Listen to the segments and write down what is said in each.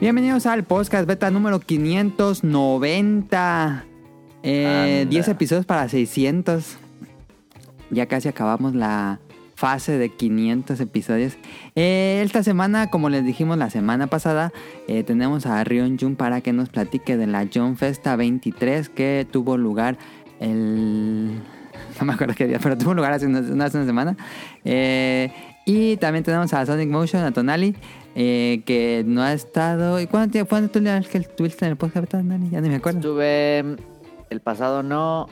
Bienvenidos al podcast beta número 590. Eh, Anda. 10 episodios para 600. Ya casi acabamos la fase de 500 episodios. Eh, esta semana, como les dijimos la semana pasada, eh, tenemos a Rion Jun para que nos platique de la John Festa 23 que tuvo lugar el... No me acuerdo qué día, pero tuvo lugar hace una, hace una semana. Eh, y también tenemos a Sonic Motion, a Tonali, eh, que no ha estado... ¿Y cuándo, te- cuándo tú le- que estuviste en el podcast Tonali? Ya ni me acuerdo. Estuve mm, el pasado no.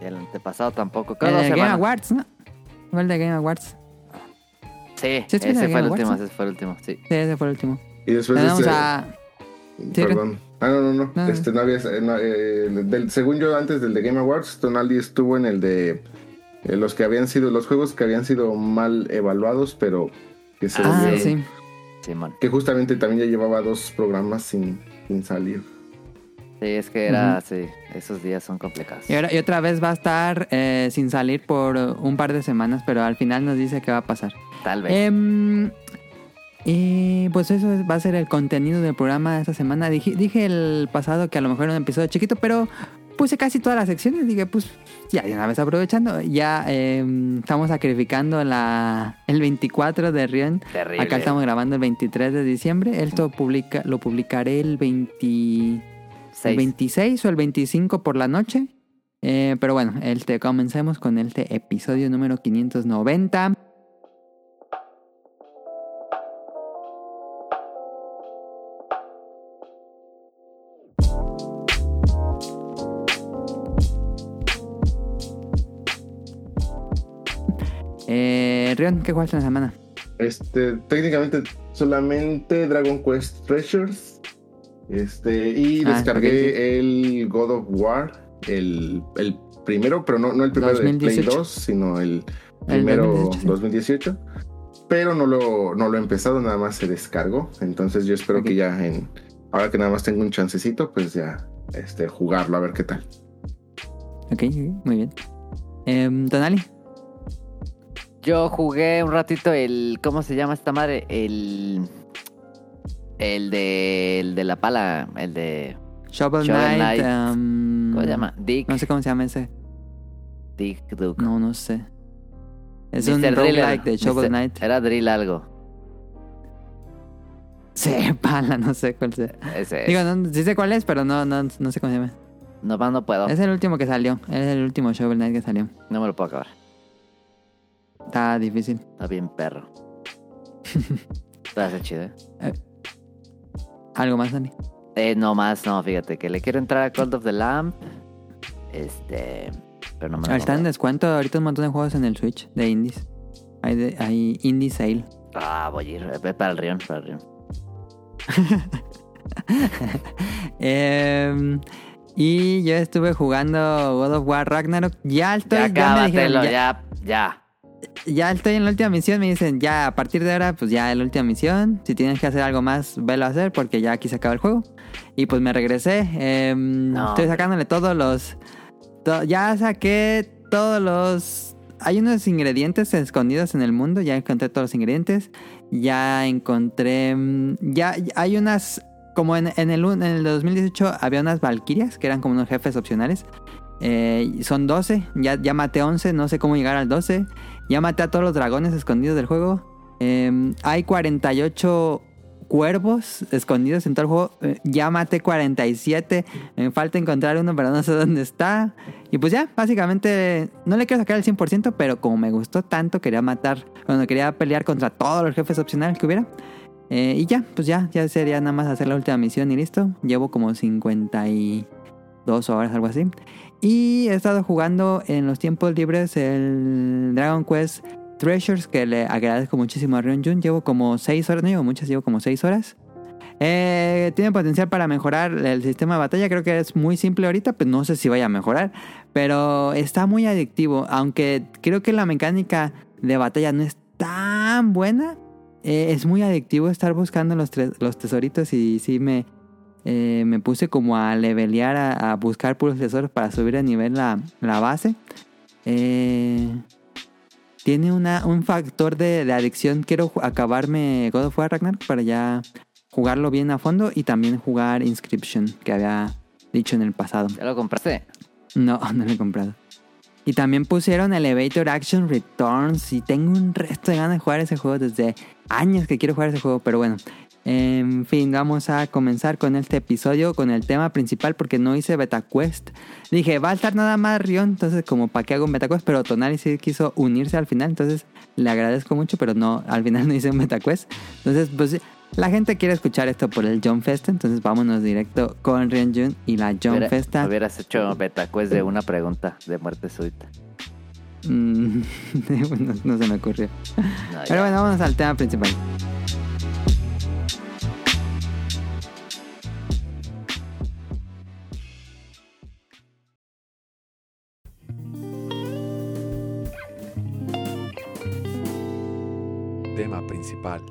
El antepasado tampoco. Creo El de Game. Awards, ¿no? Fue el de Game Awards. Sí, ¿Sí ese fue el Game último, Awards, ese fue el último, sí. Sí, ese fue el último. Y después Tenemos este, a... Perdón. Ah, no, no, no. No. Este, no había, eh, no, eh, del, según yo, antes del de Game Awards, Tonali estuvo en el de eh, los que habían sido, los juegos que habían sido mal evaluados, pero que se Ah, sí. Que justamente también ya llevaba dos programas sin, sin salir. Sí, es que era, Ujú. sí, esos días son complicados. Y, ahora- y otra vez va a estar eh, sin salir por un par de semanas, pero al final nos dice qué va a pasar. Tal vez. Em, y pues eso es- va a ser el contenido del programa de esta semana. Dije, dije el pasado que a lo mejor era un episodio chiquito, pero puse casi todas las secciones. Dije, pues ya, de una vez aprovechando. Ya em, estamos sacrificando la, el 24 de Rion. Terrible. Acá estamos grabando el 23 de diciembre. Esto publica, lo publicaré el 20 el Seis. 26 o el 25 por la noche. Eh, pero bueno, este, comencemos con este episodio número 590. Rion, ¿qué jugaste en la semana? Este, técnicamente solamente Dragon Quest Treasures. Este, y Ah, descargué el God of War, el, el primero, pero no, no el primero de Play 2018. 2, sino el El primero 2018, sí. 2018. Pero no lo, no lo he empezado, nada más se descargó. Entonces yo espero que ya en. Ahora que nada más tengo un chancecito, pues ya este, jugarlo, a ver qué tal. Ok, muy bien. Em, Tonali. Yo jugué un ratito el. ¿Cómo se llama esta madre? El. El de. El de la pala. El de. Shovel, Shovel Knight. Knight. em, ¿Cómo se llama? Dick. No sé cómo se llama ese. Dick Duke. No, no sé. Es Mr. un roguelike de Shovel Mr. Knight. Era Drill algo. Sí, pala, no sé cuál sea. Ese es. Digo, no, sí sé cuál es, pero no, no, no sé cómo se llama. Nomás no puedo. Es el último que salió. Es el último Shovel Knight que salió. No me lo puedo acabar. Está difícil. Está bien perro. Está chido, ¿eh? ¿Algo más, Dani? Eh, no más, no, fíjate que le quiero entrar a Call of the Lamp. Este. Pero no me lo Está en descuento ahorita un montón de juegos en el Switch de indies. Hay, de, hay indie sale. Ah, voy a ir. eh, Para el Rion, para el Rion. Em, y yo estuve jugando God of War Ragnarok. Ya estoy, Ya ya, ya, ya, ya. estoy en la última misión. Me dicen, ya a partir de ahora, pues ya es la última misión. Si tienes que hacer algo más, velo a hacer porque ya aquí se acaba el juego. Y pues me regresé. Em, No, estoy sacándole todos los. to- ya saqué todos los. Hay unos ingredientes escondidos en el mundo. Ya encontré todos los ingredientes. Ya encontré. mm, Ya hay unas. Como en, en el, en el 2018 había unas valquirias que eran como unos jefes opcionales. Eh, son 12. Ya, ya maté 11. No sé cómo llegar al 12. Ya maté a todos los dragones escondidos del juego. Eh, hay 48 cuervos escondidos en todo el juego. Eh, ya maté 47. Me falta encontrar uno, pero no sé dónde está. Y pues ya, básicamente, no le quiero sacar el 100%, pero como me gustó tanto, quería matar, bueno, quería pelear contra todos los jefes opcionales que hubiera. Eh, y ya, pues ya, ya sería nada más hacer la última misión y listo. Llevo como 52 horas, algo así. Y he estado jugando en los tiempos libres el Dragon Quest Treasures, que le agradezco muchísimo a Rion Jun. Llevo como 6 horas, no llevo muchas, llevo como 6 horas. Eh, tiene potencial para mejorar el sistema de batalla. Creo que es muy simple ahorita, pues no sé si vaya a mejorar. Pero está muy adictivo. Aunque creo que la mecánica de batalla no es tan buena. eh, es muy adictivo estar buscando los, los tesoritos y sí me, eh, me puse como a levelear, a, a buscar puros tesoros para subir a nivel la, la base. Eh, tiene una, un factor de, de adicción. Quiero acabarme God of War Ragnarok para ya jugarlo bien a fondo y también jugar Inscription, que había dicho en el pasado. ¿Ya lo compraste? No, no lo he comprado. Y también pusieron Elevator Action Returns y tengo un resto de ganas de jugar ese juego desde años que quiero jugar ese juego, pero bueno. En fin, vamos a comenzar con este episodio, con el tema principal, porque no hice beta quest. Dije, va a estar nada más Rion, entonces como para qué hago un beta quest, pero Tonali sí quiso unirse al final, entonces le agradezco mucho, pero no, al final no hice un beta quest. Entonces, pues la gente quiere escuchar esto por el John Festa, entonces vámonos directo con Rion Jun y la John Hubiera- Festa. Hubieras hecho beta quest de una pregunta de muerte súbita. Mm, no, no se me ocurrió. No, Pero bueno, vámonos al tema principal. Tema principal.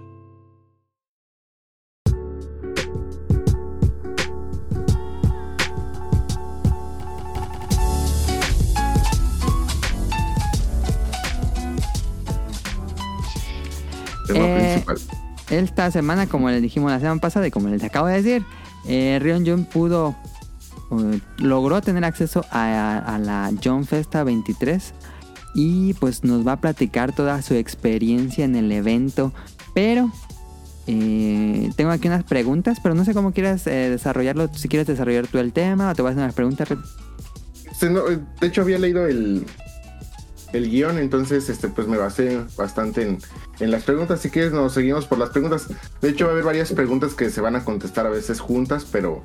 Tema Eh, principal. Esta semana, como les dijimos la semana pasada y como les acabo de decir, eh, Rion Jun pudo, eh, logró tener acceso a, a la John Festa 23 y pues nos va a platicar toda su experiencia en el evento. Pero eh, tengo aquí unas preguntas, pero no sé cómo quieras eh, desarrollarlo. Si quieres desarrollar tú el tema o te voy a hacer unas preguntas. Sí, no, eh, de hecho, había leído el, el guion, entonces este, pues me basé bastante en, en las preguntas. Si quieres, nos seguimos por las preguntas. De hecho, va a haber varias preguntas que se van a contestar a veces juntas, pero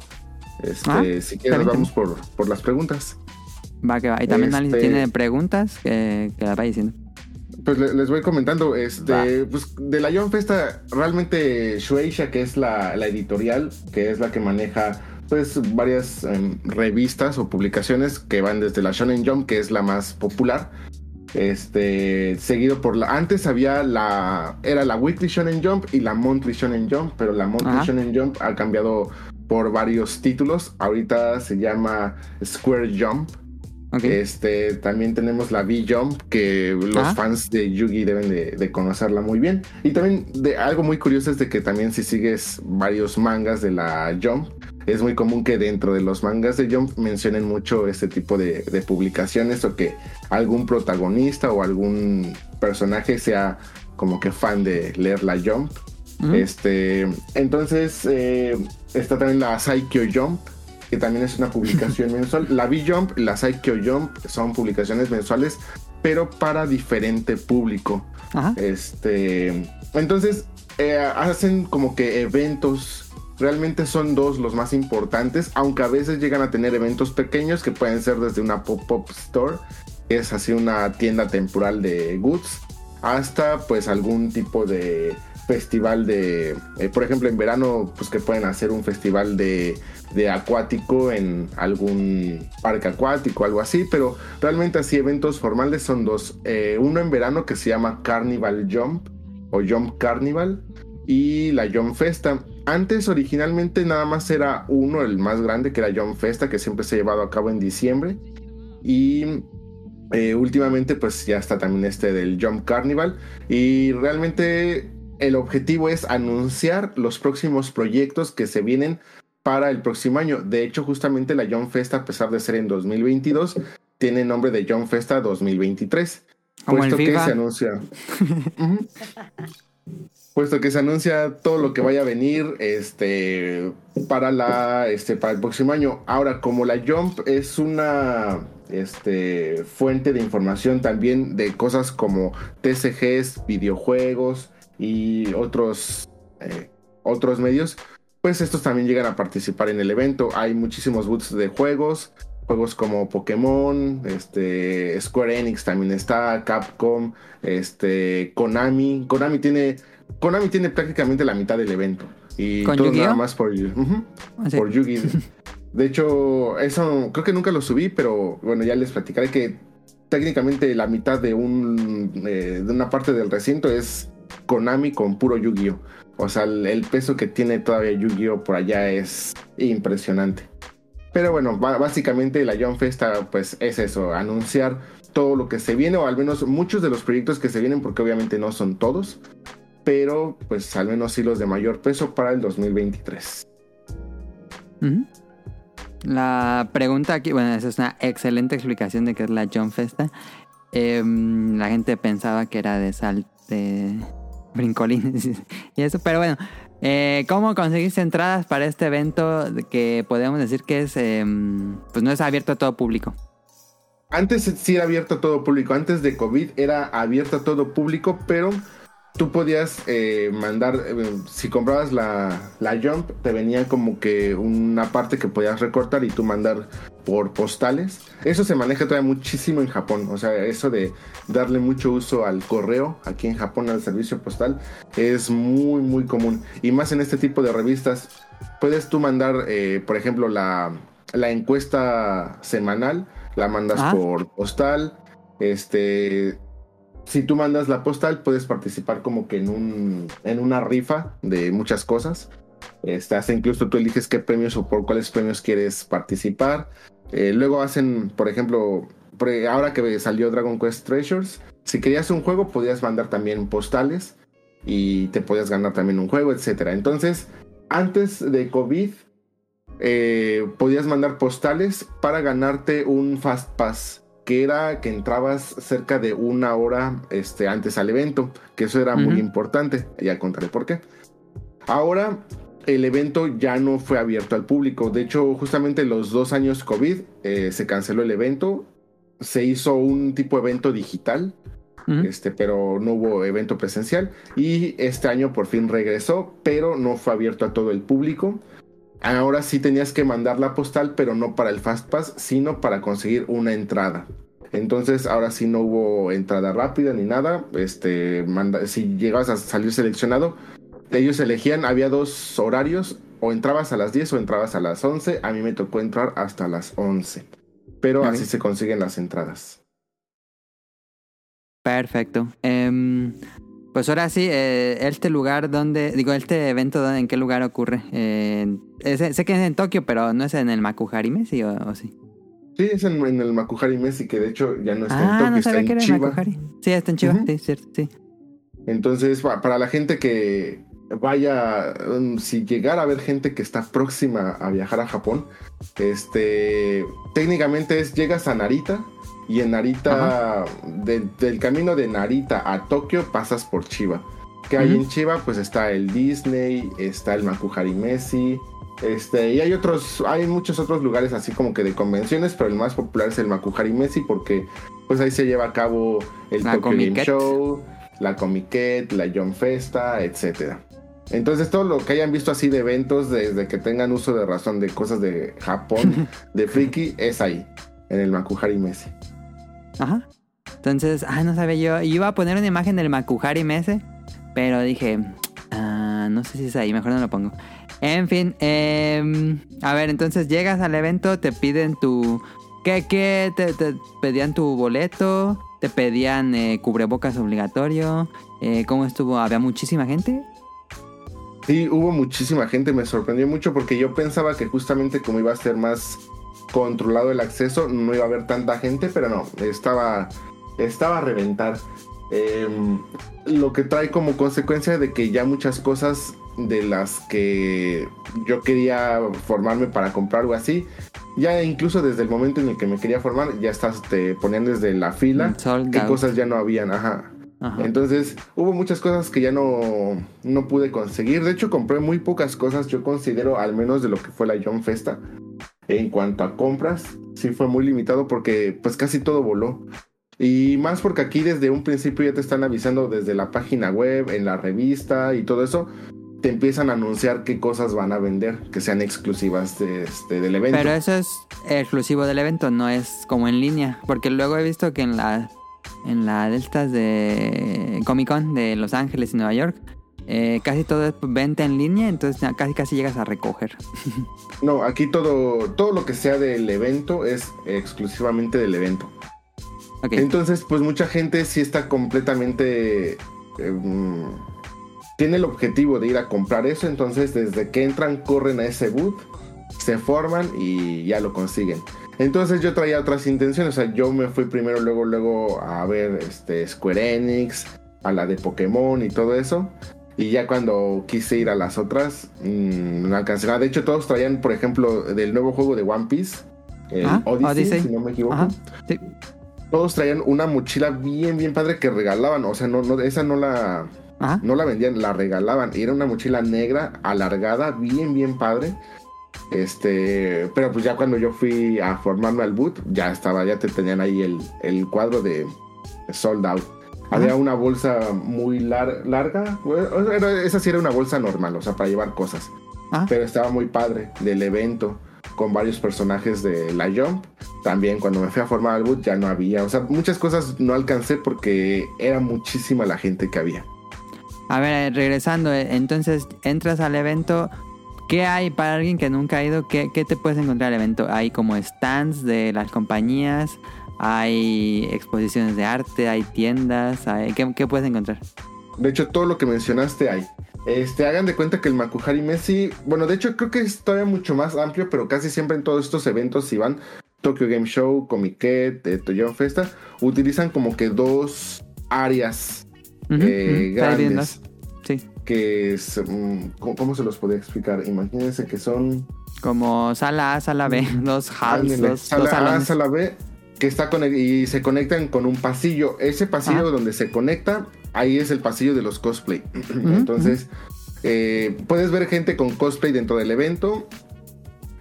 este, Ah, si quieres, vamos por, por las preguntas. Va que va. Y también Alice Este- tiene preguntas que, que las va diciendo. Pues le- les voy comentando, este, Va. pues de la John Festa, realmente Shueisha, que es la, la editorial, que es la que maneja pues varias em, revistas o publicaciones que van desde la Shonen Jump, que es la más popular, este, seguido por la, antes había la, era la Weekly Shonen Jump y la Monthly Shonen Jump, pero la Monthly Ajá. Shonen Jump ha cambiado por varios títulos, ahorita se llama Square Jump, Este, también tenemos la V-Jump, que los Ah. fans de Yugi deben de, de conocerla muy bien. Y también de algo muy curioso es de que también si sigues varios mangas de la Jump, es muy común que dentro de los mangas de Jump mencionen mucho este tipo de, de publicaciones o que algún protagonista o algún personaje sea como que fan de leer la Jump. Este, entonces eh, está también la Saikyo Jump, que también es una publicación mensual. La V-Jump y la Saikyo Jump son publicaciones mensuales, pero para diferente público. Ajá. Este, entonces eh, hacen como que eventos. Realmente son dos los más importantes, aunque a veces llegan a tener eventos pequeños que pueden ser desde una pop-up store, que es así una tienda temporal de goods, hasta pues algún tipo de festival de, eh, por ejemplo en verano pues que pueden hacer un festival de, de acuático en algún parque acuático, algo así, pero realmente así eventos formales son dos, Eh, uno en verano que se llama Carnival Jump o Jump Carnival y la Jump Festa. Antes originalmente nada más era uno, el más grande, que era Jump Festa, que siempre se ha llevado a cabo en diciembre. Y eh, últimamente pues ya está también este del Jump Carnival. Y realmente el objetivo es anunciar los próximos proyectos que se vienen para el próximo año. De hecho, justamente la Jump Festa, a pesar de ser en 2022, tiene nombre de Jump Festa 2023. Como el puesto que se anuncia. Puesto que se anuncia todo lo que vaya a venir este, para, la, este, para el próximo año. Ahora, como la Jump es una este, fuente de información también de cosas como TCGs, videojuegos y otros, eh, otros medios, pues estos también llegan a participar en el evento. Hay muchísimos booths de juegos, juegos como Pokémon, este, Square Enix también está, Capcom, este, Konami. Konami tiene, Konami tiene prácticamente la mitad del evento. Y ¿Con todo Yu-Gi-Oh? nada más por, ujú, Sí. por Yugi. De hecho, eso creo que nunca lo subí, pero bueno, ya les platicaré que técnicamente la mitad de un eh, de una parte del recinto es Konami con puro Yu-Gi-Oh. O sea, el, peso que tiene todavía Yu-Gi-Oh por allá es impresionante. Pero bueno, básicamente la Young Festa pues es eso, anunciar todo lo que se viene o al menos muchos de los proyectos que se vienen porque obviamente no son todos. pero pues al menos sí los de mayor peso para el 2023. Ujú. La pregunta aquí, bueno, esa es una excelente explicación de qué es la John Festa. Em, la gente pensaba que era de sal de brincolines y eso, pero bueno, eh, ¿cómo conseguiste entradas para este evento que podemos decir que es, em, pues no es abierto a todo público? Antes sí era abierto a todo público, antes de COVID era abierto a todo público, pero tú podías eh, mandar, eh, si comprabas la, la Jump, te venía como que una parte que podías recortar y tú mandar por postales. Eso se maneja todavía muchísimo en Japón, o sea, eso de darle mucho uso al correo aquí en Japón, al servicio postal, es muy, muy común. Y más en este tipo de revistas, puedes tú mandar, eh, por ejemplo, la, la encuesta semanal, la mandas Ah. por postal, este si tú mandas la postal, puedes participar como que en un en una rifa de muchas cosas. Hasta incluso tú eliges qué premios o por cuáles premios quieres participar. Eh, luego hacen, por ejemplo, ahora que salió Dragon Quest Treasures, si querías un juego, podías mandar también postales y te podías ganar también un juego, etcétera. Entonces, antes de COVID, eh, podías mandar postales para ganarte un Fast Pass que era que entrabas cerca de una hora este, antes al evento, que eso era muy importante, ya contaré por qué. Ahora el evento ya no fue abierto al público, de hecho justamente los dos años COVID eh, se canceló el evento, se hizo un tipo de evento digital, este, pero no hubo evento presencial. Y este año por fin regresó, pero no fue abierto a todo el público. Ahora sí tenías que mandar la postal, pero no para el Fast Pass, sino para conseguir una entrada. Entonces ahora sí no hubo entrada rápida ni nada. Este, manda- si llegabas a salir seleccionado, ellos elegían, había dos horarios, o entrabas a las 10 o entrabas a las 11. A mí me tocó entrar hasta las 11. Pero así se consiguen las entradas. Perfecto. Em, pues ahora sí, eh, este lugar donde, digo, este evento, ¿dónde- ¿en qué lugar ocurre? Eh, es- sé que es en Tokio, pero no es en el Makuhari Messi o, o sí. Sí, es en, en el Makuhari Messi, que de hecho ya no está en Ah, Tokio, no está sabía en que era Chiba. Makuhari. Sí, está en Chiba, sí, cierto, sí. Entonces, pa- para la gente que vaya, um, si llegara a haber gente que está próxima a viajar a Japón, este, técnicamente es llegas a Narita y en Narita, de- del camino de Narita a Tokio pasas por Chiba. Que hay Ujú. en Chiba, pues está el Disney, está el Makuhari Messi, este, y hay otros, hay muchos otros lugares así como que de convenciones, pero el más popular es el Makuhari Messi porque pues ahí se lleva a cabo el La Tokyo Game Comiquet. Show, la Comiquet, la John Festa, etcétera. Entonces todo lo que hayan visto así de eventos, desde que tengan uso de razón de cosas de Japón, de friki, es ahí, en el Makuhari Messi. Ajá. Entonces, ah, no sabía yo. Iba a poner una imagen del Makuhari Mese, pero dije, ah, no sé si es ahí, mejor no lo pongo. En fin, em, a ver, entonces llegas al evento, te piden tu... ¿Qué, qué? Te, pedían tu boleto? ¿Te pedían eh, cubrebocas obligatorio? Eh, ¿Cómo estuvo? ¿Había muchísima gente? Sí, hubo muchísima gente, me sorprendió mucho porque yo pensaba que justamente como iba a ser más controlado el acceso, no iba a haber tanta gente, pero no, estaba, estaba a reventar. Em, lo que trae como consecuencia de que ya muchas cosas de las que yo quería formarme para comprar algo así, ya incluso desde el momento en el que me quería formar, ya estás, te ponían desde la fila, qué out. cosas ya no habían, ajá. Ajá. Entonces hubo muchas cosas que ya no, no pude conseguir. De hecho compré muy pocas cosas, yo considero, al menos de lo que fue la John Festa. En cuanto a compras, sí fue muy limitado porque pues casi todo voló. Y más porque aquí desde un principio ya te están avisando desde la página web, en la revista y todo eso. Te empiezan a anunciar qué cosas van a vender, que sean exclusivas de, este, del evento. Pero eso es exclusivo del evento, no es como en línea. Porque luego he visto que en la en la de de Comic Con de Los Ángeles y Nueva York, eh, casi todo es venta en línea, entonces casi casi llegas a recoger. No, aquí todo, todo lo que sea del evento es exclusivamente del evento. Entonces, pues mucha gente sí está completamente... em, tiene el objetivo de ir a comprar eso, entonces desde que entran corren a ese boot, se forman y ya lo consiguen. Entonces yo traía otras intenciones, o sea, yo me fui primero, luego, luego a ver este Square Enix, a la de Pokémon y todo eso. Y ya cuando quise ir a las otras, mm, no alcancé nada. De hecho, todos traían, por ejemplo, del nuevo juego de One Piece, el Ah, Odyssey, Odyssey. si no me equivoco. Ajá. Sí. Todos traían una mochila bien, bien padre que regalaban. O sea, no, no, esa no la, Ajá. no la vendían, la regalaban. Era una mochila negra, alargada, bien, bien padre. Este, pero pues ya cuando yo fui a formarme al boot, ya estaba, ya te tenían ahí el, el cuadro de sold out. Había una bolsa muy lar- larga, bueno, esa sí era una bolsa normal, o sea, para llevar cosas. Ajá. Pero estaba muy padre del evento, con varios personajes de la Jump. También cuando me fui a formar al boot ya no había, o sea, muchas cosas no alcancé porque era muchísima la gente que había. A ver, eh, regresando, eh, entonces entras al evento. ¿Qué hay para alguien que nunca ha ido? ¿Qué, qué te puedes encontrar al evento? Hay como stands de las compañías, hay exposiciones de arte, hay tiendas, hay... ¿Qué, qué puedes encontrar? De hecho, todo lo que mencionaste hay. Este, hagan de cuenta que el Makuhari Messi, bueno, de hecho creo que es todavía mucho más amplio, pero casi siempre en todos estos eventos, si van Tokyo Game Show, Comiket, eh, Toyo Festa, utilizan como que dos áreas eh, grandes que es, mm, ¿cómo, cómo se los podría explicar? Imagínense que son como sala A, sala B, dos halls, ándale, dos, sala dos A, sala B, que está conec- y se conectan con un pasillo. Ese pasillo donde se conecta, ahí es el pasillo de los cosplay. Entonces, eh, puedes ver gente con cosplay dentro del evento.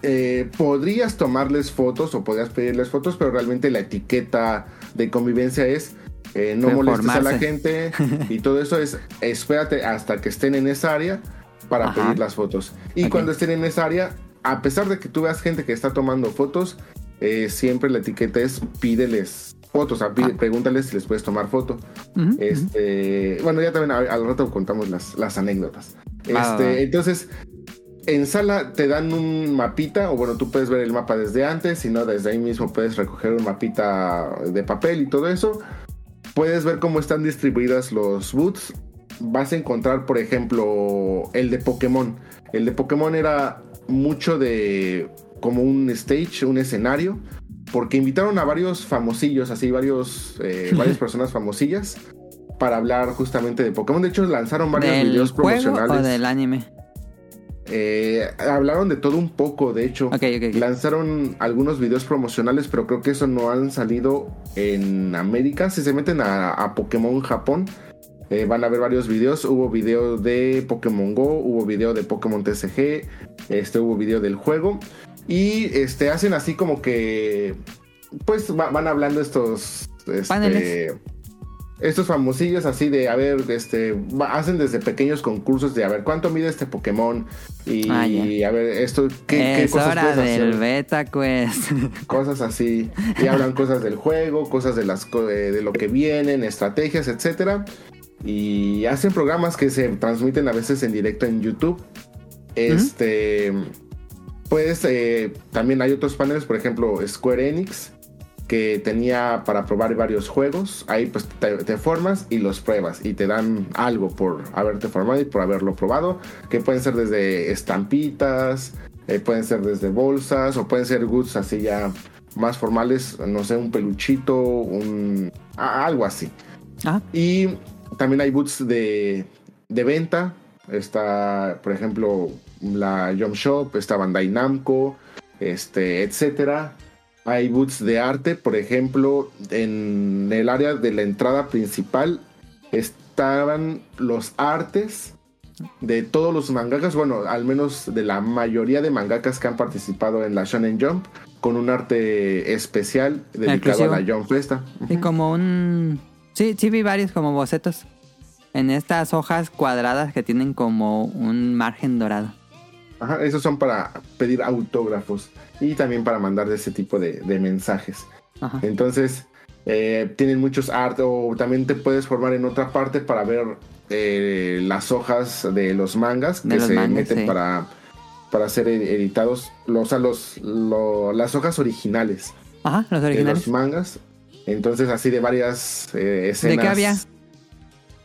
Eh, podrías tomarles fotos o podrías pedirles fotos, pero realmente la etiqueta de convivencia es eh, no molestes a la gente y todo eso es espérate hasta que estén en esa área para Ajá. pedir las fotos. Y cuando estén en esa área, a pesar de que tú veas gente que está tomando fotos, eh, siempre la etiqueta es pídeles fotos, o sea, pide- Ah. pregúntales si les puedes tomar foto. Este, bueno, ya también al, al rato contamos las, las anécdotas. Este, entonces, en sala te dan un mapita, o bueno, tú puedes ver el mapa desde antes, si no, desde ahí mismo puedes recoger un mapita de papel y todo eso. Puedes ver cómo están distribuidas los boots. Vas a encontrar, por ejemplo, el de Pokémon. El de Pokémon era mucho de como un stage, un escenario, porque invitaron a varios famosillos, así varios, eh, varias personas famosillas para hablar justamente de Pokémon. De hecho, lanzaron varios ¿Del videos juego promocionales. o del anime? Eh, hablaron de todo un poco, de hecho. Ok, ok, ok. Lanzaron algunos videos promocionales, pero creo que eso no han salido en América. Si se meten a, a Pokémon Japón, eh, van a ver varios videos. Hubo video de Pokémon Go, hubo video de Pokémon TCG, este, hubo video del juego. Y este, hacen así como que. Pues va- van hablando estos. este, Paneles. estos famosillos así de, a ver, este, hacen desde pequeños concursos de, a ver, ¿cuánto mide este Pokémon? Y, Ah, a ver, esto, ¿qué, cosas hora del hacer? beta quest. Cosas así. Y hablan cosas del juego, cosas de, las, eh, de lo que vienen, estrategias, etcétera. Y hacen programas que se transmiten a veces en directo en YouTube. Este, pues eh, también hay otros paneles, por ejemplo, Square Enix, que tenía para probar varios juegos. Ahí pues te, te formas y los pruebas y te dan algo por haberte formado y por haberlo probado, que pueden ser desde estampitas, eh, pueden ser desde bolsas o pueden ser goods así ya más formales, no sé, un peluchito, un algo así. ah, Y también hay boots de, de venta. Está, por ejemplo, la Jump Shop, está Bandai Namco, este, etcétera. Hay boots de arte, por ejemplo, en el área de la entrada principal estaban los artes de todos los mangakas, bueno, al menos de la mayoría de mangakas que han participado en la Shonen Jump, con un arte especial dedicado Exclusivo. a la Jump Festa. sí, como un... Sí, sí vi varios como bocetos. En estas hojas cuadradas que tienen como un margen dorado. Ajá, esos son para pedir autógrafos y también para mandar ese tipo de, de mensajes. Ajá. Entonces, eh, tienen muchos art o también te puedes formar en otra parte para ver eh, las hojas de los mangas De que los se mangas, meten sí. para, para ser ed- editados, los, o sea, los, lo- las hojas originales Ajá, los de originales. los mangas. Entonces, así de varias eh, ¿De escenas. qué había?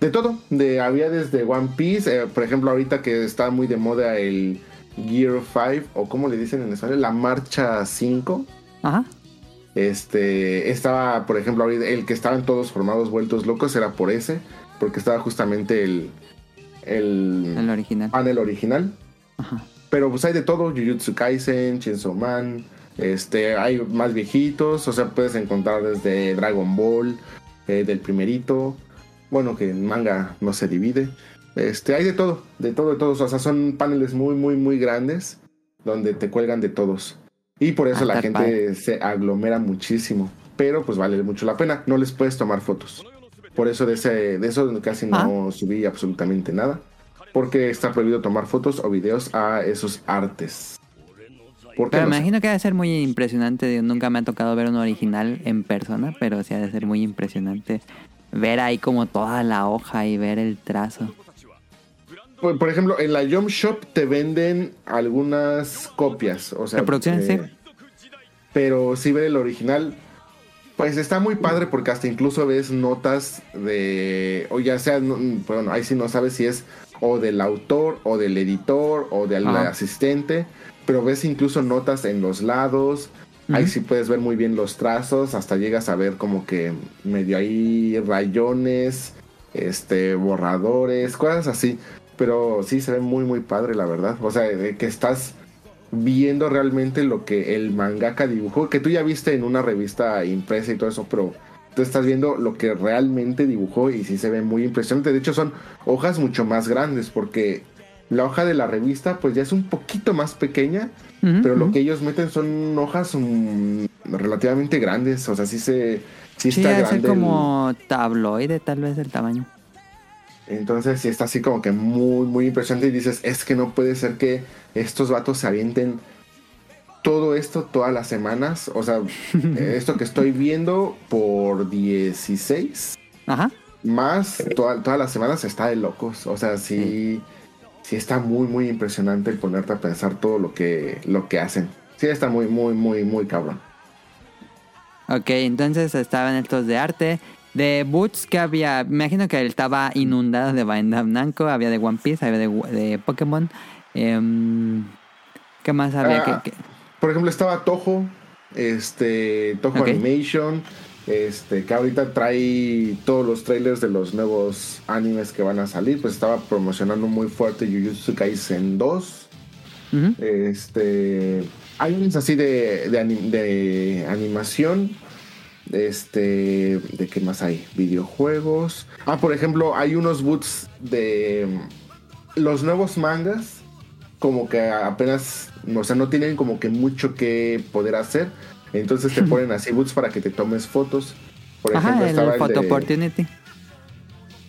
De todo. De, había desde One Piece, eh, por ejemplo, ahorita que está muy de moda el Gear 5, o como le dicen en español, la Marcha 5. Ajá. Este, estaba, por ejemplo, ahorita el que estaban todos formados vueltos locos era por ese, porque estaba justamente el, el, El original. panel original. Ajá. Pero pues hay de todo, Jujutsu Kaisen, Chainsaw Man, este, hay más viejitos, o sea, puedes encontrar desde Dragon Ball, eh, del primerito, bueno, que en manga no se divide. Este, hay de todo, de todo, de todos, o sea, son paneles muy, muy, muy grandes donde te cuelgan de todos. Y por eso Ah, la gente padre. se aglomera muchísimo, pero pues vale mucho la pena, no les puedes tomar fotos. Por eso de, ese, de eso casi no subí absolutamente nada. Porque está prohibido tomar fotos o videos a esos artes. ¿Por qué Pero me imagino que debe ser muy impresionante. Nunca me ha tocado ver un original en persona, pero sí ha de ser muy impresionante ver ahí como toda la hoja y ver el trazo. Por, por ejemplo, en la Jump Shop te venden algunas copias. O sea, Reproducciones, eh, Pero si ver el original, pues está muy padre porque hasta incluso ves notas de, o ya sea, no- bueno, ahí sí no sabes si es o del autor o del editor o del Ajá. asistente, pero ves incluso notas en los lados. Ahí sí puedes ver muy bien los trazos, hasta llegas a ver como que medio ahí rayones, este, borradores, cosas así. Pero sí se ve muy muy padre, la verdad. O sea, de que estás viendo realmente lo que el mangaka dibujó, que tú ya viste en una revista impresa y todo eso, pero tú estás viendo lo que realmente dibujó y sí se ve muy impresionante. De hecho, son hojas mucho más grandes porque la hoja de la revista pues ya es un poquito más pequeña, pero lo que ellos meten son hojas mm, relativamente grandes, o sea, sí se sí Sí, está grande. el- como tabloide tal vez el tamaño. entonces sí está así como que muy, muy impresionante y dices, es que no puede ser que estos vatos se avienten todo esto todas las semanas. O sea, esto que estoy viendo por 16 Ajá. más toda- todas las semanas está de locos. O sea, sí, sí está muy, muy impresionante el ponerte a pensar todo lo que, lo que hacen. Sí está muy, muy, muy, muy cabrón. Ok, entonces estaban estos de arte. De Boots que había, me imagino que él estaba inundado de Bandai Namco, había de One Piece, había de, de Pokémon. Em, ¿Qué más había? Ah, Por ejemplo, estaba Toho, este, Toho. Animation, este, que ahorita trae todos los trailers de los nuevos animes que van a salir. Pues estaba promocionando muy fuerte Jujutsu Kaisen 2. Ujú. Este, hay unos así de, de, anim- de animación. Este, ¿de qué más hay? Videojuegos. Ah, por ejemplo, hay unos boots de los nuevos mangas. Como que apenas, o sea, no tienen como que mucho que poder hacer. Entonces te ponen así boots para que te tomes fotos. Por ejemplo, Ajá, el estaba el Photo de- Opportunity.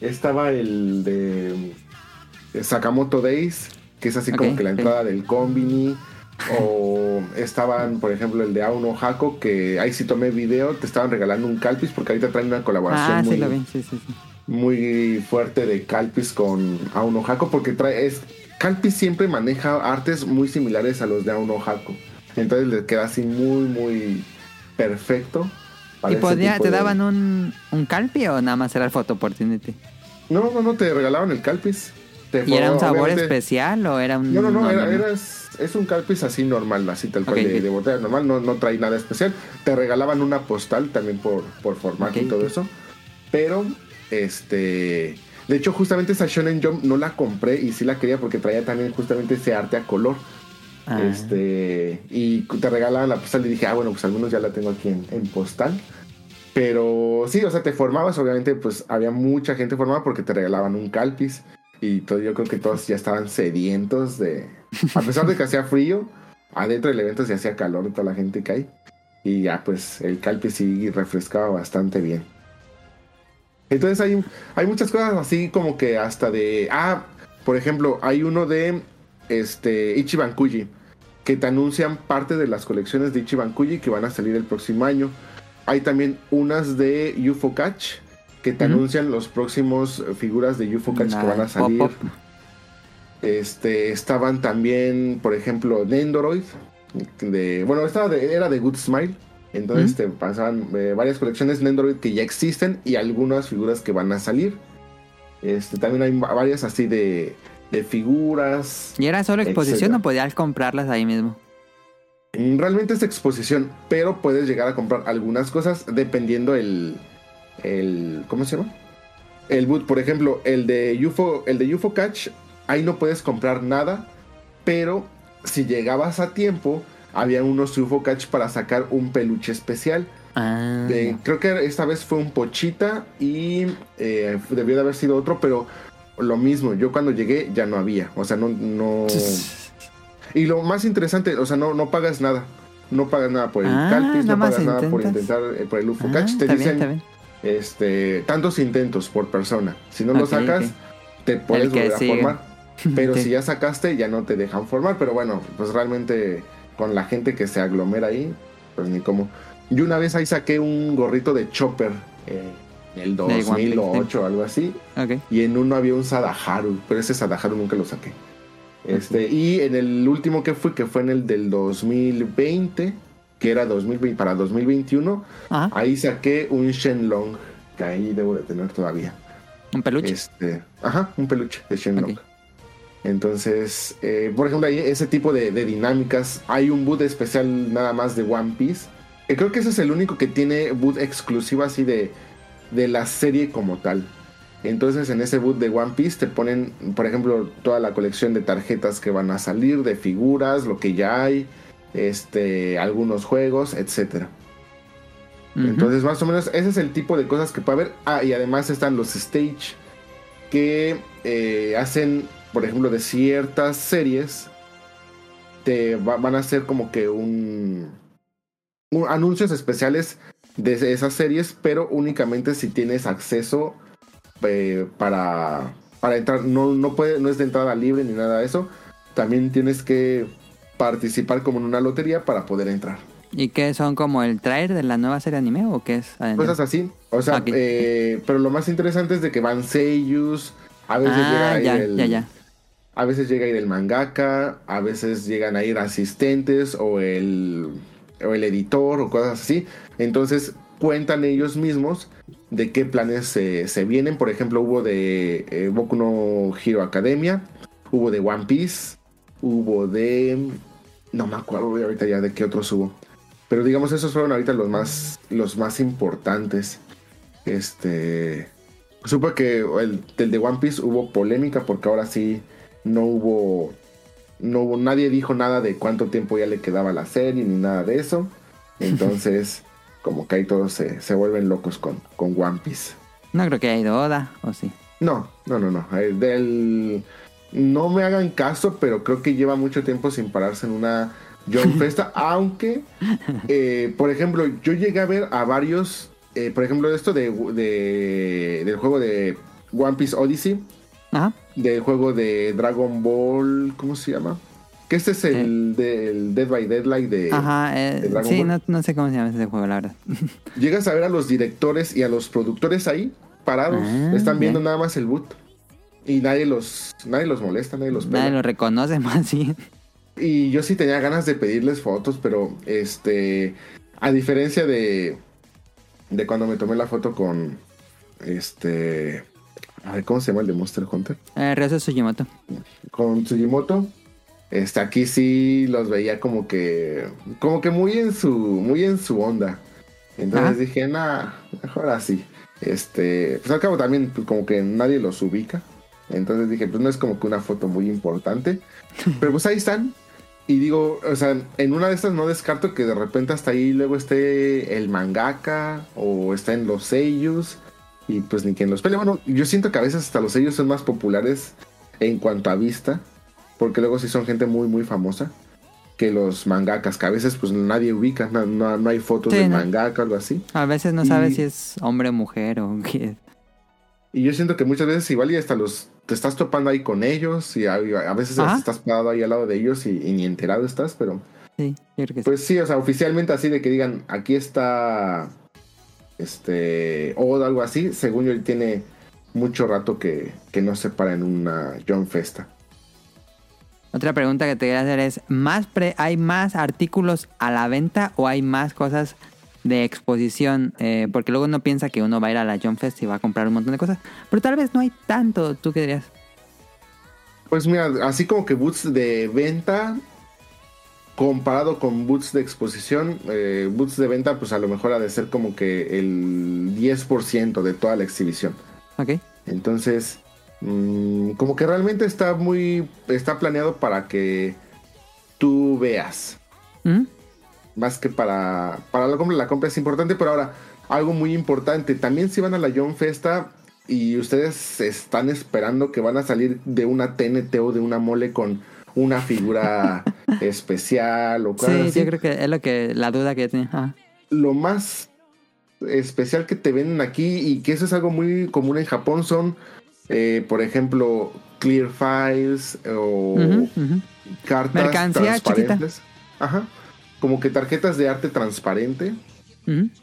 estaba el de Sakamoto Days, que es así como que la entrada del Combini. O estaban, por ejemplo, el de Auno Hako, que ahí sí tomé video, te estaban regalando un Calpis, porque ahorita traen una colaboración Ah, muy, sí lo vi, sí, sí, sí. muy fuerte de Calpis con Auno Hako, porque trae es Calpis siempre maneja artes muy similares a los de Auno Hako. Entonces le queda así muy, muy perfecto. ¿Y podía, te de- daban un, un calpi o nada más era el Photo Opportunity? No, no, no, te regalaban el Calpis. Te ¿Y era un sabor obviamente- especial o era un.? No, no, no, era, era- es, es un Calpis así normal, así tal cual de, ok. de botella normal, no, no trae nada especial. Te regalaban una postal también por, por formato y todo eso. Pero, este. De hecho, justamente esa Shonen Jump no la compré y sí la quería porque traía también justamente ese arte a color. Ah. Este. Y te regalaban la postal y dije, ah, bueno, pues al menos ya la tengo aquí en, en postal. Pero sí, o sea, te formabas, obviamente, pues había mucha gente formada porque te regalaban un calpis. Y todo, yo creo que todos ya estaban sedientos de. A pesar de que hacía frío, adentro del evento se hacía calor toda la gente que hay. Y ya, pues el calpis sí refrescaba bastante bien. Entonces hay, hay muchas cosas así como que hasta de. Ah, por ejemplo, hay uno de este Ichiban Kuji. Que te anuncian parte de las colecciones de Ichiban Kuji que van a salir el próximo año. Hay también unas de UFO Catch. Que te anuncian los próximos figuras de UFO Catch que van a salir. Este, estaban también, por ejemplo, Nendoroid. De, bueno, de- era de Good Smile. Entonces te pasaban eh, varias colecciones Nendoroid que ya existen y algunas figuras que van a salir. Este, también hay va- varias así de, de figuras. ¿Y era solo exposición Etcétera. o podías comprarlas ahí mismo? Mm, Realmente es exposición, pero puedes llegar a comprar algunas cosas dependiendo el, el ¿cómo se llama? el boot, por ejemplo, el de UFO, el de UFO Catch, ahí no puedes comprar nada, pero si llegabas a tiempo, había unos UFO Catch para sacar un peluche especial. Ah, De- creo que esta vez fue un pochita y eh, debió de haber sido otro, pero lo mismo, yo cuando llegué ya no había, o sea, no... no... Y lo más interesante, o sea, no, no pagas nada. No pagas nada por el Ah, Calpis, no pagas nada por intentar eh, por el UFO Ah, Catch. Te dicen bien. este tantos intentos por persona. Si no lo sacas, te puedes volver a formar. Pero Sí. si ya sacaste, ya no te dejan formar. Pero bueno, pues realmente con la gente que se aglomera ahí, pues ni cómo. Yo una vez ahí saqué un gorrito de Chopper eh, el One Piece, 2008 o algo así. Y en uno había un Sadaharu, pero ese Sadaharu nunca lo saqué. Este, y en el último que fui, que fue en el del 2020, que era 2020 para 2021, Ajá. ahí saqué un Shenlong, que ahí debo de tener todavía. Un peluche. Este, ajá, un peluche de Shenlong. Entonces, eh, por ejemplo, ahí ese tipo de, de dinámicas. Hay un boot especial nada más de One Piece. Que creo que ese es el único que tiene boot exclusivo así de, de la serie como tal. Entonces, en ese boot de One Piece te ponen, por ejemplo, toda la colección de tarjetas que van a salir, de figuras, lo que ya hay, este, algunos juegos, etcétera. Ujú. Entonces, más o menos, ese es el tipo de cosas que puede haber. Ah, y además están los stage que eh, hacen, por ejemplo, de ciertas series. Te va- van a hacer como que un, un- anuncios especiales de esas series, pero únicamente si tienes acceso eh, para, para entrar. No, no, puede, no es de entrada libre ni nada de eso. También tienes que participar como en una lotería para poder entrar. ¿Y qué son como el trailer de la nueva serie anime o qué es? adentro? Cosas así. O sea, eh, pero lo más interesante es de que van seiyus. A veces llega Ah, a ir ya, el, ya, ya. A veces llega a ir el mangaka, a veces llegan a ir asistentes o el, o el editor o cosas así. Entonces cuentan ellos mismos de qué planes se, vienen. Por ejemplo, hubo de eh, Boku no Hero Academia, hubo de One Piece, hubo de... No me acuerdo ahorita ya de qué otros hubo. Pero digamos, esos fueron ahorita los más, los más importantes. Este... Supe que el, el de One Piece hubo polémica porque ahora sí no hubo, no hubo, nadie dijo nada de cuánto tiempo ya le quedaba la serie ni nada de eso. Entonces, como que ahí todos se, se vuelven locos con, con One Piece. No creo que haya ido Oda, o sí. No, no, no, no. El del, no me hagan caso, pero creo que lleva mucho tiempo sin pararse en una John Festa. aunque, eh, por ejemplo, yo llegué a ver a varios, eh, por ejemplo, esto de, de- del juego de One Piece Odyssey. Ajá. del juego de Dragon Ball, ¿cómo se llama? Que este es el, del Dead by Deadlight de... Ajá, eh, de Dragon sí, Ball. no, no sé cómo se llama ese juego, la verdad. Llegas a ver a los directores y a los productores ahí, parados. Ah, Están viendo bien. nada más el boot. Y nadie los, nadie los molesta, nadie los pela. Nadie lo reconoce más, sí. Y yo sí tenía ganas de pedirles fotos, pero este... A diferencia de... De cuando me tomé la foto con... Este... A ver, ¿cómo se llama el de Monster Hunter? Eh, Ryozo Sugimoto. con Tsujimoto. Este, aquí sí los veía como que, como que muy en su, muy en su onda. Entonces Ajá. dije, nah, mejor así. Este, pues al cabo también, pues como que nadie los ubica. Entonces dije, pues no es como que una foto muy importante. Pero pues ahí están. Y digo, o sea, en una de estas no descarto que de repente hasta ahí luego esté el mangaka o está en los sellos y pues ni quien los pele. Bueno, yo siento que a veces hasta los sellos son más populares en cuanto a vista, porque luego sí son gente muy, muy famosa que los mangakas, que a veces pues nadie ubica, no, no- no hay fotos Sí, del ¿no? mangaka o algo así. A veces no sabes si es hombre o mujer o qué. Y yo siento que muchas veces igual y hasta los te estás topando ahí con ellos y a, a veces Ajá. estás parado ahí al lado de ellos y, y ni enterado estás, pero Sí, yo creo que sí. Pues sí, o sea, oficialmente así de que digan, aquí está este o algo así, según yo él tiene mucho rato que, que no se para en una John Festa. Otra pregunta que te quería hacer es, ¿más pre- ¿hay más artículos a la venta o hay más cosas de exposición? Eh, porque luego uno piensa que uno va a ir a la John Fest y va a comprar un montón de cosas, pero tal vez no hay tanto, ¿tú qué dirías? Pues mira, así como que boots de venta comparado con boots de exposición, eh, boots de venta pues a lo mejor ha de ser como que el 10% de toda la exhibición. Ok. Entonces, mm, como que realmente está muy, está planeado para que tú veas. Ujú. Más que para, para la compra, la compra es importante, pero ahora, algo muy importante, también si van a la John Festa y ustedes están esperando que van a salir de una TNT o de una mole con una figura especial o cosas Sí, así, yo creo que es lo que la duda que tenía. Ajá. lo más especial que te venden aquí y que eso es algo muy común en Japón son, eh, por ejemplo, clear files o Ujú, ujú. cartas Mercancía transparentes. Ajá. Como que tarjetas de arte transparente.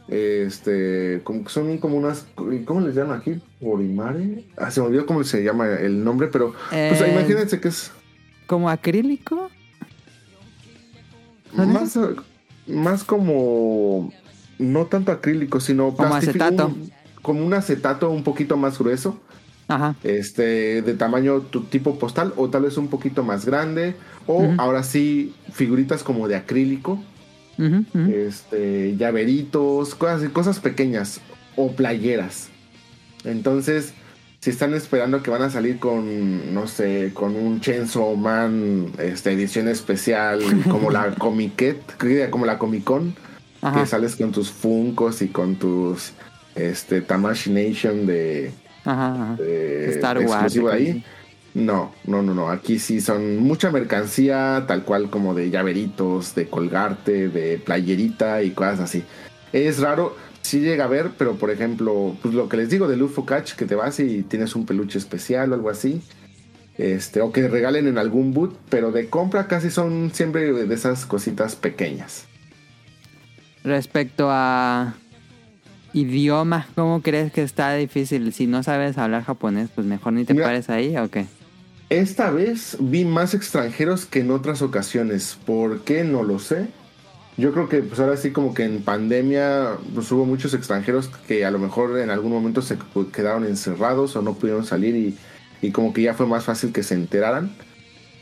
Este, como que son como unas, ¿cómo les llaman aquí? Orimare. Ah, se me olvidó cómo se llama el nombre, pero pues Eh, imagínense que es Como acrílico. ¿Son más, más como no tanto acrílico, sino Como acetato. un- como un acetato un poquito más grueso. Ajá. este de tamaño tu tipo postal o tal vez un poquito más grande o ahora sí figuritas como de acrílico este llaveritos cosas cosas pequeñas o playeras entonces si están esperando que van a salir con no sé con un Chainsaw Man este edición especial como la Comiquet como la Comic Con Ajá. que sales con tus Funkos y con tus este Tamashi Nation de Ajá, Star Wars. ahí. No, no, no, no. Aquí sí son mucha mercancía, tal cual como de llaveritos, de colgarte, de playerita y cosas así. Es raro, sí llega a ver, pero por ejemplo, pues lo que les digo de Luffo Catch, que te vas y tienes un peluche especial o algo así. Este, o que regalen en algún boot, pero de compra casi son siempre de esas cositas pequeñas. Respecto a idioma, ¿cómo crees que está difícil? Si no sabes hablar japonés, pues mejor ni te Mira. pares ahí o qué. Esta vez vi más extranjeros que en otras ocasiones. ¿Por qué? No lo sé. Yo creo que pues ahora sí como que en pandemia pues hubo muchos extranjeros que a lo mejor en algún momento se quedaron encerrados o no pudieron salir y, y como que ya fue más fácil que se enteraran.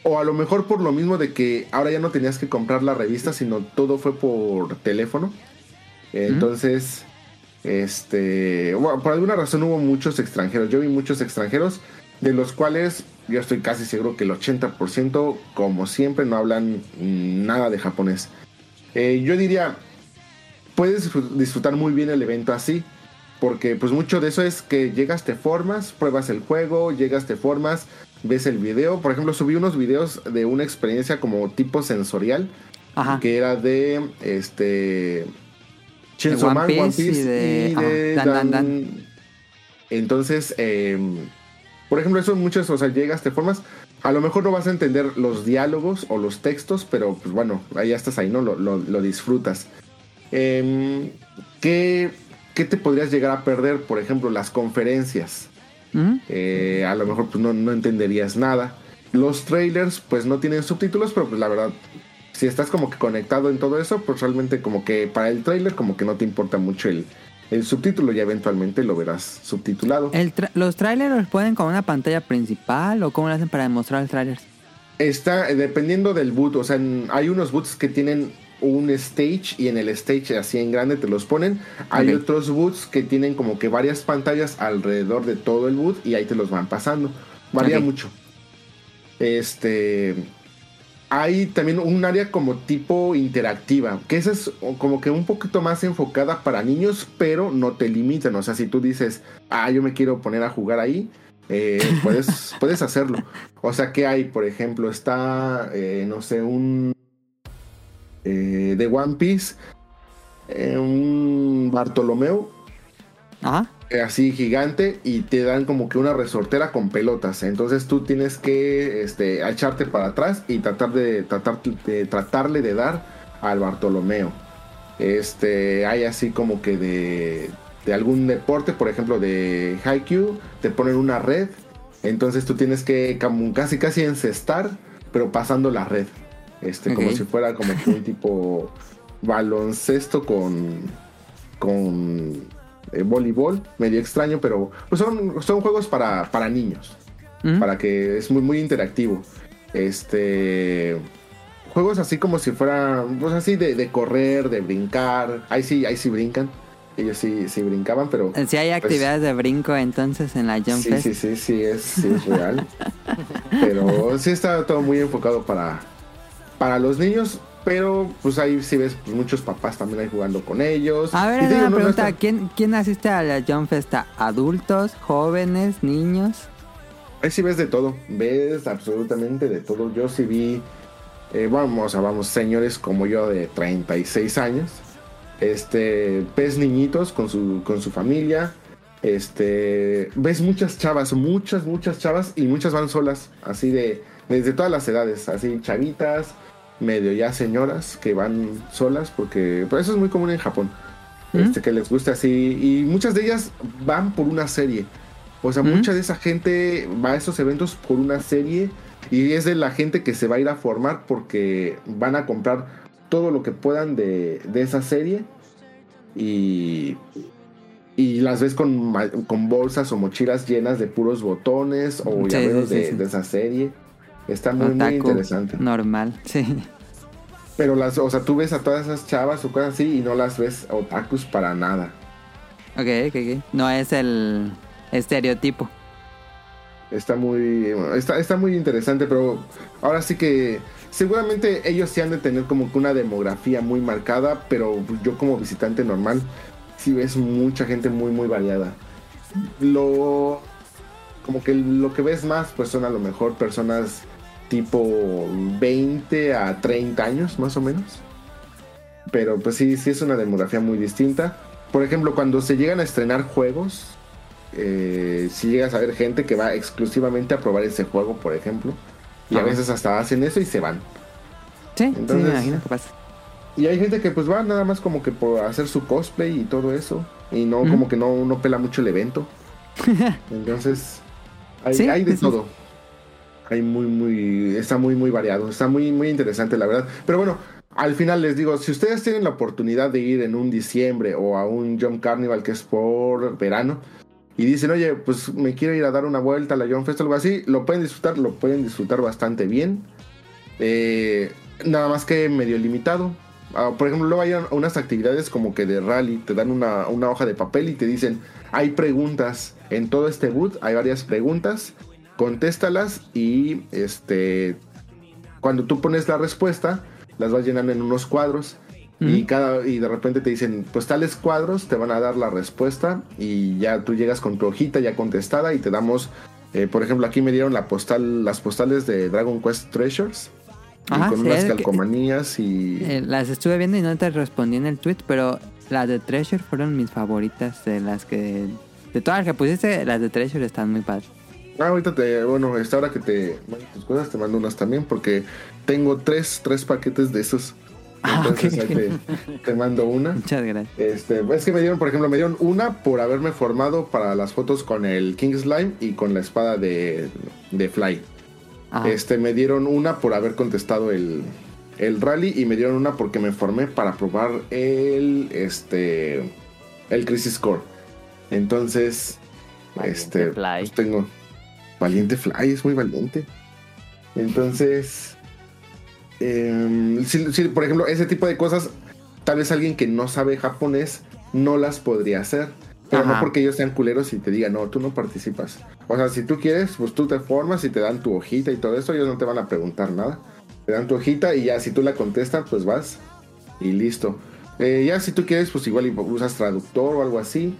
O a lo mejor por lo mismo de que ahora ya no tenías que comprar la revista, sino todo fue por teléfono. Entonces, este, bueno, por alguna razón hubo muchos extranjeros. Yo vi muchos extranjeros, de los cuales yo estoy casi seguro que el 80%, como siempre, no hablan nada de japonés. Eh, yo diría, puedes disfrut- disfrutar muy bien el evento así, porque pues mucho de eso es que llegas, te formas, pruebas el juego, llegas, te formas, ves el video. Por ejemplo, subí unos videos de una experiencia como tipo sensorial, Ajá. que era de este Chainsaw Man, One Piece y de- y de ajá, Dan, Dan, Dan- Entonces, eh, por ejemplo, eso muchas, o sea, llegas, te formas. A lo mejor no vas a entender los diálogos o los textos, pero pues bueno, ahí ya estás ahí, ¿no? Lo, lo- lo disfrutas. Em, ¿qué, qué te podrías llegar a perder? Por ejemplo, las conferencias. Eh, a lo mejor pues no, no entenderías nada. Los trailers pues no tienen subtítulos, pero pues la verdad, si estás como que conectado en todo eso, pues realmente como que para el trailer como que no te importa mucho el, el subtítulo y eventualmente lo verás subtitulado. El tra- ¿Los trailers los ponen con una pantalla principal o cómo lo hacen para demostrar los trailers? Está eh, dependiendo del boot, o sea, en- hay unos boots que tienen un stage y en el stage así en grande te los ponen. Hay otros boots que tienen como que varias pantallas alrededor de todo el boot y ahí te los van pasando. Varía mucho. Este hay también un área como tipo interactiva, que esa es como que un poquito más enfocada para niños, pero no te limitan. O sea, si tú dices, ah, yo me quiero poner a jugar ahí, eh, puedes, puedes hacerlo. O sea, que hay? Por ejemplo, está, eh, no sé, un eh, de One Piece, un Bartolomeo, Ajá. Así gigante y te dan como que una resortera con pelotas. Entonces tú tienes que este, echarte para atrás y tratar de, tratar de tratarle de dar al Bartolomeo. Este, hay así como que de, de algún deporte, por ejemplo de Haikyuu, te ponen una red. Entonces tú tienes que casi casi encestar, pero pasando la red. Este, como si fuera como que un tipo baloncesto con con eh, voleibol, medio extraño, pero pues son, son juegos para, para niños, para que es muy, muy interactivo. Este. Juegos así como si fuera, pues así de, de correr, de brincar. Ahí sí, ahí sí brincan. ellos sí, sí brincaban, pero... Si hay actividades de brinco entonces en la Jump Sí, Fest. sí, sí, sí, es, sí es real. pero sí está todo muy enfocado para, para los niños, pero pues ahí sí ves pues, muchos papás también ahí jugando con ellos. A ver, Y te digo, una no- no pregunta. está- ¿Quién, ¿Quién asiste a la Jump Fest? ¿Adultos, jóvenes, niños? Ahí sí ves de todo, ves absolutamente de todo. Yo sí vi, eh, vamos, vamos, señores como yo de 36 años, este, ves niñitos con su, con su familia, este, ves muchas chavas, muchas, muchas chavas y muchas van solas, así de, desde todas las edades, así chavitas, medio ya señoras que van solas, porque pues, eso es muy común en Japón, ¿Mm? este, que les gusta así, y muchas de ellas van por una serie. O sea, ¿Mm? mucha de esa gente va a esos eventos por una serie y es de la gente que se va a ir a formar porque van a comprar todo lo que puedan de, de esa serie y, y las ves con, con bolsas o mochilas llenas de puros botones o Sí, llaveros sí, sí, de, de esa serie. Está muy, muy interesante. Normal, sí. Pero las, o sea, tú ves a todas esas chavas o cosas así y no las ves otakus para nada. Ok, ok, ok. No es el estereotipo. Está muy, está, está muy interesante, pero ahora sí que seguramente ellos sí han de tener como que una demografía muy marcada, pero yo como visitante normal sí ves mucha gente muy, muy variada. Lo, como que lo que ves más, pues son a lo mejor personas tipo 20 a 30 años, más o menos. Pero pues sí, sí es una demografía muy distinta. Por ejemplo, cuando se llegan a estrenar juegos, eh, si llegas a ver gente que va exclusivamente a probar ese juego, por ejemplo. Y a veces hasta hacen eso y se van. Sí, sí, Entonces- me imagino que pasa. Y hay gente que pues va nada más como que por hacer su cosplay y todo eso. Y no, como que no, no pela mucho el evento. Entonces, hay, Sí, hay de todo. Hay muy, muy, está muy, muy variado. Está muy, muy interesante, la verdad. Pero bueno, al final les digo, si ustedes tienen la oportunidad de ir en un diciembre o a un Jump Carnival que es por verano, y dicen, oye, pues me quiero ir a dar una vuelta a la Jump Fest o algo así, lo pueden disfrutar, lo pueden disfrutar bastante bien. Eh, nada más que medio limitado. Ah, por ejemplo, luego hay unas actividades como que de rally, te dan una, una hoja de papel y te dicen, hay preguntas en todo este boot, hay varias preguntas, contéstalas y este cuando tú pones la respuesta, las vas llenando en unos cuadros y cada y de repente te dicen, pues tales cuadros te van a dar la respuesta y ya tú llegas con tu hojita ya contestada y te damos eh, por ejemplo, aquí me dieron la postal, las postales de Dragon Quest Treasures. y Ajá, con unas que- calcomanías y... Eh, las estuve viendo y no te respondí en el tweet, pero las de Treasure fueron mis favoritas de las que... De todas las que pusiste, las de Treasure están muy padres. Ah, ahorita te, bueno, esta hora que te mando tus cosas, te mando unas también, porque tengo tres, tres paquetes de esos. Ah, Entonces ahí te, te mando una. Muchas gracias. Este, es que me dieron, por ejemplo, me dieron una por haberme formado para las fotos con el King Slime y con la espada de, de Fly. Ajá. Este, me dieron una por haber contestado el, el rally y me dieron una porque me formé para probar el, este, el Crisis Core. Entonces, Valiente este, Fly. pues tengo valiente Fly, es muy valiente. Entonces, em, si, si, por ejemplo, ese tipo de cosas, tal vez alguien que no sabe japonés no las podría hacer. Pero Ajá. no porque ellos sean culeros y te digan, no, tú no participas. O sea, si tú quieres, pues tú te formas y te dan tu hojita y todo eso, ellos no te van a preguntar nada. Te dan tu hojita y ya si tú la contestas, pues vas y listo. Eh, ya si tú quieres, pues igual usas traductor o algo así.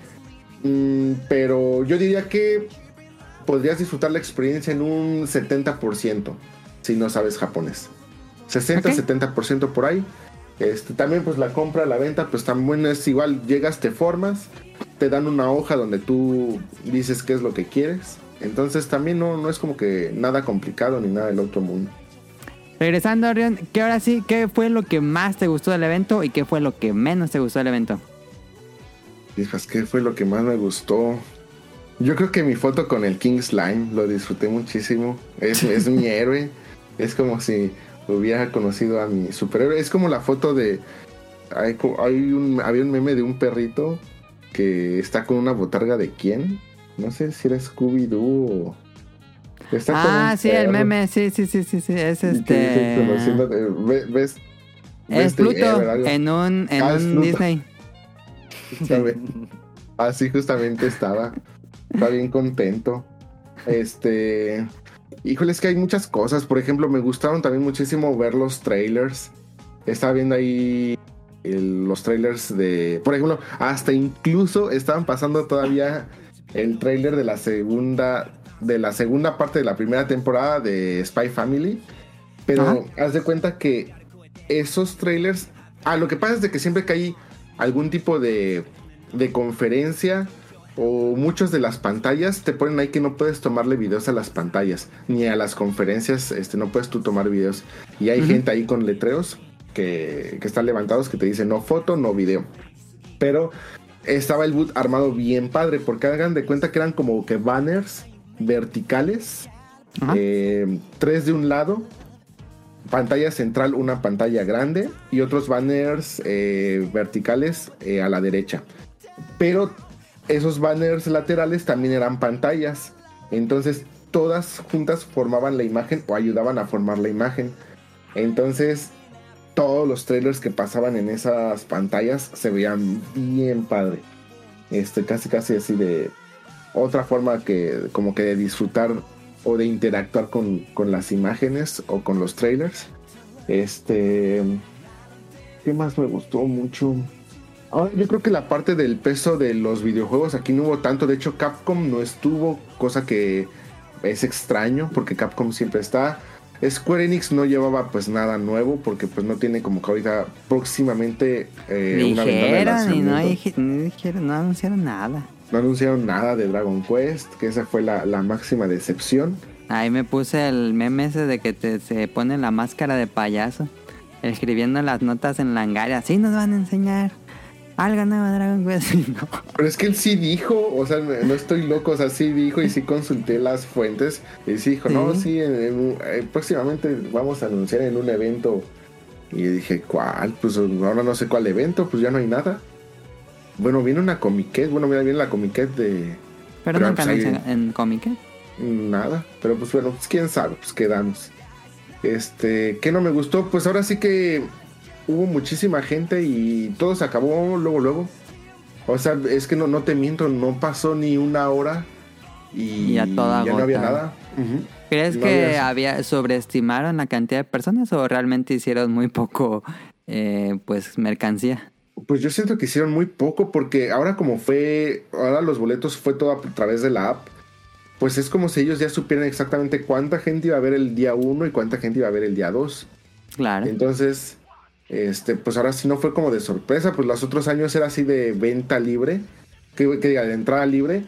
Mm, pero yo diría que podrías disfrutar la experiencia en un 70% si no sabes japonés. 60-70% por ahí. Este, también pues la compra, la venta, pues también es igual, llegas, te formas, te dan una hoja donde tú dices qué es lo que quieres. Entonces también no, no es como que nada complicado ni nada del otro mundo. Regresando, Orión, ¿qué ahora sí? ¿Qué fue lo que más te gustó del evento y qué fue lo que menos te gustó del evento? Hijas, ¿qué fue lo que más me gustó? Yo creo que mi foto con el King Slime lo disfruté muchísimo. Es, es mi héroe. Es como si hubiera conocido a mi superhéroe. Es como la foto de. Hay, hay un, había un meme de un perrito que está con una botarga de quién. No sé si era Scooby-Doo o. Está Ah, sí, el meme, sí, sí, sí, sí, sí, es este... conociendo de- ve- ¿Ves? Es ves de Pluto en un, en Ah, un. Disney. Así justamente estaba. Estaba bien contento. Este. Híjole, es que hay muchas cosas. Por ejemplo, me gustaron también muchísimo ver los trailers. Estaba viendo ahí el- los trailers de. Por ejemplo, hasta incluso estaban pasando todavía el trailer de la segunda. De la segunda parte de la primera temporada de Spy Family. Pero Ajá. haz de cuenta que esos trailers. Ah, lo que pasa es de que siempre que hay algún tipo de, de conferencia o muchos de las pantallas te ponen ahí que no puedes tomarle videos a las pantallas ni a las conferencias este no puedes tú tomar videos. Y hay gente ahí con letreros que, que están levantados que te dicen no foto no video pero estaba el boot armado bien padre porque hagan de cuenta que eran como que banners verticales eh, tres de un lado, pantalla central, una pantalla grande y otros banners eh, verticales eh, a la derecha. Pero esos banners laterales también eran pantallas. Entonces todas juntas formaban la imagen o ayudaban a formar la imagen. Entonces todos los trailers que pasaban en esas pantallas se veían bien padre. Este, casi casi así de otra forma que como que de disfrutar o de interactuar con, con las imágenes o con los trailers. Este, ¿qué más me gustó mucho? Ah, yo creo que la parte del peso de los videojuegos aquí no hubo tanto. De hecho, Capcom no estuvo, cosa que es extraño porque Capcom siempre está. Square Enix no llevaba pues nada nuevo porque pues no tiene como que ahorita próximamente eh, una de dijeron y no, dijeron, no anunciaron nada. No anunciaron nada de Dragon Quest, que esa fue la, la máxima decepción. Ahí me puse el meme ese de que te, se pone la máscara de payaso. Escribiendo las notas en la hangar. Así nos van a enseñar. Nuevo de Dragon Quest. No. Pero es que él sí dijo, o sea, no estoy loco, o sea, sí dijo y sí consulté las fuentes. Y sí dijo, no, Sí. sí, en- en- eh, próximamente vamos a anunciar en un evento. Y dije, ¿cuál? Pues ahora no sé cuál evento, pues ya no hay nada. Bueno, viene una comiquet, bueno, mira, viene la comiquet de Pero Pero, nunca pues, en cómic. ¿eh? nada. Pero pues bueno, pues quién sabe, pues quedamos. Este, ¿qué no me gustó? Pues ahora sí que hubo muchísima gente y todo se acabó luego, luego. O sea, es que no, no te miento, no pasó ni una hora y Y a toda ya no había nada. ¿Crees No que había- había sobreestimaron la cantidad de personas o realmente hicieron muy poco eh, pues mercancía? Pues yo siento que hicieron muy poco porque ahora como fue, ahora los boletos fue todo a través de la app, pues es como si ellos ya supieran exactamente cuánta gente iba a ver el día 1 y cuánta gente iba a ver el día 2. Claro. Entonces, este, pues ahora sí no fue como de sorpresa, pues los otros años era así de venta libre, que, diga, de entrada libre,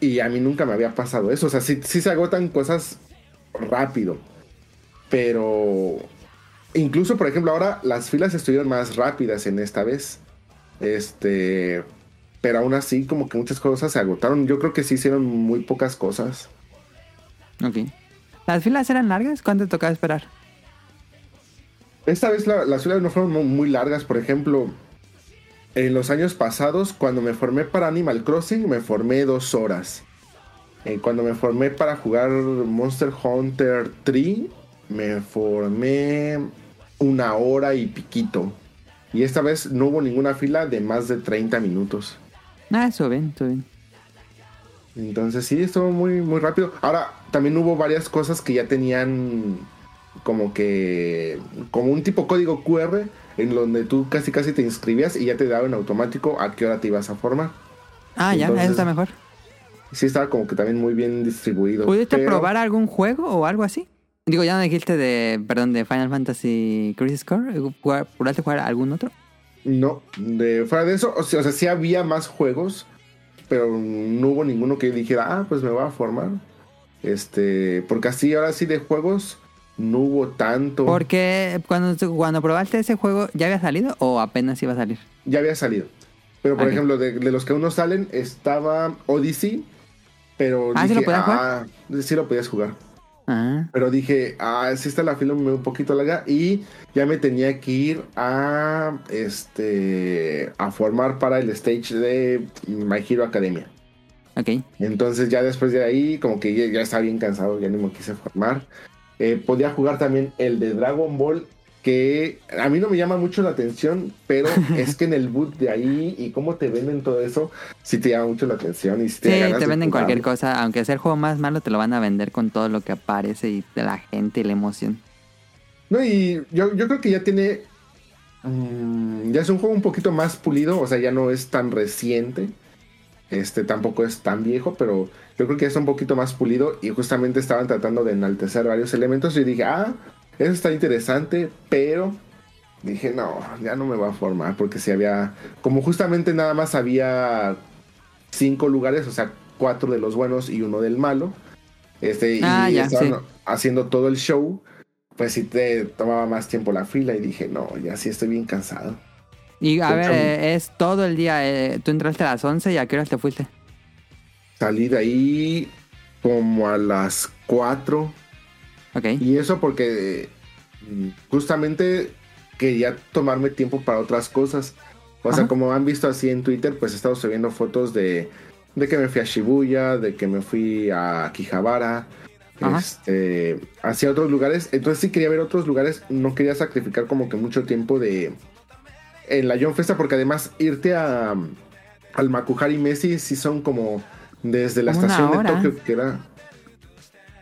y a mí nunca me había pasado eso, o sea, sí, sí se agotan cosas rápido, pero incluso, por ejemplo, ahora las filas estuvieron más rápidas en esta vez, este, pero aún así como que muchas cosas se agotaron, yo creo que sí hicieron muy pocas cosas. Ok. ¿Las filas eran largas? ¿Cuánto tocaba esperar? Esta vez la- las filas no fueron mu- muy largas, por ejemplo, en los años pasados, cuando me formé para Animal Crossing, me formé dos horas. Eh, cuando me formé para jugar Monster Hunter 3, me formé una hora y piquito. Y esta vez no hubo ninguna fila de más de 30 minutos. Ah, eso bien, eso bien. Entonces sí, estuvo muy, muy rápido. Ahora, también hubo varias cosas que ya tenían como que, como un tipo código QR en donde tú casi casi te inscribías y ya te daba en automático a qué hora te ibas a formar. Ah, ya, eso está mejor. Sí estaba como que también muy bien distribuido. ¿Pudiste pero- probar algún juego o algo así? Digo, ya no dijiste de, perdón, de Final Fantasy Crisis Core. ¿Jugar- ¿Probaste jugar algún otro? No, de fuera de eso, o sea, o sea, sí había más juegos, pero no hubo ninguno que dijera, ah, pues me voy a formar. Este, porque así, ahora sí de juegos, no hubo tanto. Porque cuando, cuando probaste ese juego, ¿ya había salido o apenas iba a salir? Ya había salido. Pero por Ok. ejemplo, de, de los que aún no salen, estaba Odyssey, pero Ah, ¿sí lo dije, podías ah, sí lo podías jugar. Ah, Pero dije, ah, sí está la fila un poquito larga y ya me tenía que ir a este a formar para el stage de My Hero Academia. ok. Entonces ya después de ahí, como que ya, ya estaba bien cansado, ya ni me quise formar. Eh, podía jugar también el de Dragon Ball, que a mí no me llama mucho la atención, pero es que en el boot de ahí y cómo te venden todo eso, sí te llama mucho la atención. Y sí te, Sí, ganas te de venden cualquier cosa, aunque sea el juego más malo, te lo van a vender con todo lo que aparece y de la gente y la emoción. No, y yo, yo creo que ya tiene. mm, ya es un juego un poquito más pulido, o sea, ya no es tan reciente. Este tampoco es tan viejo, pero yo creo que ya está un poquito más pulido y justamente estaban tratando de enaltecer varios elementos y dije, ah, eso está interesante, pero dije, no, ya no me va a formar porque si había, como justamente nada más había cinco lugares, o sea, cuatro de los buenos y uno del malo, este, Ah, y ya, estaban sí. haciendo todo el show, pues sí te tomaba más tiempo la fila y dije, no, ya sí estoy bien cansado. Y a ver, eh, es todo el día. eh, tú entraste a las 11 y a qué hora te fuiste. Salí de ahí como a las 4 Ok. y eso porque mm, justamente quería tomarme tiempo para otras cosas. O sea, como han visto así en Twitter, pues he estado subiendo fotos de, de que me fui a Shibuya, de que me fui a Akihabara, Ajá. este, hacia otros lugares. Entonces sí quería ver otros lugares, no quería sacrificar como que mucho tiempo de en la John Festa, porque además irte a al Makuhari Messi sí son como desde la Como estación de. Tokio, que era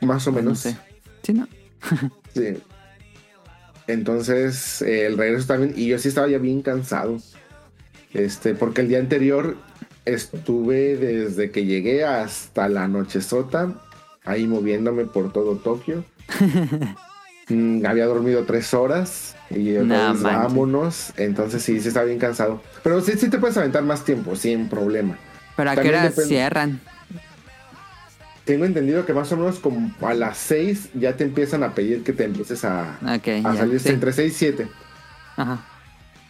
más o No menos. sé. Sí, ¿no? Sí. Entonces, eh, el regreso también, y yo sí estaba ya bien cansado. Este, porque el día anterior estuve desde que llegué hasta la nochezota, ahí moviéndome por todo Tokio. Mm, había dormido tres horas y otra No manches. vámonos. Entonces sí, sí estaba bien cansado. Pero sí, sí te puedes aventar más tiempo, sin problema. Pero a qué hora cierran. Tengo entendido que más o menos como a las seis ya te empiezan a pedir que te empieces a, Ok, a ya. salir sí. entre seis y siete. Ajá.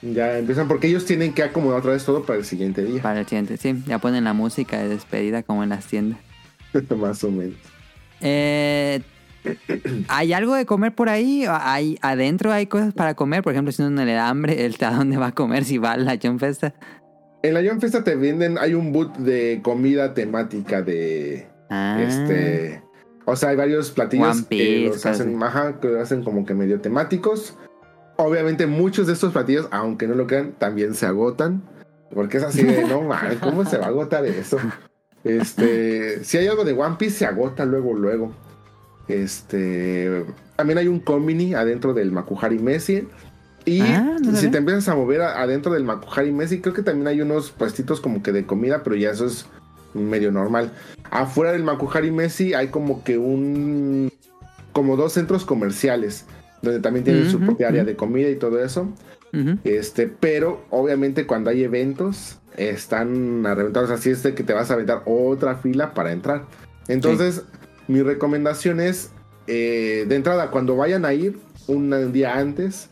Ya empiezan porque ellos tienen que acomodar otra vez todo para el siguiente día. Para el siguiente, sí. Ya ponen la música de despedida como en las tiendas. Más o menos. Eh, ¿Hay algo de comer por ahí? ¿Hay, ¿Adentro hay cosas para comer? Por ejemplo, si uno le da hambre, ¿él a dónde va a comer si va a la John Festa? En la John Festa te venden, hay un boot de comida temática de Ah, este. O sea, hay varios platillos que los hacen, ajá, que los hacen como que medio temáticos. Obviamente, muchos de estos platillos, aunque no lo crean, también se agotan. Porque es así de, no ¿cómo se va a agotar eso? Este, si hay algo de One Piece, se agota luego, luego. Este, también hay un Komini adentro del Makuhari Messi. Y Ah, no si te empiezas a mover adentro del Makuhari Messi, creo que también hay unos puestitos como que de comida, pero ya eso es medio normal. Afuera del Makuhari Messi hay como que un. como dos centros comerciales, donde también tienen su propia área de comida y todo eso. Este, pero obviamente cuando hay eventos, están sea, así es de que te vas a aventar otra fila para entrar. Entonces, mi recomendación es, eh, de entrada, cuando vayan a ir, un día antes,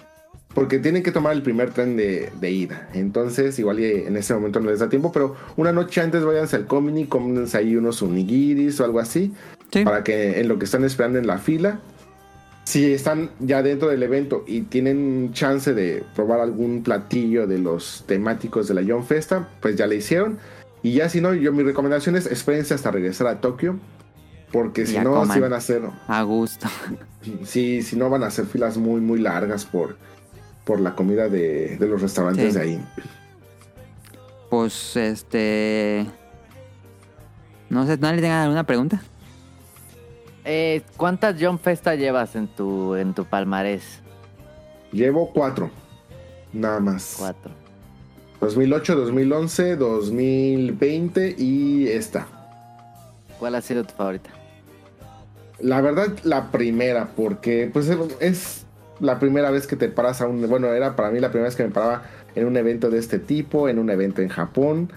porque tienen que tomar el primer tren de, de ida. Entonces, igual en ese momento no les da tiempo, pero una noche antes váyanse al Comini, cómense ahí unos onigiris o algo así, Sí. para que en lo que están esperando en la fila, si están ya dentro del evento y tienen chance de probar algún platillo de los temáticos de la John Festa, pues ya le hicieron. Y ya si no, yo mi recomendación es espérense hasta regresar a Tokio. Porque si Ya no, si van a hacer, A gusto. si, si no van a hacer filas muy, muy largas por, por la comida de, de los restaurantes Sí. de ahí. Pues, este... No sé, ¿no le tengan alguna pregunta? Eh, ¿Cuántas John Festa llevas en tu, en tu palmarés? Llevo cuatro. Nada más. Cuatro. 2008, 2011, 2020 y esta. ¿Cuál ha sido tu favorita? La verdad, la primera, porque pues es la primera vez que te paras a un... Bueno, era para mí la primera vez que me paraba en un evento de este tipo, en un evento en Japón.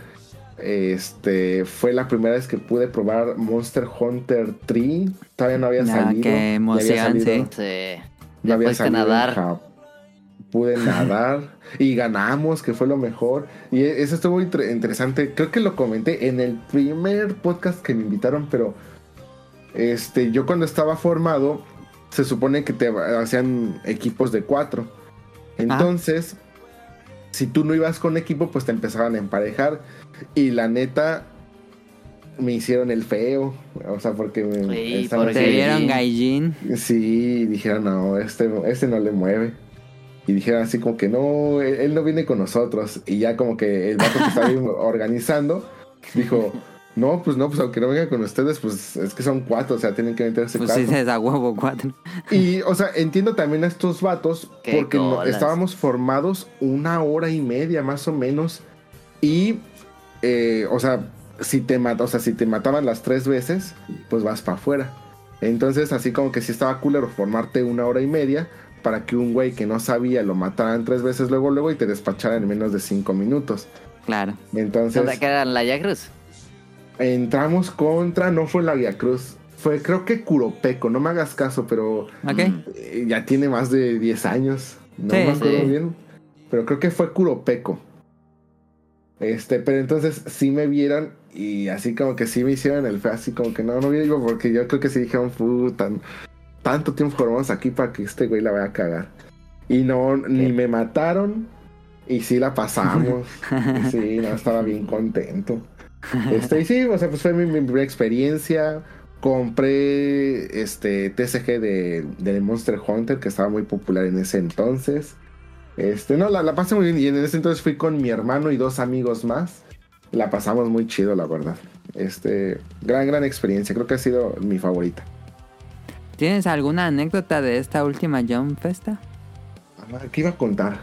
Este fue la primera vez que pude probar Monster Hunter 3. Todavía no había Ah, salido. qué salido- sí. Ya había salido en nadar. Jap- Pude nadar y ganamos, que fue lo mejor. Y e- eso estuvo inter- interesante. Creo que lo comenté en el primer podcast que me invitaron, pero este, yo cuando estaba formado, se supone que te hacían equipos de cuatro. Entonces, si tú no ibas con equipo, pues te empezaban a emparejar. Y la neta, me hicieron el feo. O sea, porque me Sí, estaban porque- dieron Gaijin. Sí, dijeron, no, este, este no le mueve. y dijeran así como que no, él, él no viene con nosotros. Y ya como que el vato que estaba organizando dijo, no, pues no, pues aunque no venga con ustedes, pues es que son cuatro, o sea, tienen que meterse Pues cuatro. sí, se da huevo cuatro. Y, o sea, entiendo también a estos vatos porque no- estábamos formados una hora y media más o menos. Y, eh, o sea, si te o sea, si te mataban las tres veces, pues vas para afuera. Entonces, así como que sí estaba culero formarte una hora y media para que un güey que no sabía lo mataran tres veces luego, luego y te despacharan en menos de cinco minutos. Claro. Entonces, ¿Dónde quedan la Yacruz? Entramos contra, no fue la Via Cruz, fue creo que Curopeco, no me hagas caso, pero eh, ya tiene más de 10 años. No Sí, me acuerdo sí. bien. Pero creo que fue Curopeco. Este, pero entonces sí me vieron y así como que sí me hicieron el fe, así como que no, no digo porque yo creo que sí dijeron, puta, tanto tiempo formamos aquí para que este güey la vaya a cagar. Y no, ni me mataron y sí la pasamos. Y sí, no, estaba bien contento. Este, y sí, o sea, pues fue mi, mi primera experiencia. Compré este TCG de, de Monster Hunter, que estaba muy popular en ese entonces. Este, no, la, la pasé muy bien. Y en ese entonces fui con mi hermano y dos amigos más. La pasamos muy chido, la verdad. Este, gran, gran experiencia. Creo que ha sido mi favorita. ¿Tienes alguna anécdota de esta última Jump Festa? Ah, ¿Qué iba a contar?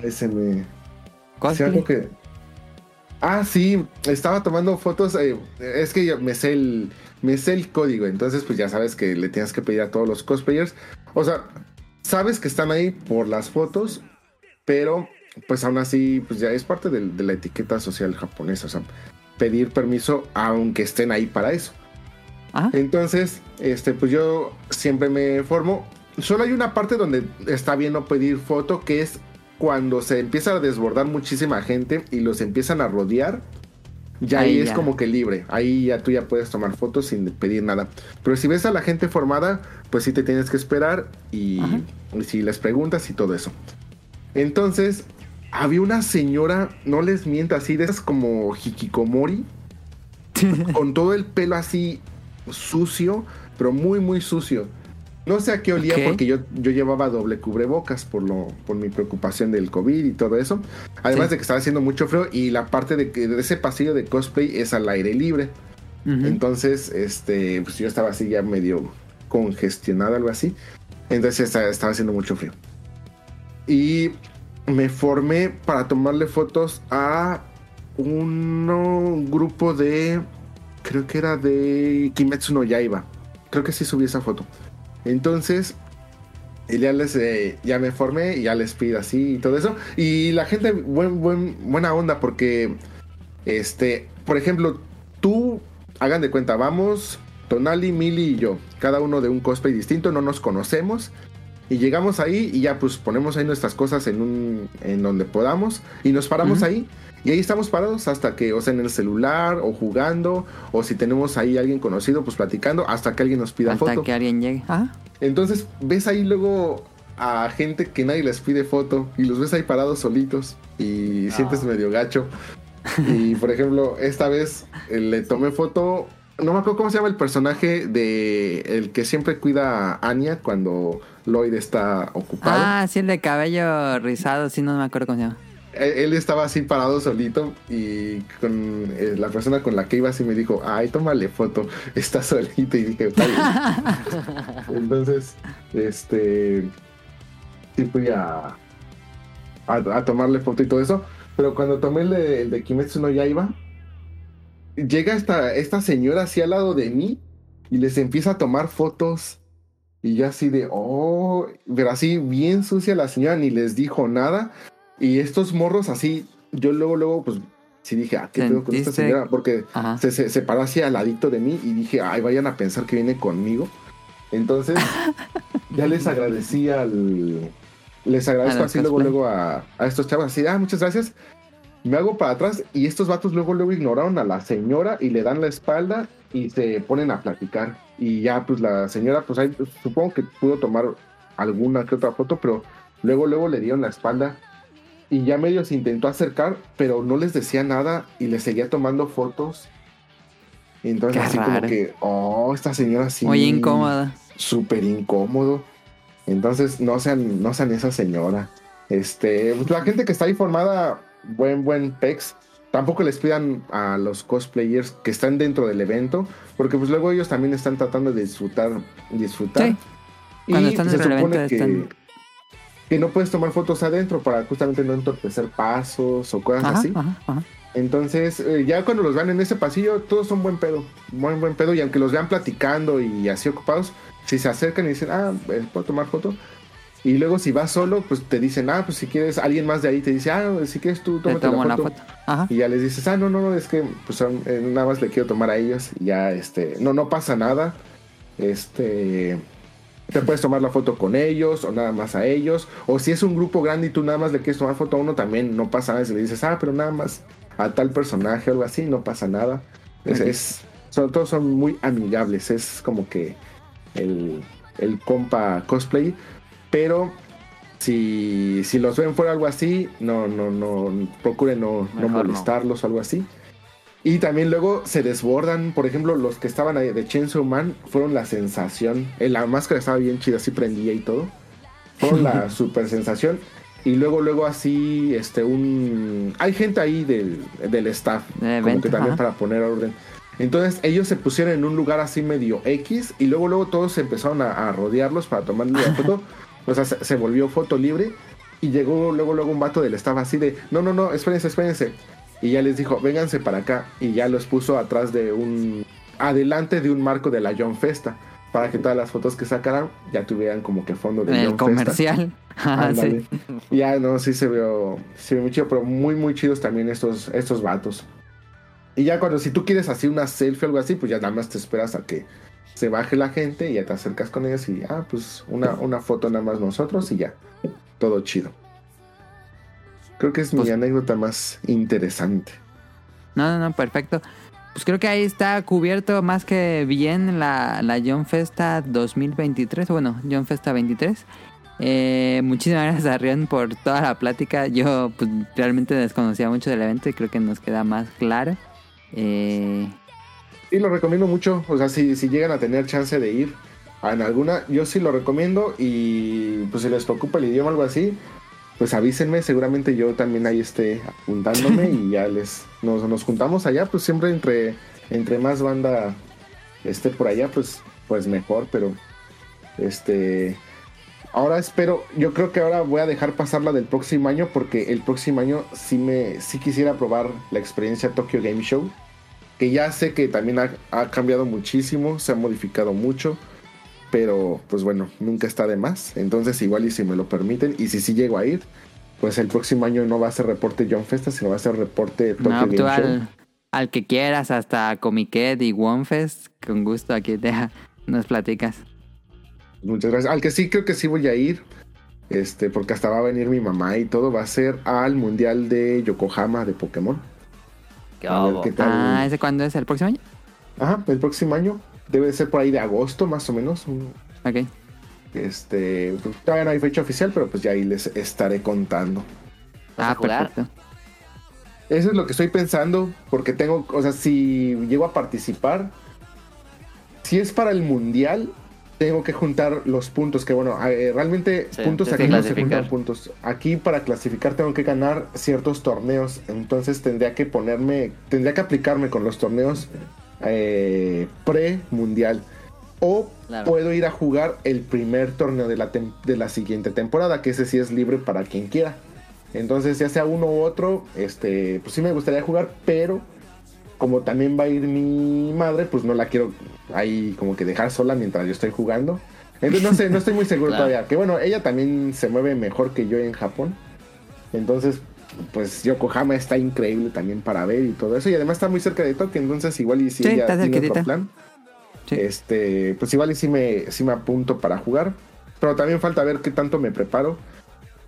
Ese me. Sí, Cosplay. algo que... Ah, sí, estaba tomando fotos. eh, es que yo me sé el me sé el código, entonces pues ya sabes que le tienes que pedir a todos los cosplayers. O sea, sabes que están ahí por las fotos, pero pues aún así pues ya es parte del- de, la etiqueta social japonesa, o sea, pedir permiso aunque estén ahí para eso. Ajá. Entonces, este, pues yo siempre me formo. Solo hay una parte donde está bien no pedir foto, que es cuando se empieza a desbordar muchísima gente y los empiezan a rodear. Ya ahí, Ahí es ya. como que libre. Ahí ya tú ya puedes tomar fotos sin pedir nada. Pero si ves a la gente formada, pues sí te tienes que esperar y, y si les preguntas y todo eso. Entonces, había una señora, no les mienta, así de esas como hikikomori, con todo el pelo así sucio, pero muy, muy sucio. No sé a qué olía porque yo, yo llevaba doble cubrebocas por, lo, por mi preocupación del COVID y todo eso. Además Sí. de que estaba haciendo mucho frío y la parte de, que- de ese pasillo de cosplay es al aire libre. Entonces, este, pues yo estaba así ya medio congestionado, algo así. Entonces estaba, estaba haciendo mucho frío. Y me formé para tomarle fotos a un un grupo de, creo que era de Kimetsu no Yaiba. Creo que sí subí esa foto. Entonces, y ya les, eh, ya me formé y ya les pido así y todo eso. Y la gente, buen, buen, buena onda porque, este, por ejemplo, tú, hagan de cuenta, vamos, Tonali, Mili y yo, cada uno de un cosplay distinto, no nos conocemos. Y llegamos ahí y ya pues ponemos ahí nuestras cosas en un en donde podamos y nos paramos ahí y ahí estamos parados hasta que o sea en el celular o jugando o si tenemos ahí alguien conocido pues platicando hasta que alguien nos pida Hasta foto. que alguien llegue. Ajá. Entonces ves ahí luego a gente que nadie les pide foto y los ves ahí parados solitos y sientes medio gacho. Y por ejemplo, esta vez eh, le tomé foto, no me acuerdo cómo se llama el personaje de el que siempre cuida a Anya cuando Lloyd está ocupado. Ah, sí, el de cabello rizado, sí, no me acuerdo cómo se llama. Él estaba así parado solito y con eh, la persona con la que iba así me dijo, ay, tómale foto, está solito y dije, "Está bien". Entonces, este, sí fui a, a, a tomarle foto y todo eso, pero cuando tomé el de, el de Kimetsu no Yaiba, llega esta, esta señora así al lado de mí y les empieza a tomar fotos y yo así de, oh, pero así bien sucia la señora, ni les dijo nada. Y estos morros así, yo luego, luego, pues sí dije, ah, ¿qué pedo con esta señora? Porque Ajá. se, se, se paró así al ladito de mí y dije, ay, vayan a pensar que viene conmigo. Entonces, ya les agradecí al. Les agradezco así luego, luego a, a estos chavos, así, ah, muchas gracias. Me hago para atrás y estos vatos luego, luego ignoraron a la señora y le dan la espalda y se ponen a platicar. Y ya, pues la señora, pues ahí, supongo que pudo tomar alguna que otra foto, pero luego, luego le dieron la espalda y ya medio se intentó acercar, pero no les decía nada y les seguía tomando fotos. Y entonces Qué así como que, oh, esta señora sí. Muy incómoda. Súper incómodo. Entonces, no sean, no sean esa señora. Este, pues, la gente que está ahí formada, buen, buen pex. Tampoco les pidan a los cosplayers que están dentro del evento, porque pues luego ellos también están tratando de disfrutar, disfrutar. Sí. Cuando están se supone evento que, están- que no puedes tomar fotos adentro para justamente no entorpecer pasos o cosas Ajá, así. ajá, ajá. Entonces, eh, ya cuando los vean en ese pasillo, todos son buen pedo, buen buen pedo. Y aunque los vean platicando y así ocupados, si se acercan y dicen, ah, ¿puedo tomar foto? Y luego si vas solo, pues te dicen, ah, pues si quieres, alguien más de ahí te dice, ah, si quieres tú, Te tómate la la foto. foto. Ajá. Y ya les dices, ah, no, no, no, es que pues son- eh, nada más le quiero tomar a ellos. Y ya, este, no, no pasa nada. Este, te puedes tomar la foto con ellos o nada más a ellos. O si es un grupo grande y tú nada más le quieres tomar foto a uno, también no pasa nada. Si le dices, ah, pero nada más a tal personaje o algo así, no pasa nada. Es, Ok. es- son, todos son muy amigables. Es como que el, el compa cosplay. Pero si, si los ven fuera algo así, no, no, no, procuren no, no Mejor no. molestarlos o algo así. Y también luego se desbordan, por ejemplo, los que estaban ahí de Chainsaw Man fueron la sensación. Eh, La máscara estaba bien chida, así prendía y todo. Fueron la super sensación. Y luego, luego así, este, un... Hay gente ahí del, del staff, De como que también ajá. para poner orden. Entonces ellos se pusieron en un lugar así medio X y luego luego todos empezaron a, a rodearlos para tomarle la foto. O sea, se, se volvió foto libre y llegó luego luego un vato del staff así de, no, no, no, espérense, espérense. Y ya les dijo, vénganse para acá y ya los puso atrás de un, adelante de un marco de la John Festa para que todas las fotos que sacaran ya tuvieran como que fondo de el John Festa. comercial. Ajá, Ándale. sí. Ya, no, sí se veo, se ve muy chido, pero muy, muy chidos también estos, estos vatos. Y ya cuando, si tú quieres así una selfie o algo así, pues ya nada más te esperas a que se baje la gente y ya te acercas con ellos y, ah, pues una, una foto nada más nosotros y ya. Todo chido. Creo que es Pues- mi anécdota más interesante. No, no, no, perfecto. Pues creo que ahí está cubierto más que bien la, la John Festa 2023. Bueno, John Festa 23. Eh, muchísimas gracias a Rion por toda la plática. Yo pues, realmente desconocía mucho del evento y creo que nos queda más claro. Eh, Y lo recomiendo mucho. O sea, si, si llegan a tener chance de ir en alguna, yo sí lo recomiendo. Y pues si les preocupa el idioma o algo así, pues avísenme. Seguramente yo también ahí esté apuntándome y ya les nos, nos juntamos allá. Pues siempre entre, entre más banda esté por allá, pues, pues mejor. Pero este. Ahora espero, yo creo que ahora voy a dejar pasar la del próximo año porque el próximo año sí me sí quisiera probar la experiencia Tokyo Game Show que ya sé que también ha, ha cambiado muchísimo, se ha modificado mucho, pero pues bueno, nunca está de más. Entonces igual y si me lo permiten, y si sí llego a ir, pues el próximo año no va a ser reporte John Festa, sino va a ser reporte Tokyo no, tú Show. al, al que quieras, hasta Comiquet y Wonfest, con gusto aquí te nos platicas. Muchas gracias. Al que sí creo que sí voy a ir, este, porque hasta va a venir mi mamá y todo, va a ser al Mundial de Yokohama de Pokémon. ¿Qué A ver hubo? qué tal. Ah, ¿ese cuándo es? ¿El próximo año? Ajá, el próximo año. Debe de ser por ahí de agosto, más o menos. Ok. Este, pues, todavía no hay fecha oficial, pero pues ya ahí les estaré contando. ¿Vas a Ah, perfecto. Eso es lo que estoy pensando, porque tengo, o sea, si llego a participar, si es para el mundial, tengo que juntar los puntos, que bueno, eh, realmente Sí, puntos aquí no se juntan puntos. Aquí para clasificar tengo que ganar ciertos torneos, entonces tendría que ponerme, tendría que aplicarme con los torneos eh, pre-mundial. O Claro. puedo ir a jugar el primer torneo de la, de la siguiente temporada, que ese sí es libre para quien quiera. Entonces, ya sea uno u otro, este, pues sí me gustaría jugar, pero como también va a ir mi madre, pues no la quiero ahí como que dejar sola mientras yo estoy jugando. Entonces, no sé, no estoy muy seguro Claro. todavía. Que bueno, ella también se mueve mejor que yo en Japón. Entonces, pues Yokohama está increíble también para ver y todo eso. Y además está muy cerca de Tokio, entonces igual y si Sí, ella está tiene otro plan. Sí. Este, pues igual y sí me, sí me apunto para jugar. Pero también falta ver qué tanto me preparo.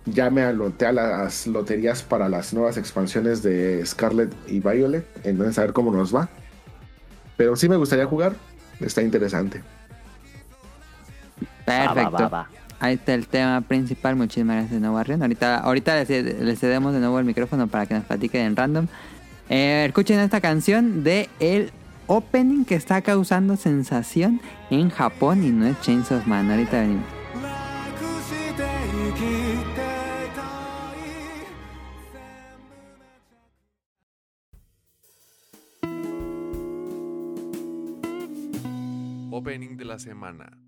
Ya me anoté a las loterías para las nuevas expansiones de Scarlet y Violet. Entonces a ver cómo nos va. Pero sí me gustaría jugar. Está interesante. Va, va, Perfecto. va, va. Ahí está el tema principal. Muchísimas gracias de nuevo, Arrión. Ahorita, ahorita le cedemos de nuevo el micrófono para que nos platique en random. Eh, escuchen esta canción de el opening que está causando sensación en Japón y no es Chainsaw Man. Ahorita venimos. Opening de la semana.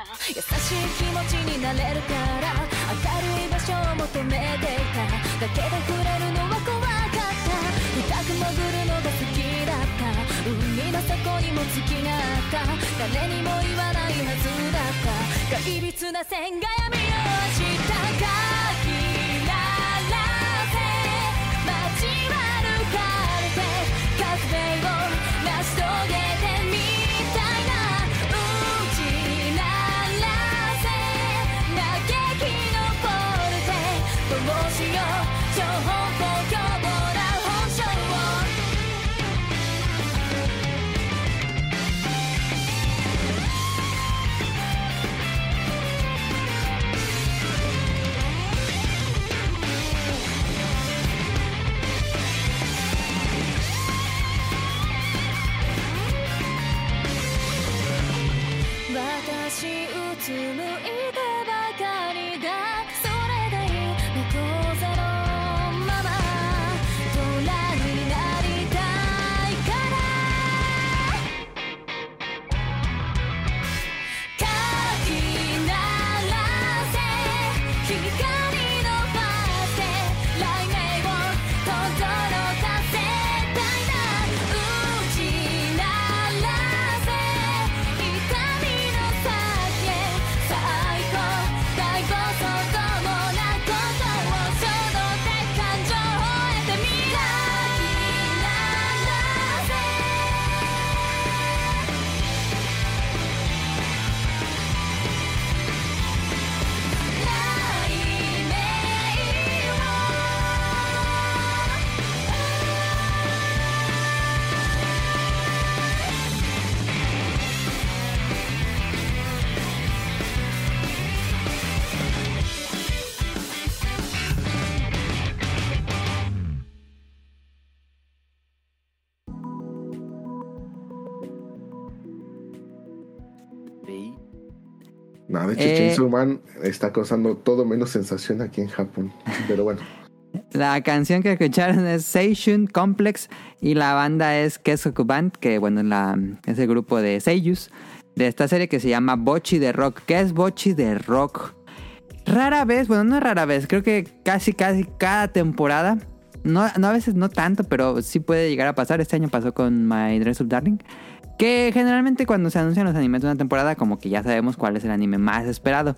優しい気持ちになれるから明るい場所を求めていた。だけど触れるのは怖かった。深く潜るのが好きだった。海の底にも月があった。誰にも言わないはずだった。怪つな線が闇を明たか。ら No, de hecho, Eh, Chainsaw Man está causando todo menos sensación aquí en Japón. Pero bueno. La canción que escucharon es Seishun Complex y la banda es Kesoku Band, que bueno, la, es el grupo de Seiyus de esta serie que se llama Bochi de Rock. ¿Qué es Bochi de Rock? Rara vez, bueno, no rara vez, creo que casi, casi cada temporada, no, no a veces no tanto, pero sí puede llegar a pasar. Este año pasó con My Dress Up Darling. Que generalmente cuando se anuncian los animes de una temporada, como que ya sabemos cuál es el anime más esperado.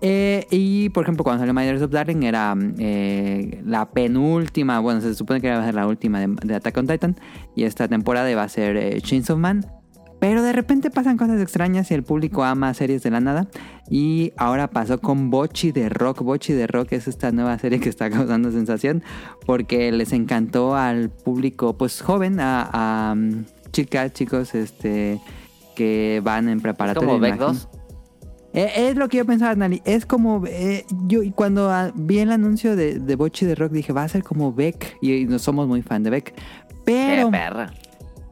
Eh, y por ejemplo, cuando salió My Up Darling era eh, la penúltima, bueno, se supone que iba a ser la última de, Attack on Titan. Y esta temporada iba a ser eh, Chainsaw Man. Pero de repente pasan cosas extrañas y el público ama series de la nada. Y ahora pasó con Bochi de Rock. Bochi de Rock es esta nueva serie que está causando sensación. Porque les encantó al público, pues joven, a, chicas, chicos, este, que van en preparatoria. como Beck imagino. 2. Eh, es lo que yo pensaba, Nali. Es como. eh, yo cuando ah, vi el anuncio de, de Bochi de Rock dije, va a ser como Beck. Y, y no somos muy fan de Beck. Qué Pero perra.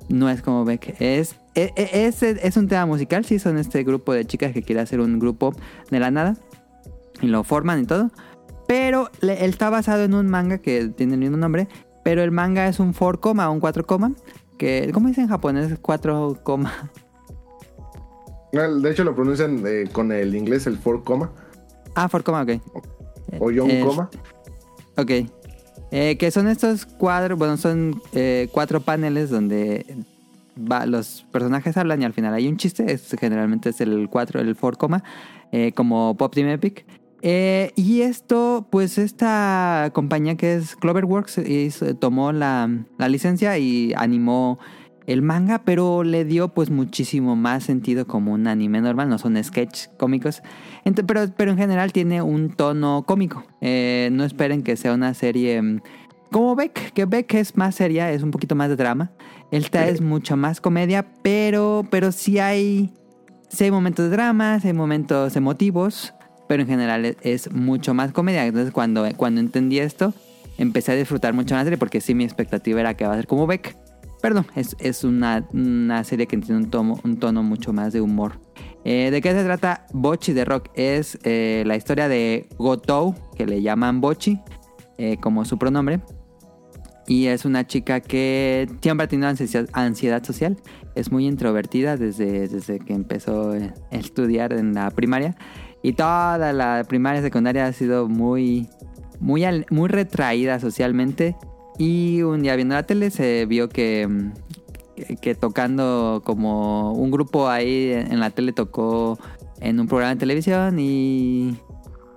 no es como Beck. Es, e- e- es, es un tema musical. Sí, son este grupo de chicas que quiere hacer un grupo de la nada. Y lo forman y todo. Pero le- él está basado en un manga que tiene el mismo nombre. Pero el manga es un 4 coma, un 4 coma. Que, ¿Cómo dice en japonés? 4 coma. Ah, De hecho lo pronuncian eh, con el inglés el 4 coma Ah, for coma, ok. o Young Eh, coma. Ok. Eh, que son estos cuadros, bueno, son eh, cuatro paneles donde va- los personajes hablan y al final hay un chiste. Es, generalmente es el 4, el 4, coma, como Pop Team Epic. Eh, y esto, pues esta compañía que es Cloverworks hizo- tomó la, la licencia y animó el manga, pero le dio pues muchísimo más sentido como un anime normal, no son sketch cómicos. Pero, pero en general tiene un tono cómico. Eh, no esperen que sea una serie mm, como Beck, que Beck es más seria, es un poquito más de drama. Esta es mucho más comedia, pero, pero sí hay, hay momentos de drama, sí hay momentos emotivos, pero en general es, es mucho más comedia. Entonces cuando, cuando entendí esto, empecé a disfrutar mucho más la serie porque sí mi expectativa era que va a ser como Beck. Perdón, es, es una, una serie que tiene un tono, un tono mucho más de humor. Eh, ¿De qué se trata Bochi de Rock? Es eh, la historia de Gotou, que le llaman Bochi, eh, como su pronombre. Y es una chica que siempre ha tenido ansiedad, ansiedad social. Es muy introvertida desde, desde que empezó eh, a estudiar en la primaria. Y toda la primaria y secundaria ha sido muy, muy, muy retraída socialmente. Y un día viendo la tele se vio que, mm, que, tocando como un grupo ahí en la tele tocó en un programa de televisión y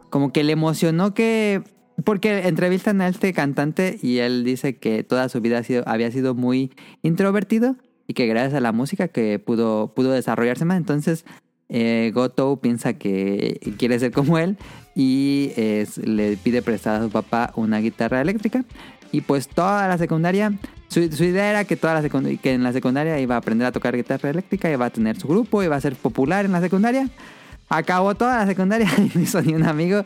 como que le emocionó que porque entrevistan a este cantante y él dice que toda su vida había sido muy introvertido y que gracias a la música que pudo, pudo desarrollarse más. Entonces eh, Goto piensa que quiere ser como él y le pide prestada a su papá una guitarra eléctrica. Y pues toda la secundaria, su, idea era que, toda la que en la secundaria iba a aprender a tocar guitarra eléctrica, iba a tener su grupo, iba a ser popular en la secundaria. Acabó toda la secundaria y no hizo ni un amigo,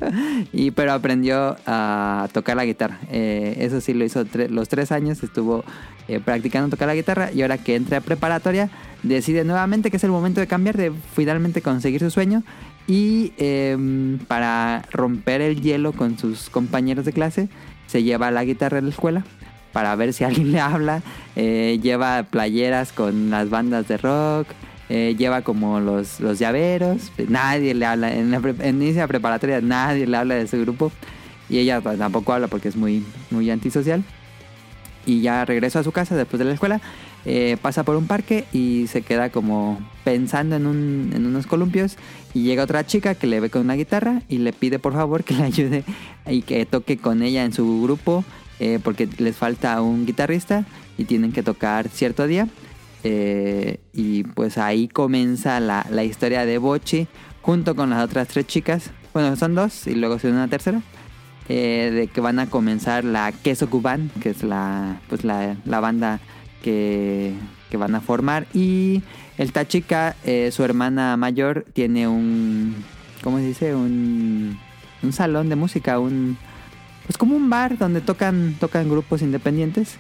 y, pero aprendió a tocar la guitarra. Eh, eso sí lo hizo los tres años, estuvo eh, practicando tocar la guitarra y ahora que entra a preparatoria decide nuevamente que es el momento de cambiar, de finalmente conseguir su sueño y em, para romper el hielo con sus compañeros de clase se lleva la guitarra a la escuela para ver si alguien le habla, eh, lleva playeras con las bandas de rock, eh, lleva como los, los llaveros, nadie le habla, en, la en de preparatoria nadie le habla de su grupo y ella pues, tampoco habla porque es muy, muy antisocial. Y ya regresó a su casa después de la escuela, eh, pasa por un parque y se queda como pensando en, un- en unos columpios y llega otra chica que le ve con una guitarra y le pide por favor que le ayude y que toque con ella en su grupo eh, porque les falta un guitarrista y tienen que tocar cierto día. Eh, y pues ahí comienza la, la historia de Bochi junto con las otras tres chicas. Bueno, son dos y luego se una tercera. eh, de que van a comenzar la Queso Cuban, que es la, pues la, la banda que, que van a formar. Y esta chica, eh, su hermana mayor, tiene un, ¿cómo se dice? Un, un salón de música, un, pues como un bar donde tocan, tocan grupos independientes.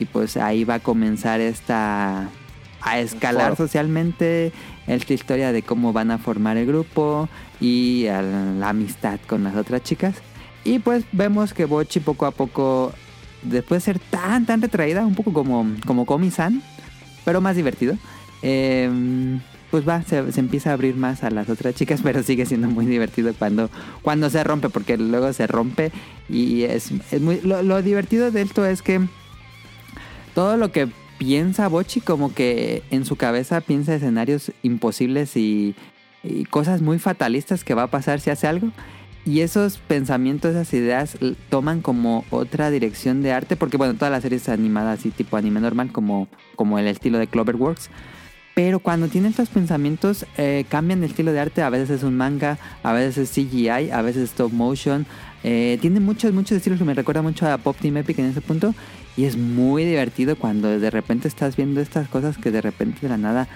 Y pues ahí va a comenzar esta, a escalar socialmente esta historia de cómo van a formar el grupo y a la amistad con las otras chicas. Y pues vemos que Bochi poco a poco, después de ser tan, tan retraída, un poco como, como Komi-san, pero más divertido, eh, pues va, se, se empieza a abrir más a las otras chicas, pero sigue siendo muy divertido cuando, cuando se rompe, porque luego se rompe y es, es muy... Lo, lo divertido de esto es que todo lo que piensa Bochi, como que en su cabeza piensa escenarios imposibles y, y cosas muy fatalistas que va a pasar si hace algo. Y esos pensamientos, esas ideas toman como otra dirección de arte, porque bueno, toda la serie es animada así tipo anime normal, como, como el estilo de Cloverworks. Pero cuando tiene estos pensamientos, eh, cambian el estilo de arte. A veces es un manga, a veces es CGI, a veces es stop motion. Eh, tiene muchos, muchos estilos que me recuerda mucho a Pop Team Epic en ese punto. Y es muy divertido cuando de repente estás viendo estas cosas que de repente de la nada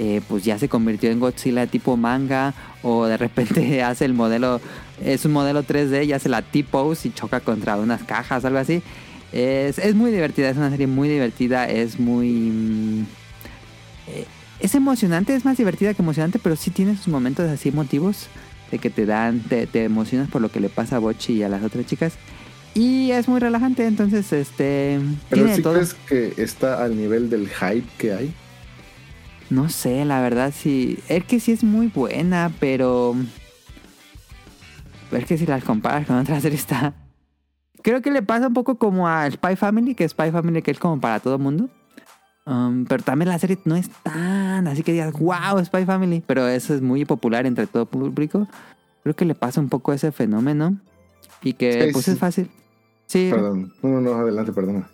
eh, pues ya se convirtió en Godzilla tipo manga o de repente hace el modelo, es un modelo 3D y hace la T-pose y choca contra unas cajas, algo así. Es, es muy divertida, es una serie muy divertida, es muy... mm, eh, es emocionante, es más divertida que emocionante, pero sí tiene sus momentos así emotivos de que te dan, te, te emocionas por lo que le pasa a Bochi y a las otras chicas. Y es muy relajante, entonces este... Pero tiene sí todo. crees que está al nivel del hype que hay. No sé, la verdad sí. Es que sí es muy buena, pero. Es que si las comparas con otra serie está. Creo que le pasa un poco como a Spy Family, que Spy Family que es como para todo mundo. Um, pero también la serie no es tan así que digas, wow, Spy Family. Pero eso es muy popular entre todo público. Creo que le pasa un poco ese fenómeno. Y que Sí, pues sí. es fácil. Sí, Perdón. No, no, no, adelante, perdona.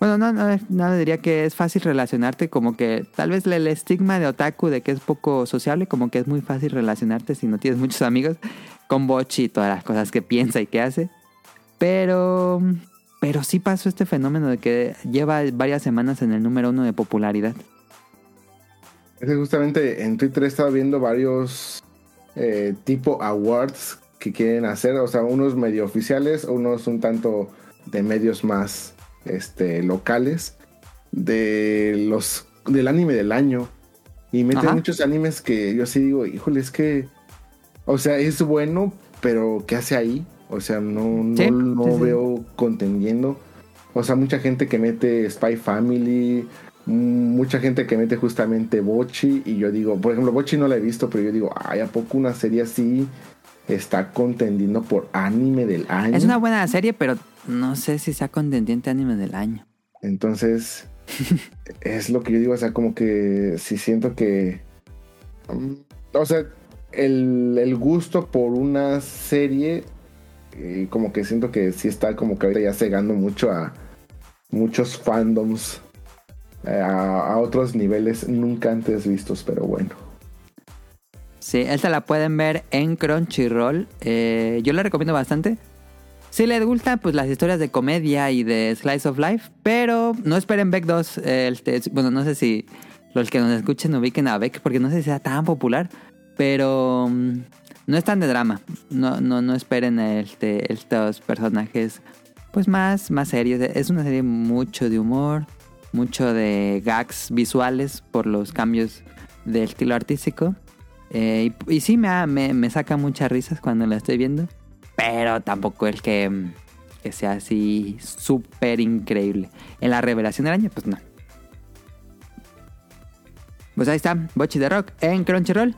bueno, no, no, no diría que es fácil relacionarte, como que tal vez el estigma de otaku de que es poco sociable, como que es muy fácil relacionarte si no tienes muchos amigos con Bochi y todas las cosas que piensa y que hace. Pero, pero sí pasó este fenómeno de que lleva varias semanas en el número uno de popularidad. Es que justamente en Twitter he estado viendo varios eh, tipo awards que quieren hacer, o sea, unos medio oficiales, unos un tanto de medios más este, locales de los del anime del año y meten Ajá. muchos animes que yo sí digo, híjole, es que, o sea, es bueno, pero ¿qué hace ahí? O sea, no, no, Sí, no sí, veo contendiendo. O sea, mucha gente que mete Spy Family, mucha gente que mete justamente Bochi. Y yo digo, por ejemplo, Bochi no la he visto, pero yo digo, ay, ¿a poco una serie así está contendiendo por anime del año? Es una buena serie, pero no sé si sea contendiente anime del año. Entonces, es lo que yo digo, o sea, como que sí siento que. mm, o sea, el, el gusto por una serie, eh, como que siento que sí está como que ahorita ya cegando mucho a muchos fandoms eh, a, a otros niveles nunca antes vistos, pero bueno. Sí, esta la pueden ver en Crunchyroll. Eh, yo la recomiendo bastante. Si les gustan pues las historias de comedia y de Slice of Life, pero no esperen Beck 2. eh, este, bueno, no sé si los que nos escuchen ubiquen a Beck, porque no sé si sea tan popular, pero mm, no es tan de drama. No, no, no esperen este, estos personajes pues más, más serios. Es una serie mucho de humor, mucho de gags visuales por los cambios de estilo artístico. Eh, y, sí, me, me, me saca muchas risas cuando la estoy viendo. Pero tampoco el que, mm, que sea así súper increíble. En la revelación del año, pues no. Pues ahí está, Bochi de Rock en Crunchyroll.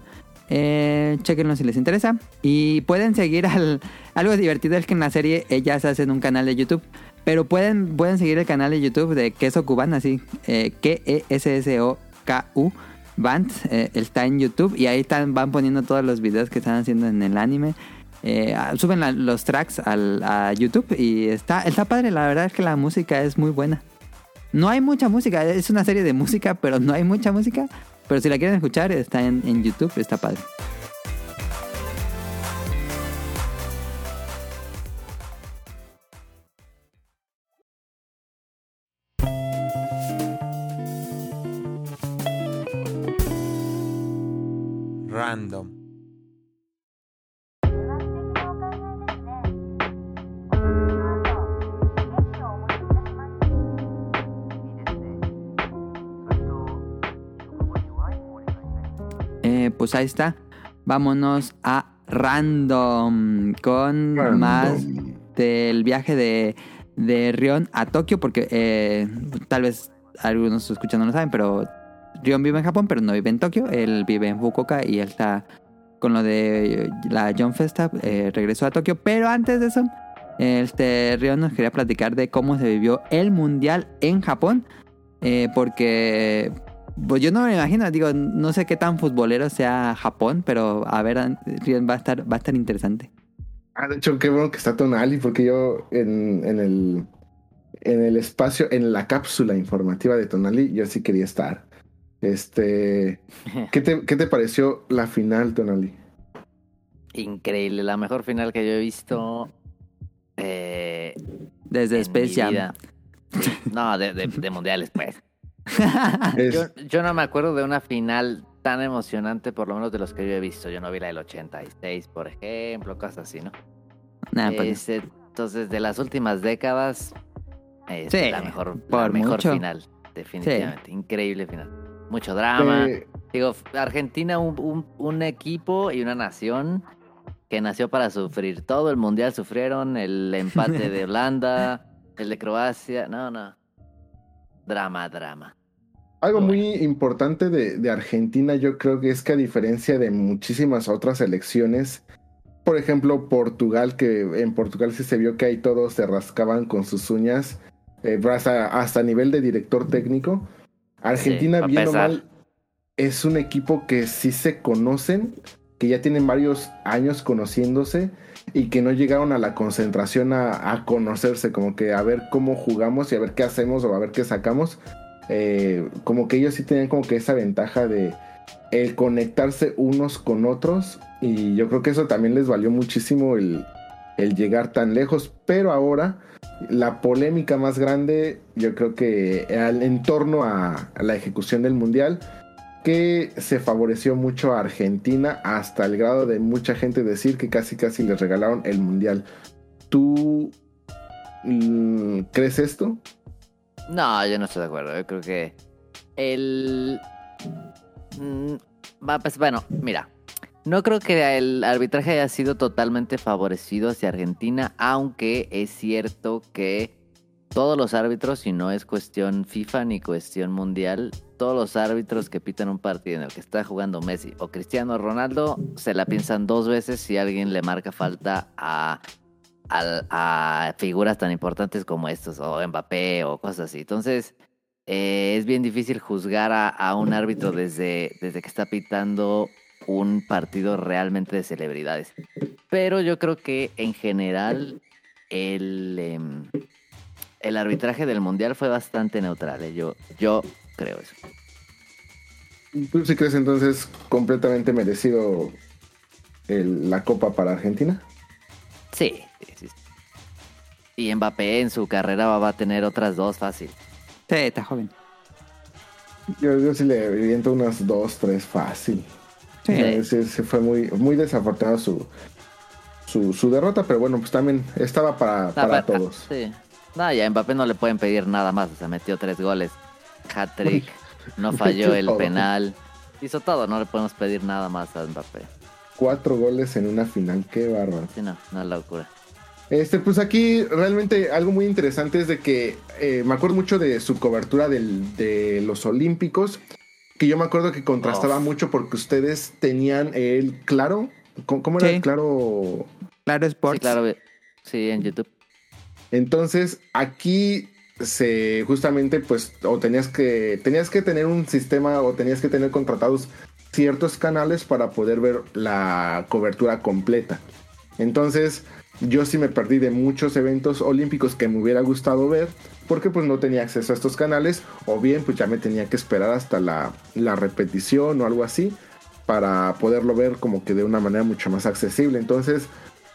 Eh, chequenlo si les interesa. Y pueden seguir al. Algo divertido es que en la serie ellas hacen un canal de YouTube. Pero pueden, pueden seguir el canal de YouTube de Queso Cubano, así. Eh, K-E-S-S-O-K-U. Band. eh, está en YouTube. Y ahí están, van poniendo todos los videos que están haciendo en el anime. Eh, ah, suben los tracks al, a YouTube. Y está, está padre. La verdad es que la música es muy buena. No hay mucha música, es una serie de música, pero no hay mucha música. Pero si la quieren escuchar, está en, en YouTube, está padre. Pues ahí está. Vámonos a Random con Random. más del viaje de, de Rion a Tokio, porque eh, tal vez algunos escuchan no lo saben, pero Rion vive en Japón, pero no vive en Tokio. Él vive en Fukuoka y él está con lo de la John Festa, eh, regresó a Tokio. Pero antes de eso, este Rion nos quería platicar de cómo se vivió el mundial en Japón, eh, porque pues yo no me imagino, digo, no sé qué tan futbolero sea Japón, pero a ver, va a estar, va a estar interesante. Ah, de hecho, qué bueno que está Tonali, porque yo en, en el en el espacio, en la cápsula informativa de Tonali, yo sí quería estar. Este, ¿qué te, qué te pareció la final, Tonali? Increíble, la mejor final que yo he visto. Eh, Desde Space Jam. No, de, de- de mundiales, pues. Es- Yo, yo no me acuerdo de una final tan emocionante, por lo menos de los que yo he visto. Yo no vi la del 86, por ejemplo, cosas así, ¿no? Nah, pues, Es, entonces, de las últimas décadas, es Sí, la mejor, por la mejor mucho. final, definitivamente. Increíble final. Mucho drama. Digo, Argentina, un, un- un equipo y una nación que nació para sufrir. Todo el mundial sufrieron, el empate de Holanda, el de Croacia. No, no. Drama, drama. Algo muy importante de, de Argentina yo creo que es que a diferencia de muchísimas otras elecciones, por ejemplo Portugal, que en Portugal sí se vio que ahí todos se rascaban con sus uñas, eh, hasta, hasta a nivel de director técnico, Argentina, Sí, bien o mal, es un equipo que sí se conocen, que ya tienen varios años conociéndose y que no llegaron a la concentración a, a conocerse, como que a ver cómo jugamos y a ver qué hacemos o a ver qué sacamos. Eh, como que ellos sí tenían como que esa ventaja de conectarse unos con otros y yo creo que eso también les valió muchísimo el, llegar tan lejos, pero ahora la polémica más grande yo creo que al- en torno a, a la ejecución del mundial que se favoreció mucho a Argentina hasta el grado de mucha gente decir que casi casi les regalaron el mundial. ¿Tú mm, crees esto? No, yo no estoy de acuerdo. Yo creo que el... Mm, pues, bueno, mira. No creo que el arbitraje haya sido totalmente favorecido hacia Argentina, aunque es cierto que todos los árbitros, y no es cuestión FIFA ni cuestión mundial, todos los árbitros que pitan un partido en el que está jugando Messi o Cristiano Ronaldo se la piensan dos veces si alguien le marca falta a, a figuras tan importantes como estos, o Mbappé o cosas así. Entonces, eh, es bien difícil juzgar a, a un árbitro desde, desde que está pitando un partido realmente de celebridades. Pero yo creo que en general el, em, el arbitraje del Mundial fue bastante neutral. eh, Yo, yo creo eso. ¿Tú sí crees entonces completamente merecido el- la copa para Argentina? Sí, sí, sí. Y Mbappé en su carrera va, a tener otras dos fácil. Sí, está joven. Yo, yo sí le viento unas dos, tres fácil. Sí. Sí, sí fue muy, muy desafortunado su, su, su derrota, pero bueno, pues también estaba para, No, para pero- todos. Sí. No, y a Mbappé no le pueden pedir nada más. O sea, metió tres goles. Hat-trick. No falló el Todo. penal. Hizo todo. No le podemos pedir nada más a Mbappé. Cuatro goles en una final, qué bárbaro. Sí, no, no es locura. Este, pues aquí realmente algo muy interesante es de que eh, me acuerdo mucho de su cobertura del- de los Olímpicos, que yo me acuerdo que contrastaba Uf. mucho porque ustedes tenían el claro, ¿cómo, cómo era Sí. el claro? Claro, Sports. Sí, claro. Sí, en YouTube. Entonces aquí se justamente pues o tenías que tenías que tener un sistema o tenías que tener contratados ciertos canales para poder ver la cobertura completa. Entonces yo sí me perdí de muchos eventos olímpicos que me hubiera gustado ver porque pues no tenía acceso a estos canales o bien pues ya me tenía que esperar hasta la, la repetición o algo así para poderlo ver como que de una manera mucho más accesible. Entonces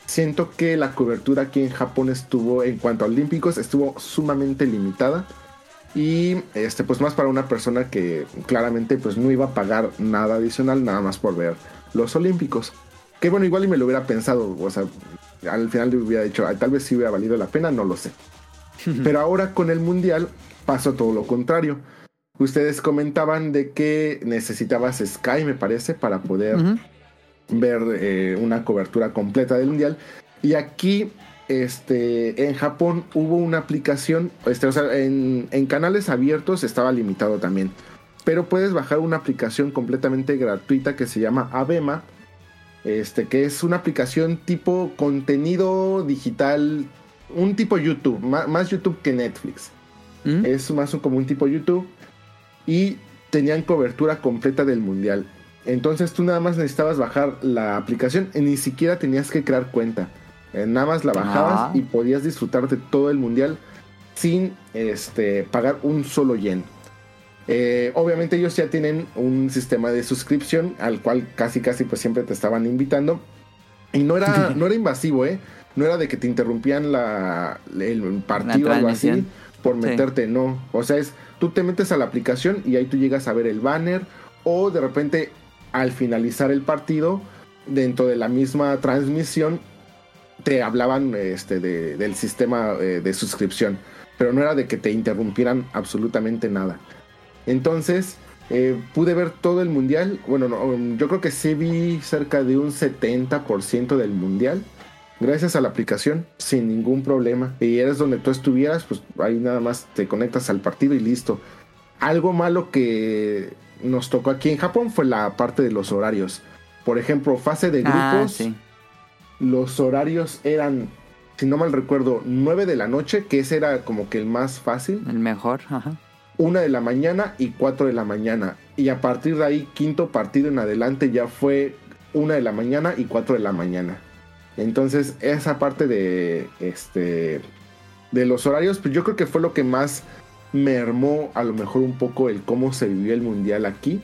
siento que la cobertura aquí en Japón estuvo, en cuanto a olímpicos, estuvo sumamente limitada. Y este, pues más para una persona que claramente pues no iba a pagar nada adicional, nada más por ver los olímpicos. Que bueno, igual y me lo hubiera pensado, o sea, al final le hubiera dicho, "Ay, tal vez sí hubiera valido la pena, no lo sé. Pero ahora con el mundial pasó todo lo contrario. Ustedes comentaban de que necesitabas Sky, me parece, para poder ver eh, una cobertura completa del mundial. Y aquí, este, en Japón hubo una aplicación, este, o sea, en, en canales abiertos estaba limitado también. Pero puedes bajar una aplicación completamente gratuita que se llama Abema. Este, que es una aplicación tipo contenido digital, un tipo YouTube, más, YouTube que Netflix. ¿Mm? Es más un- como un tipo YouTube. Y tenían cobertura completa del mundial. Entonces tú nada más necesitabas bajar la aplicación y ni siquiera tenías que crear cuenta. Eh, nada más la bajabas Ah. y podías disfrutar de todo el mundial sin este, pagar un solo yen. Eh, obviamente ellos ya tienen un sistema de suscripción al cual casi casi pues siempre te estaban invitando. Y no era, no era invasivo, ¿eh? No era de que te interrumpían la, el partido o algo así por Sí. meterte, no. O sea, es tú te metes a la aplicación y ahí tú llegas a ver el banner o de repente al finalizar el partido dentro de la misma transmisión te hablaban este, de- del sistema eh, de suscripción, pero no era de que te interrumpieran absolutamente nada. Entonces, eh, pude ver todo el mundial. Bueno, no, yo creo que sí vi cerca de un 70% del mundial. Gracias a la aplicación, sin ningún problema. Y eres donde tú estuvieras, pues ahí nada más te conectas al partido y listo. algo malo que nos tocó aquí en Japón fue la parte de los horarios. Por ejemplo, fase de Ah, grupos, sí. los horarios eran, si no mal recuerdo, 9 de la noche, que ese era como que el más fácil, El mejor, ajá. Una de la mañana y 4 de la mañana. Y a partir de ahí, quinto partido en adelante ya fue una de la mañana y 4 de la mañana. Entonces, esa parte de este de los horarios, pues yo creo que fue lo que más mermó a lo mejor un poco el cómo se vivió el mundial aquí.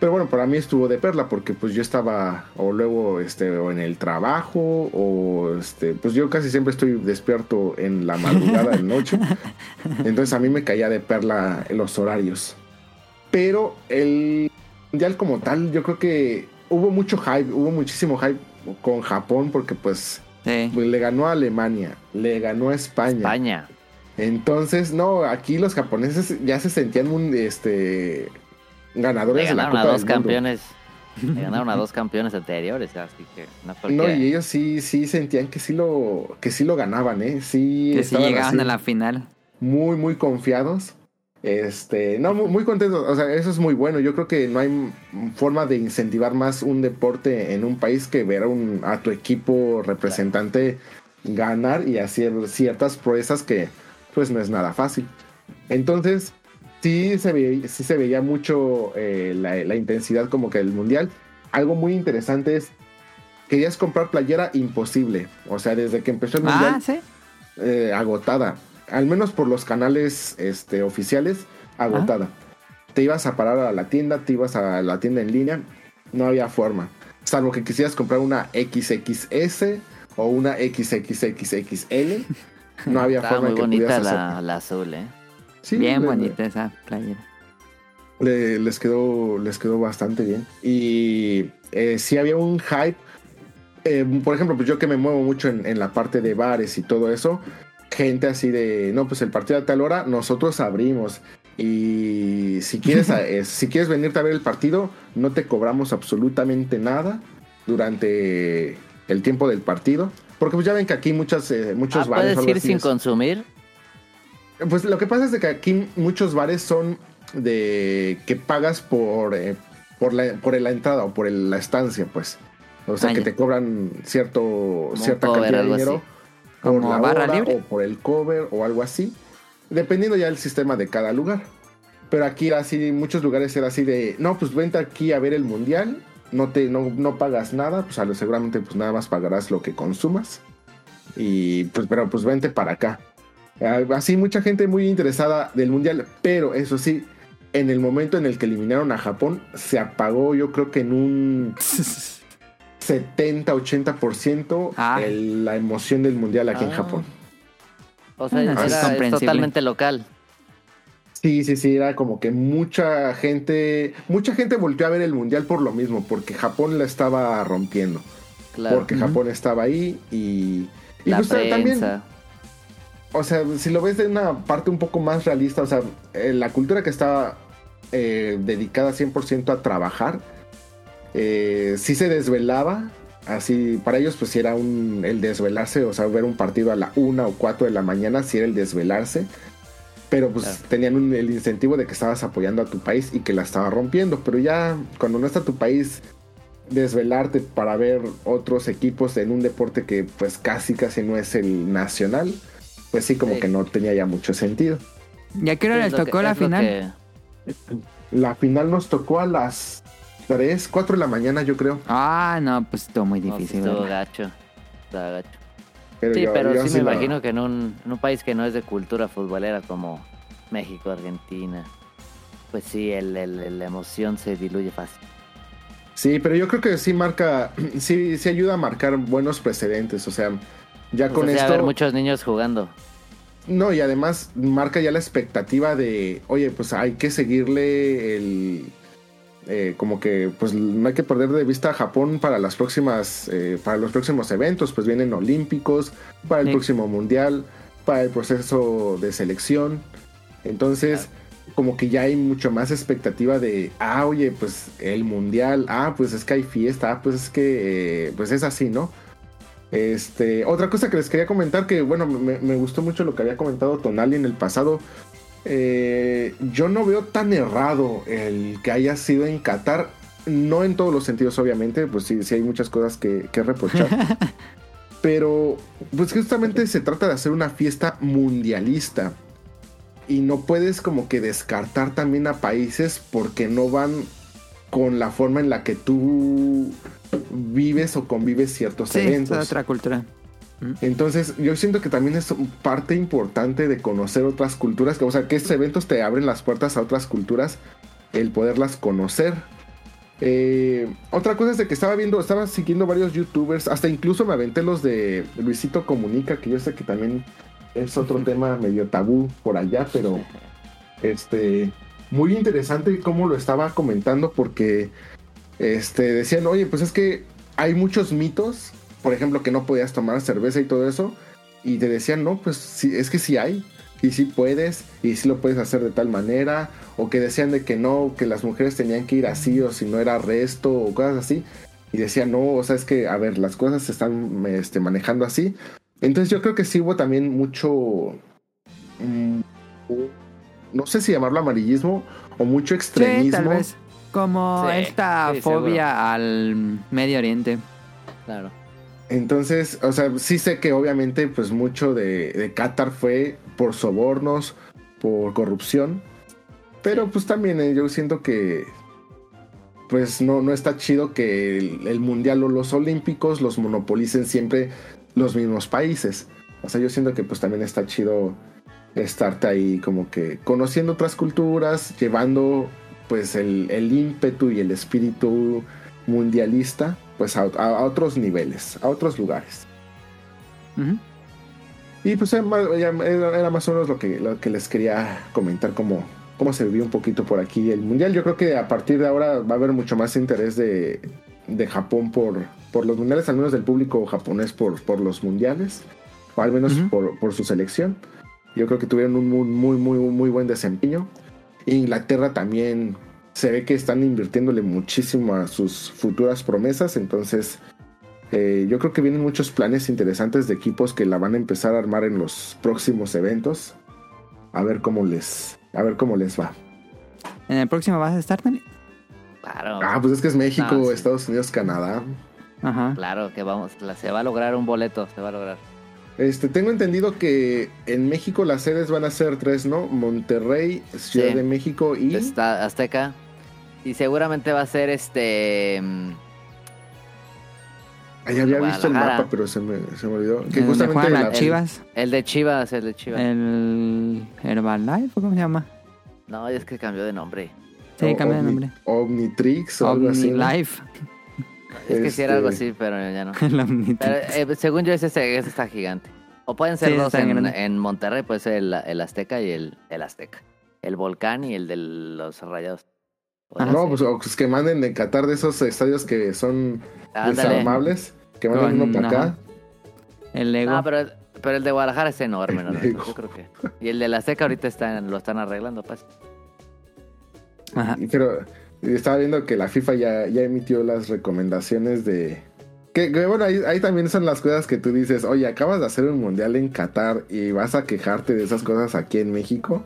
Pero bueno, para mí estuvo de perla porque pues yo estaba o luego este o en el trabajo o este pues yo casi siempre estoy despierto en la madrugada de noche. Entonces a mí me caía de perla los horarios. Pero el mundial como tal, yo creo que hubo mucho hype, hubo muchísimo hype con Japón porque pues, Sí. pues, le ganó a Alemania, le ganó a España. España. Entonces, no, aquí los japoneses ya se sentían un, este Le ganadores de la ganaron a Copa dos del campeones. Ganaron a dos campeones anteriores, así que no No, cualquiera. y ellos sí, sí sentían que sí lo, que sí lo ganaban, ¿eh? Sí, Que sí llegaban así a la final. muy, muy confiados. Este, no, muy, muy contentos. O sea, eso es muy bueno. Yo creo que no hay forma de incentivar más un deporte en un país que ver a, un- a tu equipo representante ganar y hacer ciertas proezas que, pues, no es nada fácil. Entonces, sí se, ve- sí se veía mucho eh, la, la intensidad como que del mundial. Algo muy interesante es, querías comprar playera imposible. O sea, desde que empezó el mundial Ah, sí. eh, agotada. Al menos por los canales este, oficiales, agotada. Te ibas a parar a la tienda, te ibas a la tienda en línea, no había forma. Salvo que quisieras comprar una XXS o una XXXXL, no había Estaba forma muy que bonita pudieras la, hacer. la azul, ¿eh? Sí, Bien le- bonita esa playera. le- les quedó les quedó bastante bien y eh, sí había un hype Eh, por ejemplo pues yo que me muevo mucho en, en la parte de bares y todo eso gente así de no pues el partido a tal hora nosotros abrimos y si quieres eh, si quieres venirte a ver el partido no te cobramos absolutamente nada durante el tiempo del partido porque pues ya ven que aquí muchas eh, muchos Ah, bares ¿Puedes ir sin consumir? Pues lo que pasa es que aquí muchos bares son de que pagas por eh, por la por la entrada o por el- la estancia, pues. O sea, que te cobran cierto cierta cover, cantidad de dinero por ¿Como la barra hora libre? o por el cover o algo así, dependiendo ya del sistema de cada lugar. Pero aquí era así, muchos lugares era así de, no, pues vente aquí a ver el mundial, no te no, no pagas nada, pues a lo seguramente pues nada más pagarás lo que consumas. Y pues pero pues vente para acá. Así mucha gente muy interesada del mundial, pero eso sí, en el momento en el que eliminaron a Japón, se apagó yo creo que en un 70-80% Ah. la emoción del mundial aquí en Ah. Japón. O sea, Ah, era- es totalmente local. Sí, sí, sí, era como que mucha gente, mucha gente volteó a ver el mundial por lo mismo, porque Japón la estaba rompiendo, Claro. porque. Japón estaba ahí y, y la pues, también, prensa. O sea, si lo ves de una parte un poco más realista, o sea, eh, la cultura que estaba eh, dedicada 100% a trabajar, eh, sí se desvelaba, así, para ellos pues sí era un, el desvelarse, o sea, ver un partido a la una o cuatro de la mañana, sí era el desvelarse, pero pues Claro. tenían un- el incentivo de que estabas apoyando a tu país y que la estaba rompiendo, pero ya cuando no está tu país desvelarte para ver otros equipos en un deporte que pues casi casi no es el nacional, pues sí como Sí. que no tenía ya mucho sentido. ¿Ya qué hora Es les que- tocó la final? que- La final nos tocó a las 3, 4 de la mañana yo creo. Ah, no, pues estuvo muy no, difícil. estuvo ¿verdad? gacho. Estuvo gacho. Pero Sí, yo- pero yo sí me la- imagino que en un, en un país que no es de cultura futbolera como México, Argentina, pues sí, el, el- la emoción se diluye fácil. Sí, pero yo creo que sí marca, sí, sí ayuda a marcar buenos precedentes. O sea, ya O con esto. haber muchos niños jugando. No, y además marca ya la expectativa de, oye, pues hay que seguirle el. eh, como que, pues no hay que perder de vista a Japón para las próximas, eh, para los próximos eventos, pues vienen olímpicos, para el Sí. próximo mundial, para el proceso de selección. Entonces, como que ya hay mucho más expectativa de, ah, oye, pues el mundial, ah, pues es que hay fiesta, ah, pues es que, eh, pues es así, ¿no? Este, otra cosa que les quería comentar, que bueno, me, me gustó mucho lo que había comentado Tonali en el pasado. eh, yo no veo tan errado el que haya sido en Qatar. No en todos los sentidos, obviamente, pues sí, sí hay muchas cosas que, que reprochar. pero, pues justamente se trata de hacer una fiesta mundialista. Y no puedes como que descartar también a países porque no van con la forma en la que tú vives o convives ciertos Sí, es eventos. otra cultura. Entonces, yo siento que también es parte importante de conocer otras culturas, que, o sea, que estos eventos te abren las puertas a otras culturas, el poderlas conocer. Eh, otra cosa es de que estaba viendo, estaba siguiendo varios youtubers, hasta incluso me aventé los de Luisito Comunica, que yo sé que también es otro tema medio tabú por allá, pero este, muy interesante cómo lo estaba comentando porque este, decían, oye, pues es que hay muchos mitos, por ejemplo, que no podías tomar cerveza y todo eso, y te decían, no, pues sí, es que sí hay, y sí puedes, y sí lo puedes hacer de tal manera, o que decían de que no, que las mujeres tenían que ir así, o si no era resto, o cosas así, y decían, no, o sea, es que, a ver, las cosas se están este, manejando así. Entonces yo creo que sí hubo también mucho, mm, no sé si llamarlo amarillismo, o mucho Sí, extremismo. tal vez. Como Sí, esta sí, fobia al Medio Oriente. Claro. Entonces, o sea, sí sé que obviamente pues mucho de, de Qatar fue por sobornos, por corrupción, pero pues también eh, yo siento que pues no, no está chido que el, el mundial o los olímpicos los monopolicen siempre los mismos países. O sea, yo siento que pues también está chido estarte ahí como que conociendo otras culturas, llevando pues el, el ímpetu y el espíritu mundialista pues a, otros niveles, a otros lugares. Y pues era, más- o menos lo que, lo que les quería comentar, cómo, cómo se vivió un poquito por aquí el mundial. Yo creo que a partir de ahora va a haber mucho más interés de, de Japón por, por los mundiales, al menos del público japonés por, por los mundiales, o al menos Ujú. por, por su selección. Yo creo que tuvieron un muy, muy, muy, muy buen desempeño. Inglaterra también se ve que están invirtiéndole muchísimo a sus futuras promesas, entonces eh, yo creo que vienen muchos planes interesantes de equipos que la van a empezar a armar en los próximos eventos. A ver cómo les, a ver cómo les va. ¿En el próximo vas a estar, Dani? Claro. Ah, pues es que es México, sí. Estados Unidos, Canadá. Ajá. Claro que vamos, la- se va a lograr un boleto, se va a lograr. Este, tengo entendido que en México las sedes van a ser tres, ¿no? Monterrey, Ciudad Sí. de México y Está Azteca. Y seguramente va a ser este. mm, Ahí había visto el mapa, pero se me, se me olvidó. Que ¿En donde justamente la- las chivas? El de Chivas, el de Chivas. ¿El Herbalife o cómo se llama? No, es que cambió de nombre. Sí, o- cambia de Omni- nombre. Omnitrix o algo así. ¿no? Es que sí era algo Este- así, pero ya no. El Omnitrix. Pero, eh, según yo, ese, ese está gigante. O pueden ser Sí, dos en, Monterrey, puede ser el, el Azteca y el, el Azteca. El Volcán y el de los Rayados. Podría No, ser. pues, o, pues que manden de Qatar de esos estadios que son Ándale. desarmables. Que manden Con- uno para acá. El Lego. No, pero, pero el de Guadalajara es enorme, ¿no? Yo creo que. Y el de la Azteca ahorita están, lo están arreglando, pues. Ajá. Y- Pero estaba viendo que la FIFA ya, ya emitió las recomendaciones de... Que, que, bueno, ahí, ahí también son las cosas que tú dices, oye, acabas de hacer un mundial en Qatar y vas a quejarte de esas cosas aquí en México,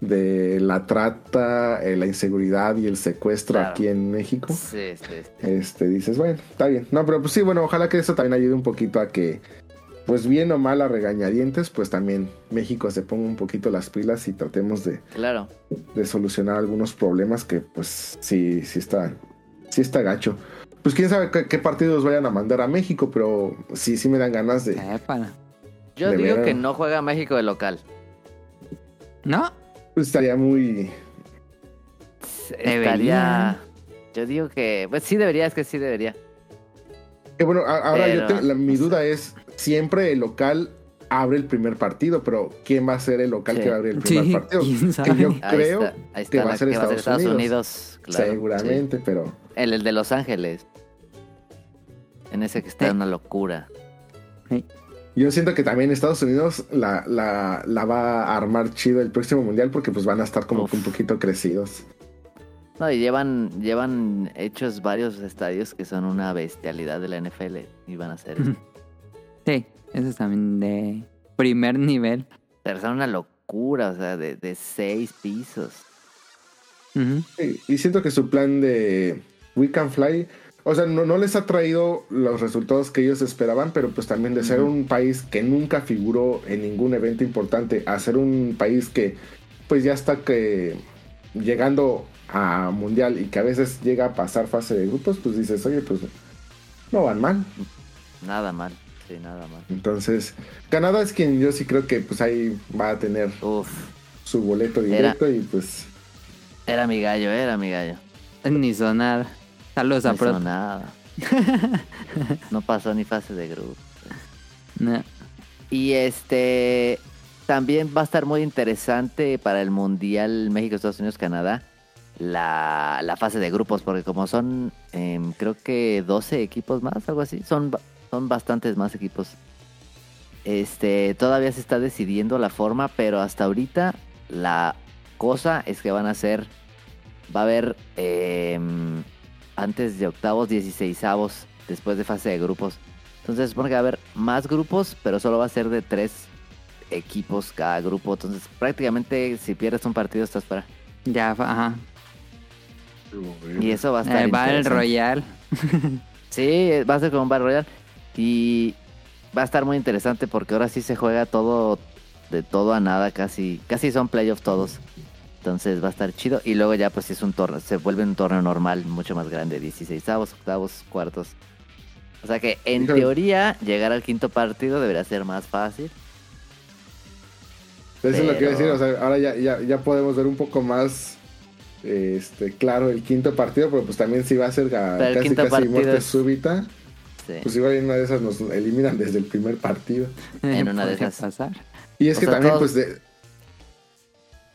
de la trata, eh, la inseguridad y el secuestro Claro. aquí en México. Sí, sí, sí. Este, dices, bueno, está bien. No, pero pues sí, bueno, ojalá que eso también ayude un poquito a que, pues bien o mal a regañadientes, pues también México se ponga un poquito las pilas y tratemos de, Claro. de solucionar algunos problemas que pues sí, sí está, sí está gacho. Pues quién sabe qué, qué partidos vayan a mandar a México, pero sí, sí me dan ganas de... Épala. Yo De digo que no juega México de local. ¿No? Pues estaría muy... Estaría. Yo digo que. Pues sí debería, es que sí debería. Que bueno, ahora yo te- la- mi duda es, siempre el local abre el primer partido, pero ¿quién va a ser el local Sí. que va a abrir el primer Sí, partido? Que yo Ahí creo está, ahí está que va a ser Estados Estados Unidos. Unidos. claro, seguramente, pero... El, el de Los Ángeles. En ese que está Sí. una locura. Yo siento que también Estados Unidos la, la, la va a armar chido el próximo mundial porque pues van a estar como Uf. que un poquito crecidos. No, y llevan, llevan hechos varios estadios que son una bestialidad de la NFL y van a ser. Sí, eso es también de primer nivel. pero son una locura, o sea, de, de seis pisos. Sí, y siento que su plan de We Can Fly, o sea, no, no les ha traído los resultados que ellos esperaban, pero pues también de ser un país que nunca figuró en ningún evento importante a ser un país que pues ya está que llegando a mundial y que a veces llega a pasar fase de grupos, pues dices, oye, pues no van mal. Nada mal, sí, nada mal. Entonces, Canadá es quien yo sí creo que pues ahí va a tener Uf, su boleto directo y pues era mi gallo, era mi gallo. Ni sonar. Saludos No a hizo Pro. nada. no pasó ni fase de grupo. No. Y este también va a estar muy interesante para el Mundial México, Estados Unidos, Canadá. La, la fase de grupos, porque como son em, creo que 12 equipos más, algo así, son, son bastantes más equipos. Este, todavía se está decidiendo la forma, pero hasta ahorita la cosa es que van a ser, va a haber em, antes de octavos, 16 avos, después de fase de grupos. Entonces supone que va a haber más grupos, pero solo va a ser de tres equipos cada grupo. Entonces prácticamente si pierdes un partido estás fuera. Ya, ajá. Y eso va a estar Eh, va el. Royal. Sí, va a ser como un Battle Royale. Y va a estar muy interesante porque ahora sí se juega todo de todo a nada, casi casi son playoffs todos. Entonces va a estar chido. Y luego ya pues es un torneo, se vuelve un torneo normal, mucho más grande, 16 avos, octavos, cuartos. O sea que en Híjole. teoría llegar al quinto partido debería ser más fácil. Eso es lo que iba a decir, o sea, ahora ya, ya, ya podemos ver un poco más este, claro el quinto partido, pero pues también si va a ser el casi casi muerte es- súbita, Sí. pues igual en una de esas nos eliminan desde el primer partido. En una de esas. pasar. Y es O que sea, también todo- pues de...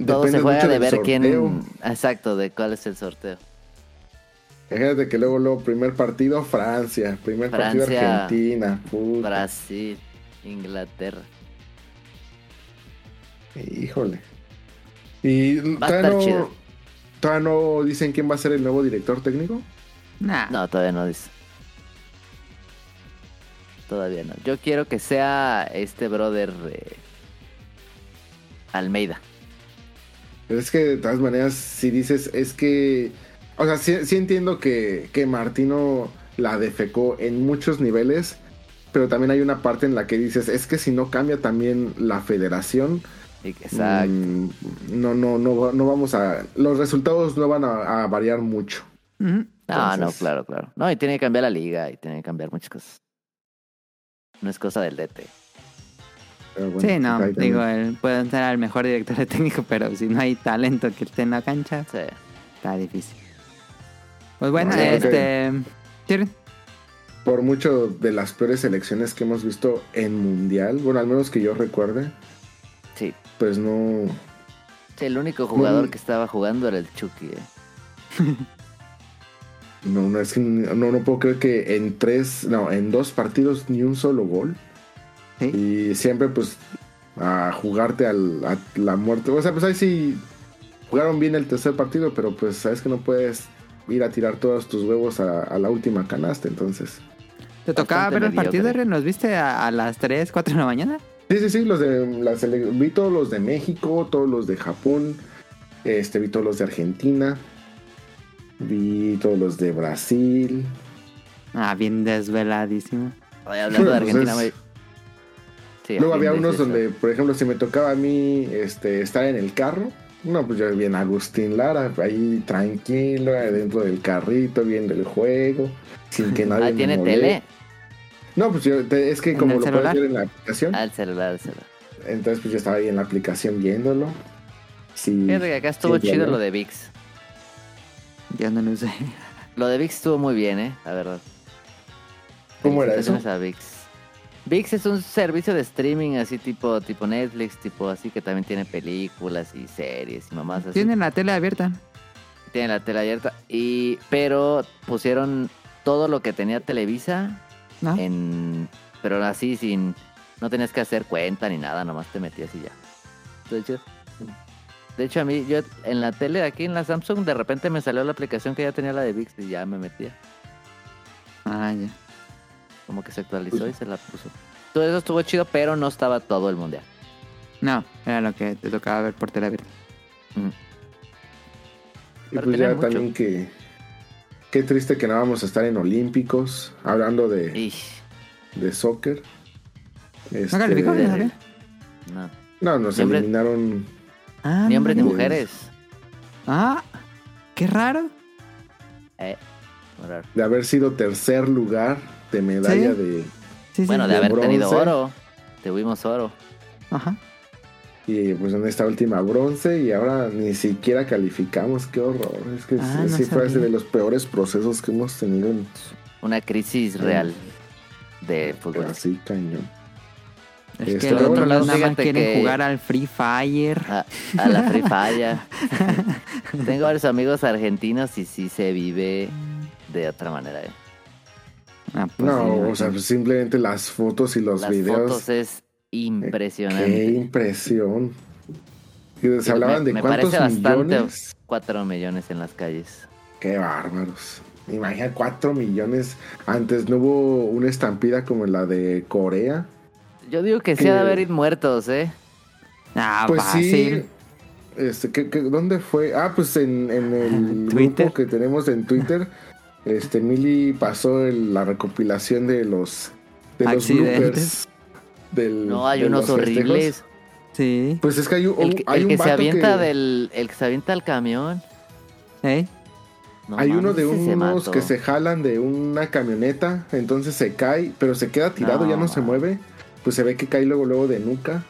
Todo se depende juega mucho de ver quién. Exacto, de cuál es el sorteo. Imagínate que luego, luego, primer partido Francia, primer partido Argentina, puta, Brasil, Inglaterra. híjole. Y todavía no, todavía no dicen quién va a ser el nuevo director técnico. Nah. No, todavía no dice. Todavía no. Yo quiero que sea este brother eh, Almeida. Pero es que de todas maneras, si dices, es que. O sea, sí, sí entiendo que, que Martino la defecó en muchos niveles, pero también hay una parte en la que dices, es que si no cambia también la federación, Exacto. mm, no, no, no, no vamos a. Los resultados no van a, a variar mucho. Ujú. no, no, entonces- claro, claro. No, y tiene que cambiar la liga y tiene que cambiar muchas cosas. No es cosa del DT. Bueno, Sí, no, ahí también. digo, él puede ser el mejor director de técnico, pero si no hay talento que esté en la cancha, Sí. está difícil. Pues bueno, ok. este... ¿Quieren? Por mucho de las peores elecciones que hemos visto en Mundial, bueno, al menos que yo recuerde, Sí. pues no. Sí, el único jugador que estaba jugando era el Chucky. eh. No, no, es que no, no puedo creer que en tres, no, en dos partidos ni un solo gol. Sí. Y siempre, pues, a jugarte al, a la muerte. O sea, pues ahí sí jugaron bien el tercer partido, pero pues sabes que no puedes ir a tirar todos tus huevos a, a la última canasta, entonces. ¿Te tocaba ver el partido. Ren? ¿Los viste a, a las 3, 4 de la mañana? Sí, sí, sí, los de la sele- vi todos los de México, todos los de Japón, este, vi todos los de Argentina, vi todos los de Brasil. Ah, bien desveladísimo. Oye, hablando de Pues Argentina, es- güey. Sí, Luego había unos donde, por ejemplo, si me tocaba a mí este, estar en el carro, no, pues yo bien Agustín Lara, ahí tranquilo, dentro del carrito, viendo el juego, sin que nadie Ah, me ¿tiene moleste. tele? No, pues yo, te- es que ¿En como lo celular? puedes ver en la aplicación, Ah, el celular, el celular. entonces pues yo estaba ahí en la aplicación viéndolo. Sí, Fíjate que acá estuvo chido lo de VIX. Yo no lo sé. Lo de VIX estuvo muy bien, ¿eh? La verdad. ¿Cómo era eso? A VIX. VIX es un servicio de streaming así tipo, tipo Netflix, tipo así que también tiene películas y series y mamás así. Tienen la tele abierta. Tiene la tele abierta. Y, pero pusieron todo lo que tenía Televisa ¿No? en... Pero así sin... No tenías que hacer cuenta ni nada, nomás te metías y ya. De hecho, de hecho a mí, yo en la tele aquí en la Samsung, de repente me salió la aplicación que ya tenía la de VIX y ya me metía. Ah, ya. Como que se actualizó y se la puso. Todo eso estuvo chido, pero no estaba todo el mundial. No, era lo que te tocaba ver por televisión. Mm. Y Pero pues ya mucho. también que. Qué triste que no vamos a estar en Olímpicos. Hablando de, Ish, de soccer. Este, ¿No calificó? de- ¿No no. No, nos eliminaron. Ah, Ni hombres ni mujeres. Ah, qué raro. Eh, raro. De haber sido tercer lugar de medalla Sí. de. Sí, sí. Bueno, de de haber tenido oro. Tuvimos oro. Ajá. Y pues en esta última bronce. Y ahora ni siquiera calificamos. Qué horror. Es que Ah, sí no fue ese sabía. de los peores procesos que hemos tenido en. Una crisis real de fútbol. Así, cañón. Es Este, que bueno, otros lado, nada más quieren que- jugar al Free Fire. A, a la Free Fire. Tengo varios amigos argentinos y sí se vive de otra manera. eh. Ah, pues No, sí, o sea, simplemente las fotos y los Las videos. fotos es Qué impresionante. impresión. Y se Sí, hablaban me- de me cuántos parece bastante. millones. 4 millones en las calles. Qué bárbaros. Imagina 4 millones. Antes no hubo una estampida como la de Corea. Yo digo que sí Que- ha de haber muertos, ¿eh? Ah, Pues fácil. sí. Este, ¿qué- qué- dónde fue? Ah, pues en, en el Twitter. grupo que tenemos en Twitter. Este, Mili pasó el- la recopilación de los de los bloopers del, No, hay de unos festejos. horribles. Sí. Pues es que hay un, El, que- hay el un que se avienta que- del. El que se avienta al camión. ¿Eh? No hay uno de unos que se jalan de una camioneta, entonces se cae, pero se queda tirado, No, ya no se mueve. Pues se ve que cae luego luego de nuca.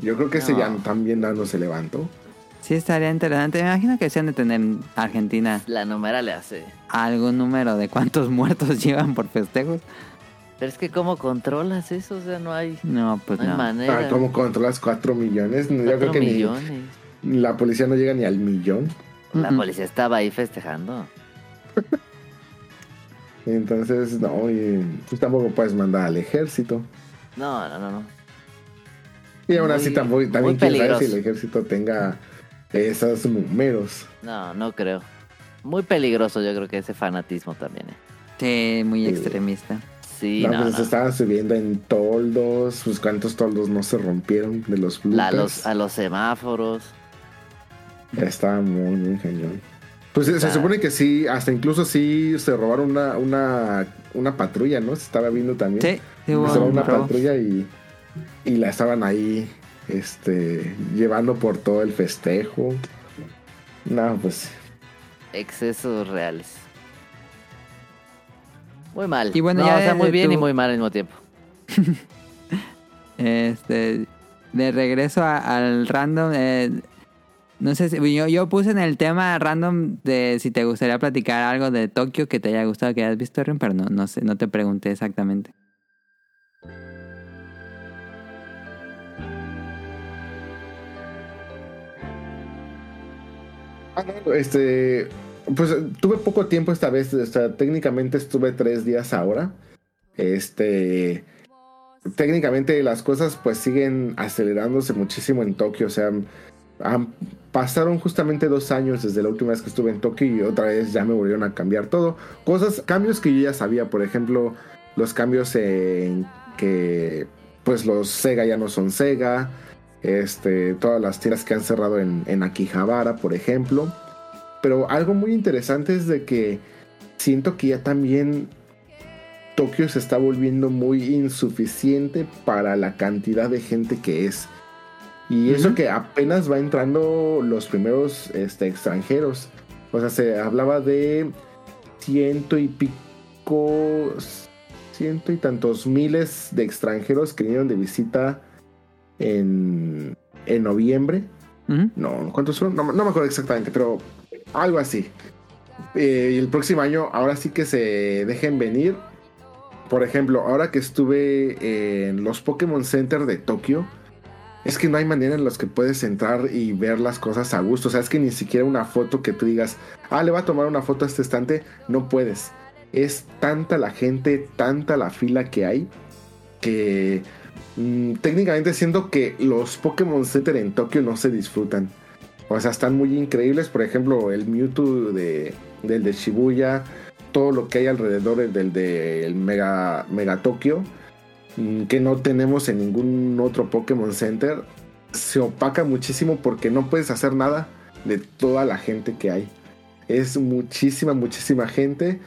Yo creo que ese No. ya también ya no se levantó. Sí, estaría interesante. Me imagino que se han de tener en Argentina La número le hace. algún número de cuántos muertos llevan por festejos. Pero es que, ¿cómo controlas eso? O sea, no hay, No, pues no hay no. manera. Ah, ¿Cómo controlas 4 millones? Yo Cuatro creo que ni, millones. la policía no llega ni al millón. La policía estaba ahí festejando. Entonces, no, y pues tampoco puedes mandar al ejército. No, no, no, no. Y aún Muy- así tampoco, muy también quién sabe si el ejército tenga esos números. No, no creo. Muy peligroso yo creo que ese fanatismo también. ¿eh? Sí, muy Sí. extremista. Sí, no, no, pues no. se estaban subiendo en toldos, pues cuántos toldos no se rompieron de los La- a, los, a los semáforos. Estaba muy, muy cañón. Pues se- se supone que sí, hasta incluso sí se robaron una, una, una patrulla, ¿no? Se estaba viendo también. Sí, sí una patrulla y, y la estaban ahí este, llevando por todo el festejo. No, pues Excesos reales. Muy mal. Y bueno, No, ya o sea, muy bien y muy mal al mismo tiempo. Este, de regreso a- al random, eh, no sé si yo, yo puse en el tema random de si te gustaría platicar algo de Tokio que te haya gustado que hayas visto, Ren, pero no, no sé, no te pregunté exactamente. Ah, no, Este, pues tuve poco tiempo esta vez, o sea, técnicamente estuve tres días ahora. Este, técnicamente las cosas pues siguen acelerándose muchísimo en Tokio, o sea, han- pasaron justamente dos años desde la última vez que estuve en Tokio y otra vez ya me volvieron a cambiar todo. Cosas, cambios que yo ya sabía, por ejemplo, los cambios en que pues los Sega ya no son Sega, este, todas las tiendas que han cerrado en, en Akihabara, por ejemplo. Pero algo muy interesante es de que siento que ya también Tokio se está volviendo muy insuficiente para la cantidad de gente que es. Y eso que apenas va entrando los primeros este, extranjeros. O sea, se hablaba de ciento y pico, ciento y tantos miles de extranjeros que vinieron de visita en, en noviembre. No, ¿cuántos fueron? No, no me acuerdo exactamente, pero algo así. Eh, el próximo año, ahora sí que se dejen venir. Por ejemplo, ahora que estuve en los Pokémon Center de Tokio, es que no hay manera en las que puedes entrar y ver las cosas a gusto. O sea, es que ni siquiera una foto que tú digas, ah, le voy a tomar una foto a este estante, no puedes. Es tanta la gente, tanta la fila que hay, que mm, técnicamente siento que los Pokémon Center en Tokio no se disfrutan. O sea, están muy increíbles. Por ejemplo, el Mewtwo de, del de Shibuya, todo lo que hay alrededor del de el Mega, Mega Tokio, mm, que no tenemos en ningún otro Pokémon Center. se opaca muchísimo porque no puedes hacer nada de toda la gente que hay. Es muchísima, muchísima gente.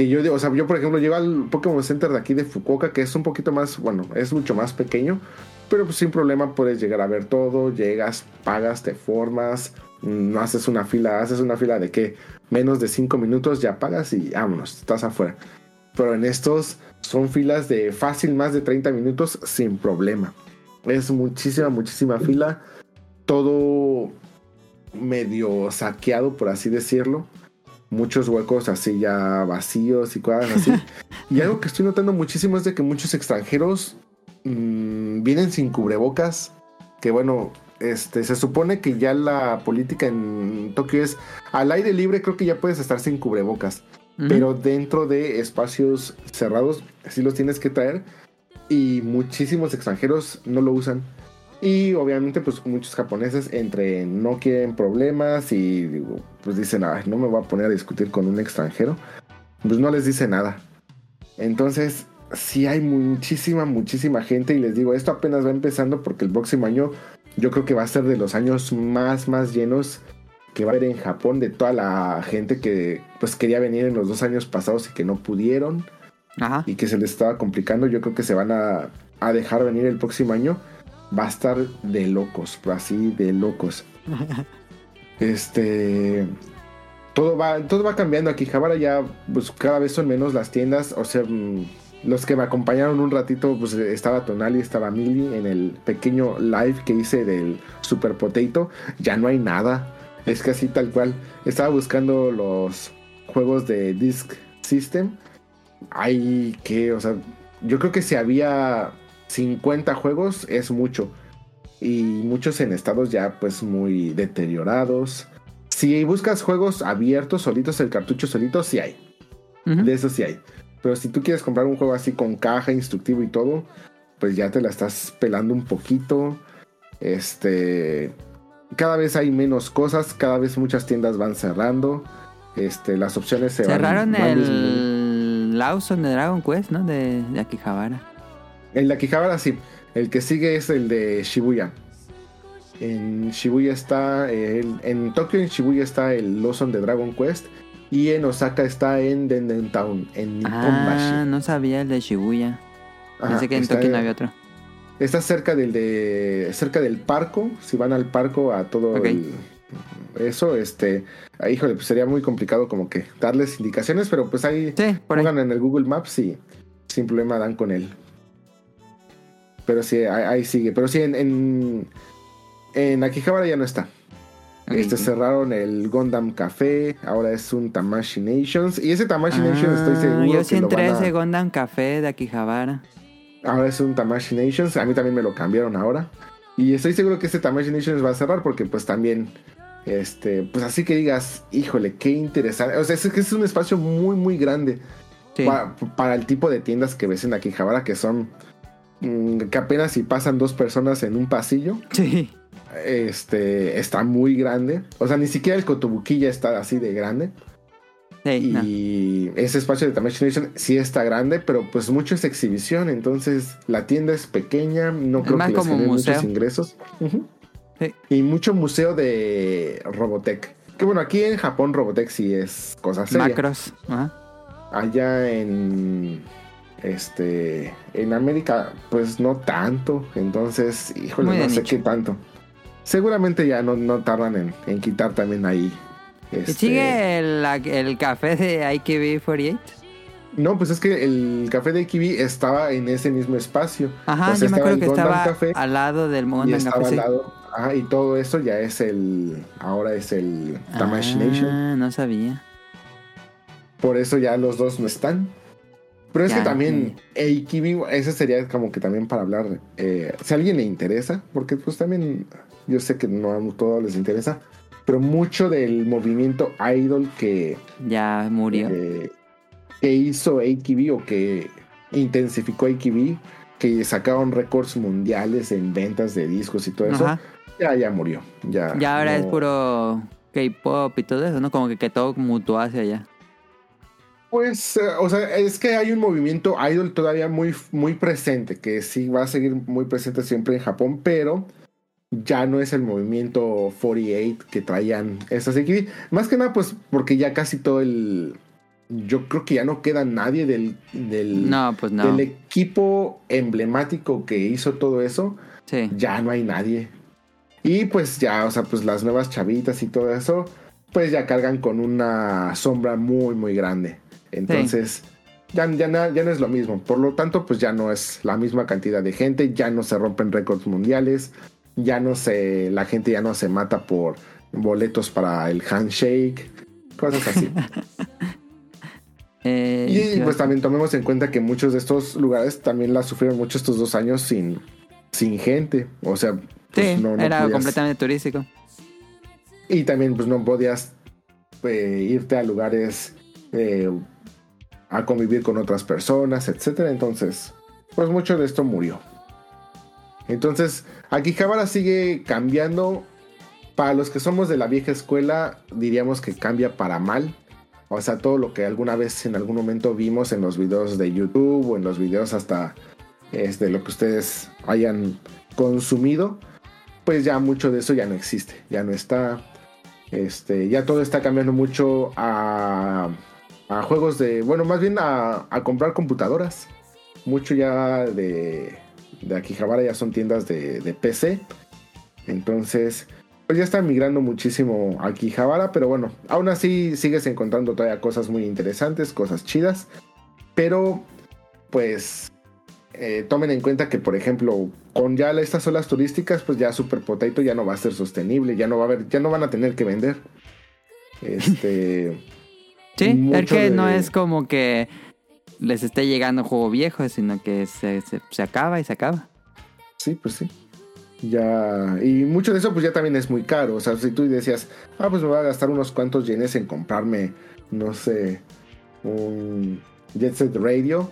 Que yo, o sea, yo por ejemplo llego al Pokémon Center de aquí de Fukuoka, que es un poquito más, bueno, es mucho más pequeño, pero pues sin problema puedes llegar a ver todo, llegas, pagas, te formas, no haces una fila, haces una fila de que menos de 5 minutos ya pagas y vámonos, estás afuera. Pero en estos son filas de fácil más de 30 minutos sin problema. Es muchísima, muchísima fila. Todo medio saqueado, por así decirlo. Muchos huecos así ya vacíos y cosas así. y algo que estoy notando muchísimo es de que muchos extranjeros mmm, vienen sin cubrebocas. Que bueno, este, se supone que ya la política en Tokio es al aire libre, creo que ya puedes estar sin cubrebocas. Pero dentro de espacios cerrados, sí los tienes que traer. Y muchísimos extranjeros no lo usan. Y obviamente, pues muchos japoneses entre no quieren problemas y pues dicen, Ay, no me voy a poner a discutir con un extranjero. Pues no les dice nada. Entonces, sí hay muchísima, muchísima gente. Y les digo, esto apenas va empezando porque el próximo año yo creo que va a ser de los años más, más llenos que va a haber en Japón de toda la gente que pues quería venir en los dos años pasados y que no pudieron Ajá. y que se les estaba complicando. Yo creo que se van a, a dejar venir el próximo año. Va a estar de locos, así de locos. este todo va, todo va cambiando aquí. Javara ya, pues cada vez son menos las tiendas. O sea, mm, los que me acompañaron un ratito, pues estaba Tonali, estaba Mili en el pequeño live que hice del Super Potato. Ya no hay nada. Es casi tal cual. Estaba buscando los juegos de Disk System. Hay que, o sea, yo creo que si había 50 juegos es mucho. Y muchos en estados ya pues muy deteriorados. Si buscas juegos abiertos, solitos, el cartucho solito, sí hay. De eso sí hay. Pero si tú quieres comprar un juego así con caja, instructivo y todo, pues ya te la estás pelando un poquito. Este. Cada vez hay menos cosas, cada vez muchas tiendas van cerrando. Este, las opciones se van- Cerraron van disminuyendo. el Lawson de Dragon Quest, ¿no? De, de Akihabara. En la Akihabara sí. El que sigue es el de Shibuya. En Shibuya está. el- en Tokio, en Shibuya está el Lawson de Dragon Quest. Y en Osaka está en Denden Town, en Nipponbashi. Ah, no sabía el de Shibuya. Ajá, Pensé que en Tokio no había otro. Está cerca del de. cerca del parco. Si van al parco a todo el- eso, este. ah, híjole, pues sería muy complicado como que darles indicaciones, pero pues ahí Sí, ahí. pongan en el Google Maps y sin problema dan con él. Pero sí, ahí, ahí sigue. Pero sí, en, en, en Akihabara ya no está. Este cerraron el Gundam Café, ahora es un Tamashi Nations. Y ese Tamashi Nations estoy Ah, seguro Yo que sí lo entré a van a- ese Gundam Café de Akihabara. Ahora es un Tamashi Nations. A mí también me lo cambiaron ahora. Y estoy seguro que este Tamashi Nations va a cerrar porque pues también, este, pues así que digas, híjole, qué interesante. O sea, es que es un espacio muy, muy grande Sí. pa- para el tipo de tiendas que ves en Akihabara, que son que apenas si pasan dos personas en un pasillo. Sí. Este, está muy grande. O sea, ni siquiera el Kotobuki ya está así de grande. Sí, no. Y ese espacio de Tamashi Nation sí está grande, pero pues mucho es exhibición. Entonces la tienda es pequeña, no creo que les como muchos ingresos. Sí. Y mucho museo de Robotech. Que bueno, aquí en Japón Robotech sí es cosa seria. Macros. Allá en este en América, pues no tanto. Entonces, híjole, Muy no sé nicho. qué tanto. Seguramente ya no, no tardan en, en quitar también ahí. ¿Y este, sigue el, el café de IKB48? No, pues es que el café de Kiwi estaba en ese mismo espacio. Ajá, O sea, yo me acuerdo que estaba Café al lado del y Gundam estaba Café. al lado. Ajá, y todo eso ya es el. Ahora es el Nation. Ah, no sabía. Por eso ya los dos no están. Pero es Ya, que también Eikibi, ese sería como que también para hablar. eh, si a alguien le interesa, porque pues también yo sé que no a todos les interesa, pero mucho del movimiento idol que, Ya murió. eh, que hizo AKB o que intensificó AKB, que sacaron récords mundiales en ventas de discos y todo eso, Ajá. ya, ya murió. Ya, Ya ahora es puro K-pop y todo eso, ¿no? Como que, que todo mutó hacia allá. Pues, eh, o sea, es que hay un movimiento idol todavía muy, muy presente, que sí va a seguir muy presente siempre en Japón, pero ya no es el movimiento 48 que traían esas equipos. Más que nada, pues porque ya casi todo el. Yo creo que ya no queda nadie del, del, No, pues no. del equipo emblemático que hizo todo eso. Sí. Ya no hay nadie. Y pues ya, o sea, pues las nuevas chavitas y todo eso, pues ya cargan con una sombra muy, muy grande. Entonces, ya, ya, na- ya no es lo mismo. Por lo tanto, pues ya no es la misma cantidad de gente, ya no se rompen récords mundiales, ya no se, la gente ya no se mata por boletos para el handshake, cosas así. Eh, y yo- pues también tomemos en cuenta que muchos de estos lugares también la sufrieron mucho estos dos años sin, sin gente. O sea, pues, sí, no- no era podías- completamente turístico. Y también pues no podías eh, irte a lugares eh, a convivir con otras personas, etcétera. Entonces, pues mucho de esto murió. Entonces, Akihabara sigue cambiando. Para los que somos de la vieja escuela, diríamos que cambia para mal. O sea, todo lo que alguna vez en algún momento vimos en los videos de YouTube o en los videos hasta este, lo que ustedes hayan consumido, pues ya mucho de eso ya no existe, ya no está. Este, ya todo está cambiando mucho a, a juegos de, bueno, más bien a, a comprar computadoras. Mucho ya de, de Akihabara ya son tiendas de, de PC. Entonces, pues ya está migrando muchísimo a Akihabara, pero bueno, aún así sigues encontrando todavía cosas muy interesantes, cosas chidas. Pero, pues, eh, tomen en cuenta que, por ejemplo, con ya estas olas turísticas, pues ya Super Potato ya no va a ser sostenible, ya no va a haber, ya no van a tener que vender. Este. Sí, es que de- no es como que les esté llegando juego viejo, sino que se, se, se acaba y se acaba. Sí, pues sí. Ya. Y mucho de eso, pues ya también es muy caro. O sea, si tú decías, ah, pues me voy a gastar unos cuantos yenes en comprarme, no sé, un Jet Set Radio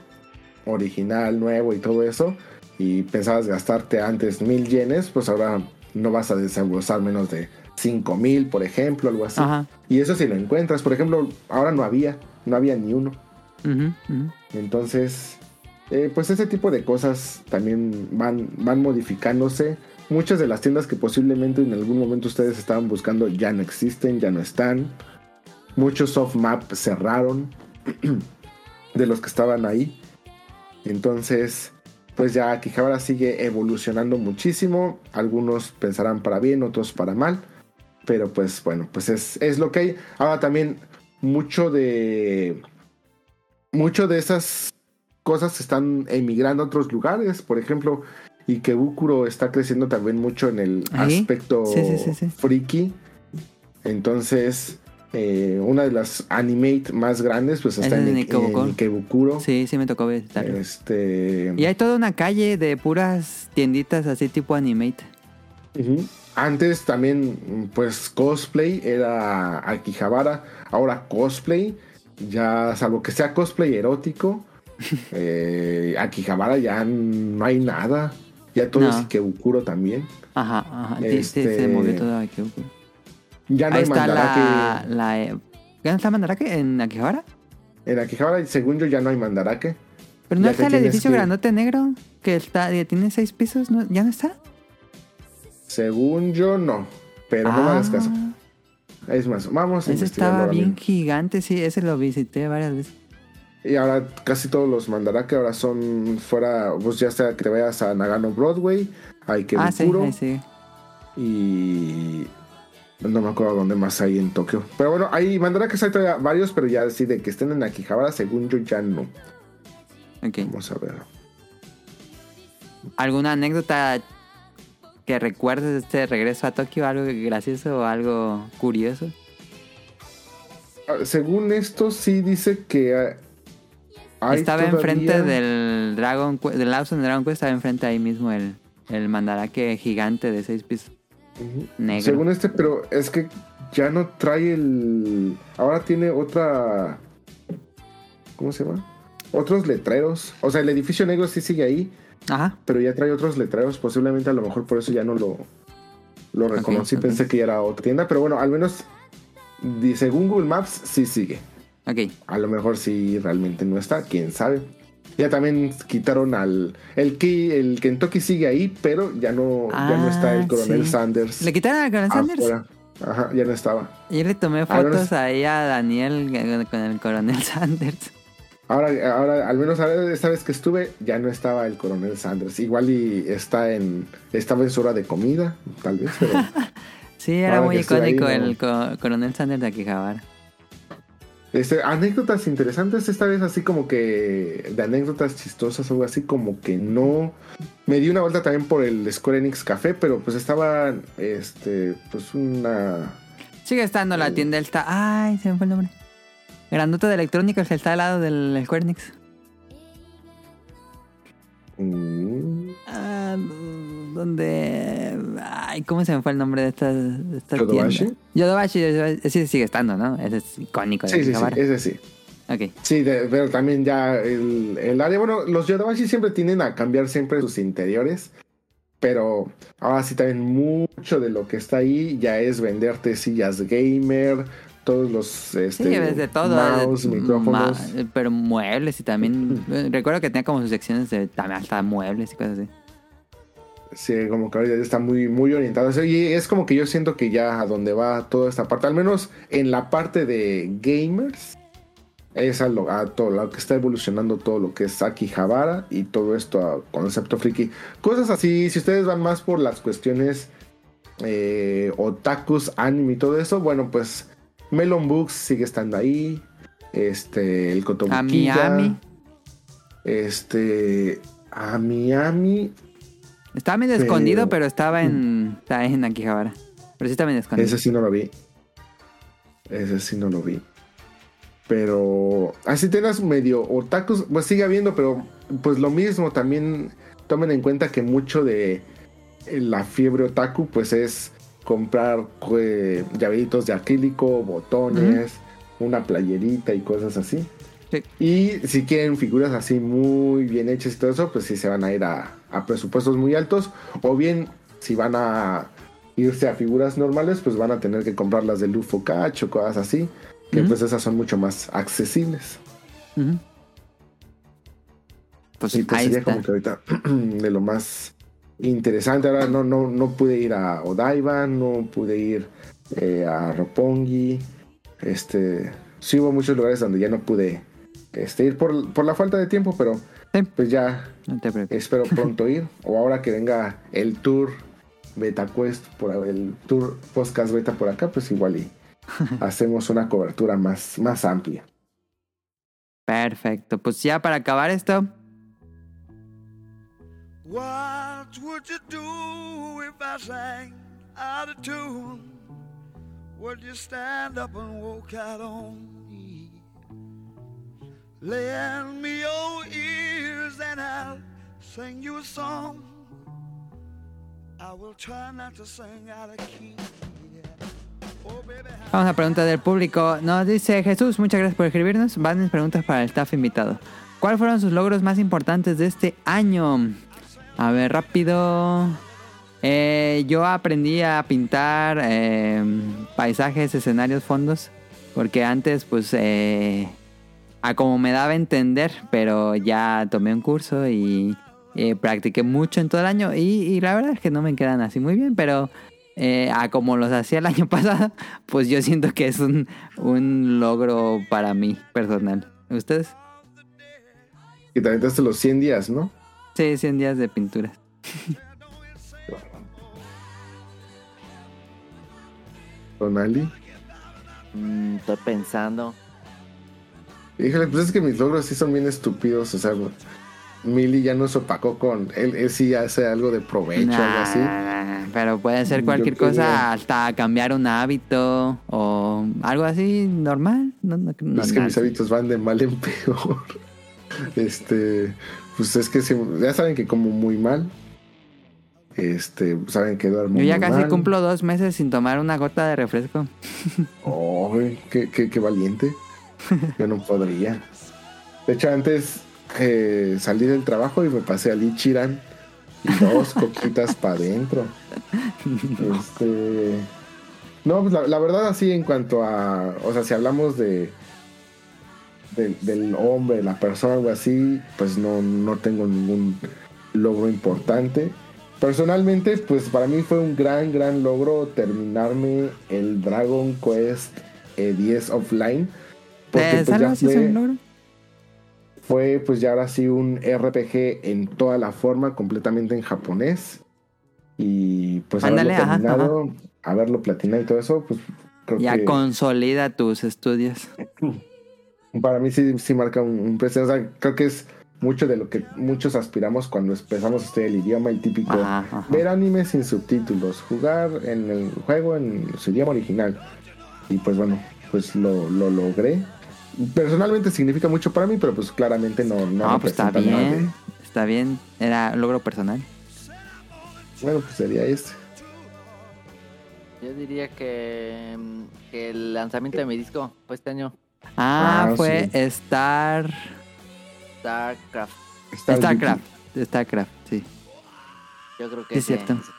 original, nuevo y todo eso, y pensabas gastarte antes mil yenes, pues ahora no vas a desembolsar menos de cinco mil, por ejemplo, algo así. Ajá. Y eso si lo encuentras, por ejemplo, ahora no había, no había ni uno. Entonces, eh, pues ese tipo de cosas también van, van modificándose. Muchas de las tiendas que posiblemente en algún momento ustedes estaban buscando ya no existen, ya no están. Muchos soft map cerraron de los que estaban ahí. Entonces, pues ya Akihabara sigue evolucionando muchísimo. Algunos pensarán para bien, otros para mal. Pero pues bueno, pues es, es lo que hay. Ahora también mucho de... Mucho de esas cosas están emigrando a otros lugares. Por ejemplo, Ikebukuro está creciendo también mucho en el ¿Ahí? aspecto Sí, sí, sí, sí. friki. Entonces, eh, una de las animate más grandes, pues está Es en, en Ik- Ikebukuro. en Ikebukuro. Sí, sí me tocó visitarlo. Este. Y hay toda una calle de puras tienditas así tipo animate. Ujú. Antes también, pues cosplay era Akihabara. Ahora cosplay, ya salvo que sea cosplay erótico, eh, Akihabara ya no hay nada. Ya todo No. es Ikebukuro también. Ajá, ajá. Este- se movió todo aquí. Ya no Ahí hay está la, Mandarake. la... eh, ¿Ya no está Mandarake en Akihabara? En Akihabara, según yo, ya no hay Mandarake. Pero no Ya está el edificio que- grandote negro que está tiene seis pisos, ¿no? ¿Ya no está? Según yo, no. Pero no me hagas caso. Es más, vamos a Ah, Ese estaba bien gigante, sí, ese lo visité varias veces. Y ahora casi todos los Mandarake ahora son fuera, pues ya sea que te vayas a Nagano Broadway, a Ah, sí, sí. y no me acuerdo dónde más hay en Tokio. Pero bueno, hay Mandarakes hay todavía varios, pero ya así de que estén en Akihabara, según yo ya no. Ok. Vamos a ver. ¿Alguna anécdota que recuerdes de este regreso a Tokio? ¿Algo gracioso o algo curioso? Ah, Según esto sí dice que ah, hay estaba todavía- enfrente del Dragon Quest, del Lawson Dragon Quest, estaba enfrente ahí mismo el, el mandarake gigante de seis pisos. Negro. Según este, pero es que ya no trae el. Ahora tiene otra. ¿Cómo se llama? Otros letreros. O sea, el edificio negro sí sigue ahí, Ajá. pero ya trae otros letreros. Posiblemente a lo mejor por eso ya no lo, lo reconocí. Pensé que ya era otra tienda, pero bueno, al menos según Google Maps sí sigue. A lo mejor sí realmente no está, quién sabe. Ya también quitaron al. El, Ki- el Kentucky sigue ahí, pero ya no, ya no está el Ah, coronel sí. Sanders. ¿Le quitaron al coronel Sanders? afuera. Ajá, ya no estaba. Yo le tomé Ahora fotos ahí a Daniel eh, con el coronel Sanders. Ahora, ahora, al menos ahora, esta vez que estuve, ya no estaba el coronel Sanders. Igual y está en. Estaba en su hora de comida, tal vez, pero. Sí, era muy ahí, icónico no. el co- coronel Sanders de Akihabara. Este, anécdotas interesantes esta vez, así como que de anécdotas chistosas, algo así como que no. Me di una vuelta también por el Square Enix Café, pero pues estaba, este, pues una. Sigue estando la tienda, está... Ay, se me fue el nombre. Grandota de electrónicos que está al lado del Square Enix. mm, Ah, donde... Ay, ¿cómo se me fue el nombre de esta, de esta ¿Yodobashi? tienda? Yodobashi, Yodobashi, sí sigue estando, ¿no? Ese es icónico de Sí, sí, sí, ese sí. Ok. Sí, de- pero también ya el, el área, bueno, los Yodobashi siempre tienden a cambiar siempre sus interiores, pero ahora sí también mucho de lo que está ahí ya es venderte sillas gamer, todos los este, Sí, desde todo. mouse, eh, micrófonos. ma- pero muebles y también... eh, Recuerdo que tenía como sus secciones de también hasta muebles y cosas así. Sí, como que ahorita está muy, muy orientado. Y es como que yo siento que ya a donde va toda esta parte, al menos en la parte de gamers, es a lo, a todo lo que está evolucionando todo lo que es Akihabara y todo esto a concepto friki. Cosas así, si ustedes van más por las cuestiones eh, otakus, anime y todo eso, bueno, pues Melon Books sigue estando ahí. Este, el A Kotobukiya. Miami. Este, a Miami. Estaba medio Pero- escondido, pero estaba en, estaba en Akihabara. Pero sí estaba medio escondido. Ese sí no lo vi. Ese sí no lo vi. Pero así tengas medio otakus, pues sigue habiendo, pero pues lo mismo también tomen en cuenta que mucho de la fiebre otaku pues es comprar eh, llaveritos de acrílico, botones, una playerita y cosas así. Sí. Y si quieren figuras así muy bien hechas y todo eso, pues sí se van a ir a, a presupuestos muy altos. O bien, si van a irse a figuras normales, pues van a tener que comprar las de Lufo Catch o cosas así. Que pues esas son mucho más accesibles. Pues Sí, pues ahí sería está. como que ahorita de lo más interesante. Ahora no, no, no pude ir a Odaiba, no pude ir eh, a Roppongi. Este, sí hubo muchos lugares donde ya no pude este, ir por, por la falta de tiempo, pero Sí. pues ya No te preocupes. espero pronto ir. O ahora que venga el tour Beta Quest, por el tour podcast beta por acá, pues igual y hacemos una cobertura más, más amplia. Perfecto. Pues ya para acabar esto, What would you do if I sang out of tune? Would you stand up and walk out on me? Lend me your ears and I'll sing you a song. I will try not to sing out of key. Oh, vamos a preguntas del público. Nos dice Jesús, muchas gracias por escribirnos. Van mis preguntas para el staff invitado. ¿Cuáles fueron sus logros más importantes de este año? A ver, rápido. Eh, yo aprendí a pintar eh, paisajes, escenarios, fondos. Porque antes, pues, eh, a como me daba a entender, pero ya tomé un curso y eh, practiqué mucho en todo el año. Y, y la verdad es que no me quedan así muy bien, pero eh, a como los hacía el año pasado, pues yo siento que es un, un logro para mí personal. ¿Ustedes? Y te aventaste los 100 días, ¿no? Sí, 100 días de pintura. Donali. Mm, estoy pensando. Híjole, pues es que mis logros sí son bien estúpidos. O sea, Millie ya nos opacó con. Él, él sí hace algo de provecho, algo así. Nah, pero puede ser Yo cualquier cosa, hasta cambiar un hábito o algo así normal. No, no- no- es que nada. mis hábitos van de mal en peor. este. Pues es que ya saben que como muy mal. Este, saben que duermo Yo ya muy casi mal. cumplo dos meses sin tomar una gota de refresco. Qué, qué- qué valiente. Yo no podría. De hecho, antes eh, salí del trabajo y me pasé al Ichiran y dos coquitas para adentro. Este. No, pues la, la verdad, así en cuanto a. O sea, si hablamos de. Del, del hombre, la persona, algo así, pues no, no tengo ningún logro importante. Personalmente, pues para mí fue un gran, gran logro terminarme el Dragon Quest eh, 10 offline. ¿Te pues, ya fue- un logro? fue pues ya ahora sí un RPG en toda la forma, completamente en japonés. Y pues Ándale, haberlo ajá, terminado, haberlo platinado y todo eso, pues creo Ya que consolida tus estudios. para mí sí, sí marca un, un precedente. O sea, creo que es mucho de lo que muchos aspiramos cuando empezamos a estudiar el idioma, el típico Ajá, ajá. ver anime sin subtítulos, jugar en el juego en su idioma original. Y pues bueno, pues lo, lo logré. Personalmente significa mucho para mí, pero pues claramente no, no, No, pues está representa nada de- bien. Está bien. Era logro personal. Bueno, pues sería este. Yo diría que, que el lanzamiento de mi disco fue este año. Ah, Ah, fue sí. Star. StarCraft. Starcraft. Starcraft, sí. Yo creo que Sí, es cierto. ese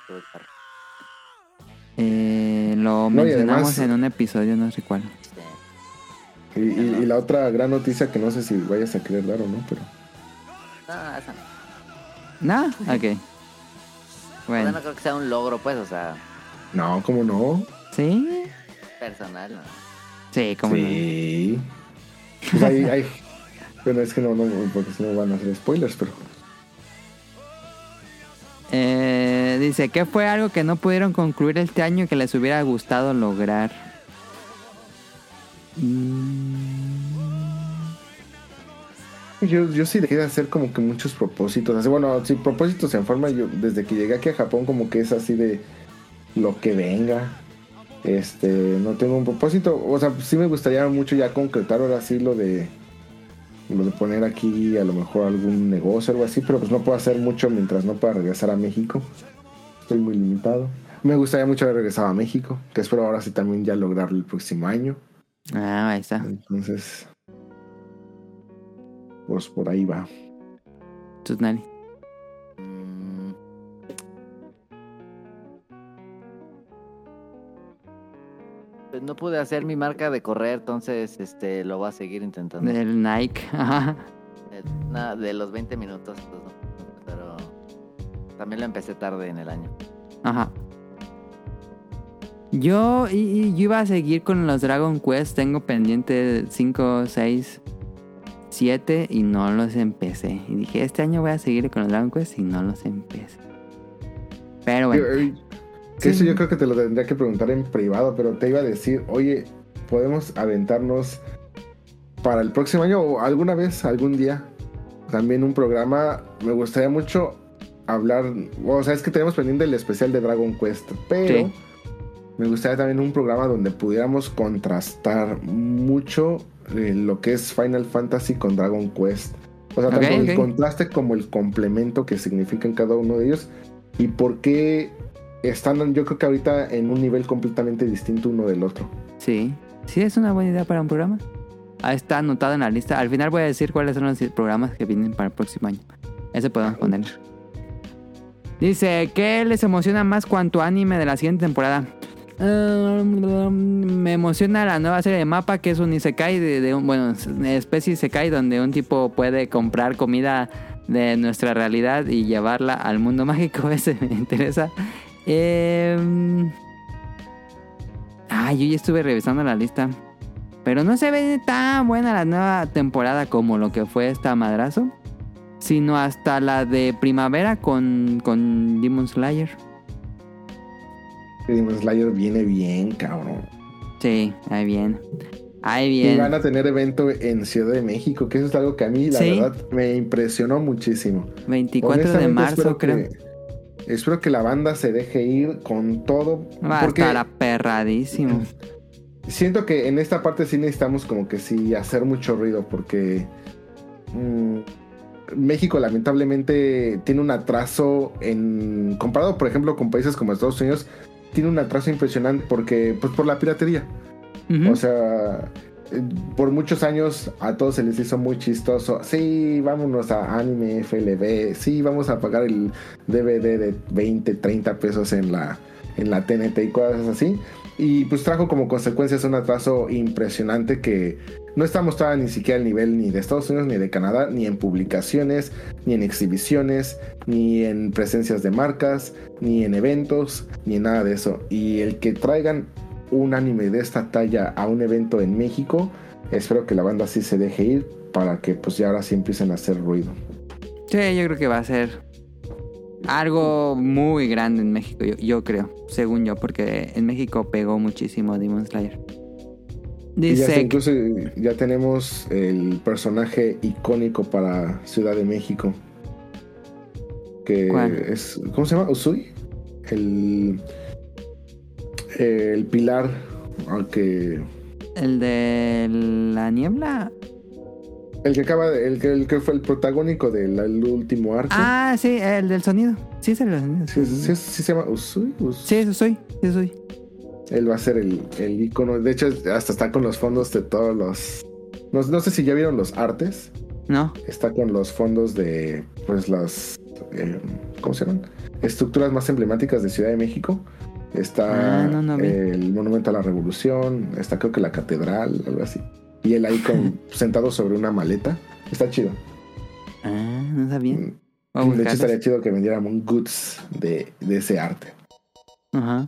Eh, lo No, mencionamos además- en un episodio, no sé cuál. Sí. Y, y- y la otra gran noticia que no sé si vayas a querer dar o no, pero No, esa no. ¿No? Ok. Sea, Bueno. no creo que sea un logro, pues, o sea, no, ¿cómo no? ¿Sí? personal. ¿no? Sí, como sí. Pues hay, hay- Bueno, es que no, no, porque si no van a hacer spoilers, pero. Eh, dice, ¿qué fue algo que no pudieron concluir este año que les hubiera gustado lograr? Mm, Yo, yo sí dejé de hacer como que muchos propósitos. Así, bueno, si propósitos en forma, yo desde que llegué aquí a Japón, como que es así de lo que venga. Este, no tengo un propósito. O sea, sí me gustaría mucho ya concretar ahora sí lo de lo de poner aquí a lo mejor algún negocio algo así, pero pues no puedo hacer mucho mientras no pueda regresar a México. Estoy muy limitado. Me gustaría mucho haber regresado a México, que espero ahora sí también ya lograrlo el próximo año. Ah, ahí está. Entonces, pues por ahí va. Tusnari. Mm. Pues no pude hacer mi marca de correr, entonces este lo voy a seguir intentando. Del Nike. Ajá. Eh, de los 20 minutos, pues, no, pero también lo empecé tarde en el año. Ajá. Yo, y, y yo iba a seguir con los Dragon Quest. Tengo pendiente 5, 6, 7 y no los empecé. Y dije, este año voy a seguir con los Dragon Quest y no los empecé. Pero bueno. Que eso yo creo que te lo tendría que preguntar en privado, pero te iba a decir, oye, podemos aventarnos para el próximo año o alguna vez, algún día, también un programa. Me gustaría mucho hablar, o sea, es que tenemos pendiente el especial de Dragon Quest, pero Sí. me gustaría también un programa donde pudiéramos contrastar mucho eh, lo que es Final Fantasy con Dragon Quest. O sea, tanto el contraste como el complemento que significan cada uno de ellos y por qué están, yo creo que ahorita en un nivel completamente distinto uno del otro. Sí. Sí, es una buena idea para un programa. Ahí está anotado en la lista. Al final voy a decir cuáles son los programas que vienen para el próximo año. Ese podemos poner. Dice, ¿qué les emociona más cuanto anime de la siguiente temporada? Eh, me emociona la nueva serie de mapa que es un Isekai de, de un, bueno, especie Isekai donde un tipo puede comprar comida de nuestra realidad y llevarla al mundo mágico. Ese me interesa. Eh, ah, yo ya estuve revisando la lista. Pero no se ve tan buena la nueva temporada como lo que fue esta madrazo. Sino hasta la de primavera con, con Demon Slayer. Demon Slayer viene bien, cabrón. Sí, ahí viene. Ahí Y viene. van a tener evento en Ciudad de México, que eso es algo que a mí, la Sí. verdad, me impresionó muchísimo. 24 de marzo, creo. que- espero que la banda se deje ir con todo. Va a porque estar aperradísimo. siento que en esta parte sí necesitamos como que sí hacer mucho ruido porque mm, México lamentablemente tiene un atraso en comparado por ejemplo con países como Estados Unidos tiene un atraso impresionante porque pues por la piratería o sea por muchos años a todos se les hizo muy chistoso. Sí vámonos a anime FLB sí vamos a pagar el DVD de 20 30 pesos en la en la TNT y cosas así. Y pues trajo como consecuencias un atraso impresionante que no estamos todavía ni siquiera al nivel ni de Estados Unidos ni de Canadá, ni en publicaciones, ni en exhibiciones, ni en presencias de marcas, ni en eventos, ni en nada de eso. Y el que traigan un anime de esta talla a un evento en México, espero que la banda sí se deje ir para que pues ya ahora sí empiecen a hacer ruido. Sí, yo creo que va a ser algo muy grande en México, yo, yo creo, según yo, porque en México pegó muchísimo Demon Slayer. Ya, Dice, incluso ya tenemos el personaje icónico para Ciudad de México. Que ¿Cuál? es. ¿Cómo se llama? ¿Usui? El. El pilar. Aunque. el de la niebla. El que acaba de. El que, el que fue el protagónico del el último arco. Ah, sí, el del sonido. Sí, es el del sonido. Sí, sí, sí, sí se llama Usui. Us- Sí, soy, eso soy. Él va a ser el, el icono. De hecho, hasta está con los fondos de todos los. No, no sé si ya vieron los artes. ¿No? está con los fondos de pues las eh, ¿cómo se llaman? estructuras más emblemáticas de Ciudad de México está Ah, no, no vi. el monumento a la revolución está creo que la catedral algo así. Y él ahí con, sentado sobre una maleta. Está chido. Ah, no sabía. Voy a de hecho estaría chido que vendiéramos goods de, de ese arte. Ajá.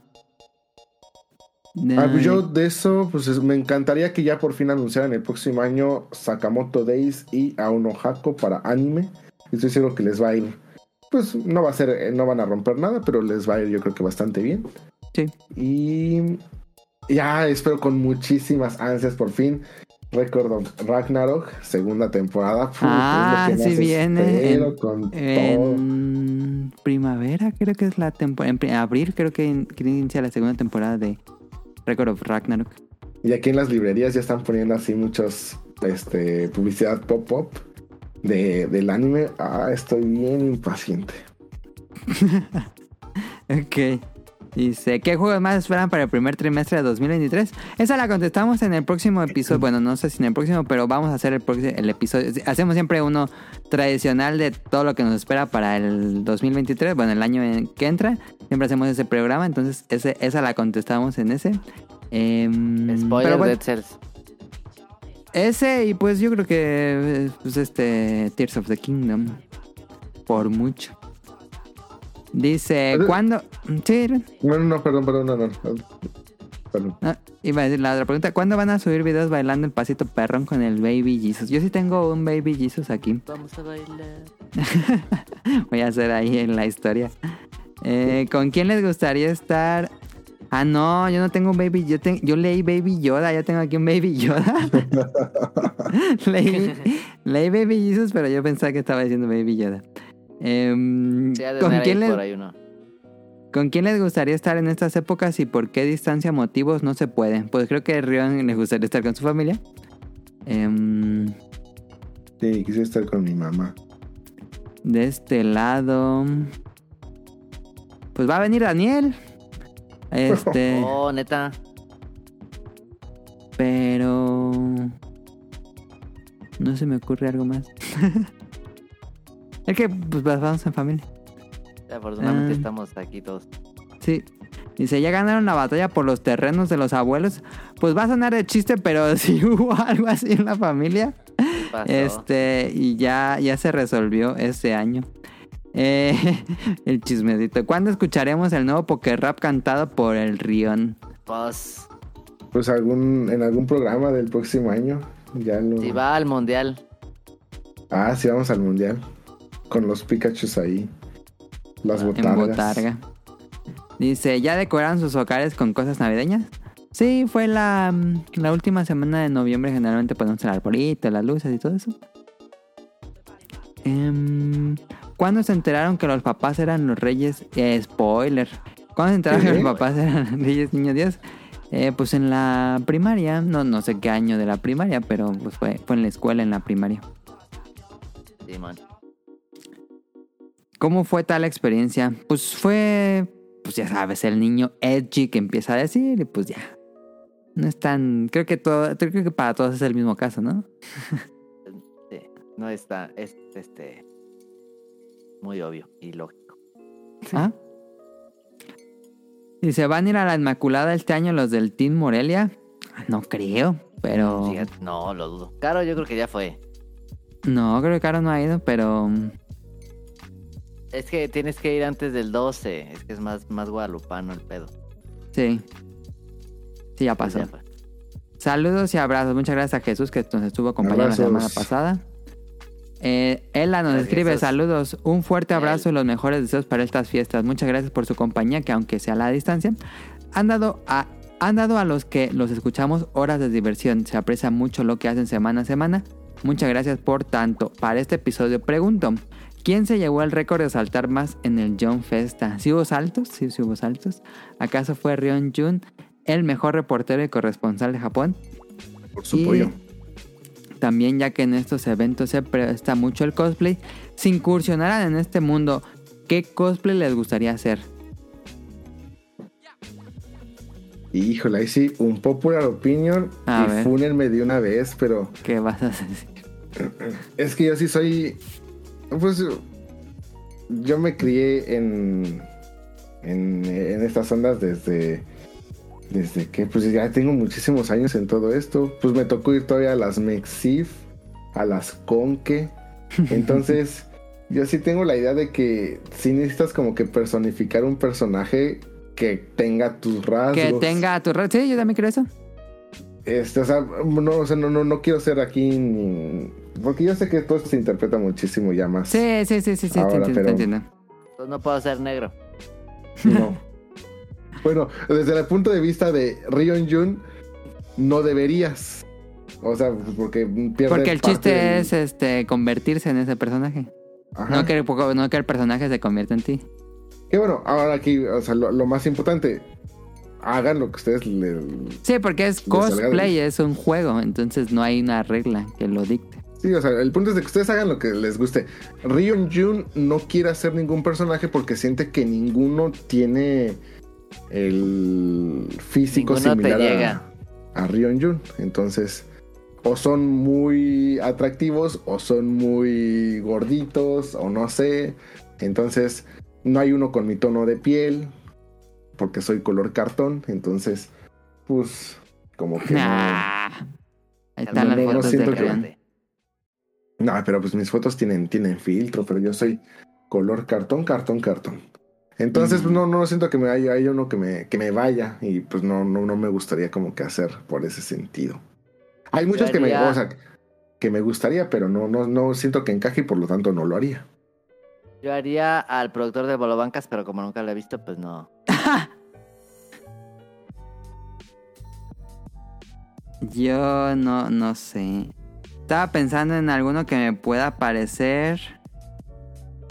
Ah, pues yo de eso pues es- me encantaría que ya por fin anunciaran el próximo año Sakamoto Days y Aono Hako para anime. Estoy seguro que les va a ir pues no va a ser eh, no van a romper nada pero les va a ir yo creo que bastante bien Sí. y ya espero con muchísimas ansias por fin Record of Ragnarok segunda temporada Puf, Ah, es lo que sí más viene en- con todo primavera, creo que es la temporada. En abril, creo que, in- que inicia la segunda temporada de Record of Ragnarok. Y aquí en las librerías ya están poniendo así muchos este, publicidad pop-up de, del anime. Ah, estoy bien impaciente. Ok. Dice, ¿qué juegos más esperan para el primer trimestre de 2023? Esa la contestamos en el próximo episodio. Bueno, no sé si en el próximo, pero vamos a hacer el, próximo- el episodio. Hacemos siempre uno tradicional de todo lo que nos espera para el 2023. Bueno, el año en que entra. Siempre hacemos ese programa. Entonces, ese, esa la contestamos en ese. Em, Spoiler bueno, ese y pues yo creo que eh, pues este Tears of the Kingdom. Por mucho. Dice, Pero- ¿cuándo? Sí, No, no, no, perdón, perdón, no, no. Perdón. No, iba a decir la otra pregunta. ¿Cuándo van a subir videos bailando el pasito perrón con el Baby Jesus? Yo sí tengo un Baby Jesus aquí. Vamos a bailar. Voy a hacer ahí en la historia. Eh, ¿Con quién les gustaría estar? Ah, no, yo no tengo un Baby. Yo, te- yo leí Baby Yoda. Ya tengo aquí un Baby Yoda. leí, leí Baby Jesus, pero yo pensaba que estaba diciendo Baby Yoda. Em, Sí, ¿con, quién les, por ahí uno. ¿Con quién les gustaría estar en estas épocas y por qué distancia motivos no se puede? Pues creo que a Rion les gustaría estar con su familia. Em, Sí, quisiera estar con mi mamá. de este lado. Pues va a venir Daniel. Este. Oh, neta. pero. No se me ocurre algo más. es que pues vamos en familia. Afortunadamente Ah. estamos aquí todos. Sí. Dice, ya ganaron la batalla por los terrenos de los abuelos. Pues va a sonar de chiste, pero sí hubo algo así en la familia. Este, y ya, ya se resolvió este año. Eh, el chismecito. ¿Cuándo escucharemos el nuevo Rap cantado por el Rion? Pues, Pues algún, en algún programa del próximo año. Ya lo. si va al mundial. Ah, sí, vamos al mundial. Con los Pikachu ahí. Las Ah, en botargas. Botarga. Dice, ¿ya decoraron sus hogares con cosas navideñas? Sí, fue la, mm, la última semana de noviembre. Generalmente ponemos el arbolito, las luces y todo eso. Em, ¿Cuándo se enteraron que los papás eran los reyes? Eh, spoiler. ¿Cuándo se enteraron que los papás eran los reyes niño Dios? Eh, pues en la primaria. No, no sé qué año de la primaria, pero pues fue, fue en la escuela, en la primaria. Simón. ¿Cómo fue tal experiencia? Pues fue, pues ya sabes, el niño edgy que empieza a decir y pues ya. No es tan, creo que todo, creo que para todos es el mismo caso, ¿no? Sí, no está, es este muy obvio y lógico. ¿Ah? Y se van a ir a la Inmaculada este año los del Team Morelia. Ah, No creo. Pero no, lo dudo. Caro, yo creo que ya fue. no, creo que Caro no ha ido, pero Es que tienes que ir antes del 12. Es que es más, más guadalupano el pedo. sí. Sí, ya Pues pasó. ya. Saludos y abrazos. Muchas gracias a Jesús que nos estuvo acompañando Abrazos. la semana pasada. Eh, Ella nos Gracias. escribe saludos, un fuerte abrazo y los mejores deseos para estas fiestas. Muchas gracias por su compañía, que aunque sea a la distancia, han dado a, han dado a los que los escuchamos horas de diversión. Se aprecia mucho lo que hacen semana a semana. Muchas gracias por tanto. Para este episodio pregunto, ¿quién se llevó el récord de saltar más en el John Festa? ¿Sí hubo saltos? Sí, sí hubo saltos. ¿Acaso fue Ryon Jun, el mejor reportero y corresponsal de Japón? Por su Y pollo. También ya que en estos eventos se presta mucho el cosplay, si incursionaran en este mundo, ¿qué cosplay les gustaría hacer? Híjole, ahí sí, un popular opinion. A y ver. fúnenme de una vez, pero ¿Qué vas a decir? es que yo sí soy. Pues yo me crié en. En, en estas ondas desde. Desde que, pues ya tengo muchísimos años en todo esto. Pues me tocó ir todavía a las Mexif, a las Conque. Entonces, yo sí tengo la idea de que sí necesitas como que personificar un personaje que tenga tus rasgos. Que tenga tu red. Sí, yo también creo eso. Este, o sea, no, o sea, no, no, no quiero ser aquí ni- Porque yo sé que todo esto se interpreta muchísimo ya más. Sí, sí, sí, sí, sí, te Ahora, entiendo, te pero- entiendo. Entonces no puedo ser negro. No. bueno, desde el punto de vista de Rion Jun, no deberías. O sea, porque pierde Porque el parte chiste del- es este convertirse en ese personaje. Ajá. No que, el, no que el personaje se convierta en ti. Que bueno, ahora aquí, o sea, lo, lo más importante, hagan lo que ustedes le... Sí, porque es cosplay, es un juego, entonces no hay una regla que lo dicte. Sí, o sea, el punto es de que ustedes hagan lo que les guste. Rion Jun no quiere hacer ningún personaje porque siente que ninguno tiene el físico Ninguno similar a- a, Rion Jun. Entonces, o son muy atractivos o son muy gorditos o no sé. Entonces, no hay uno con mi tono de piel porque soy color cartón. Entonces, pues, como que... no- Nah. Ahí están No, las no, no fotos de Rion. No, pero pues mis fotos tienen, tienen filtro, pero yo soy color cartón, cartón, cartón. Entonces, Mm. pues, no, no siento que me haya, haya uno que me, que me vaya y pues no, no, no me gustaría como que hacer por ese sentido. Hay muchos que me, haría- o sea, que me gustaría, pero no, no, no siento que encaje y por lo tanto no lo haría. Yo haría al productor de Bolobancas, pero como nunca lo he visto, pues no. Yo no, no sé. Estaba pensando en alguno que me pueda parecer.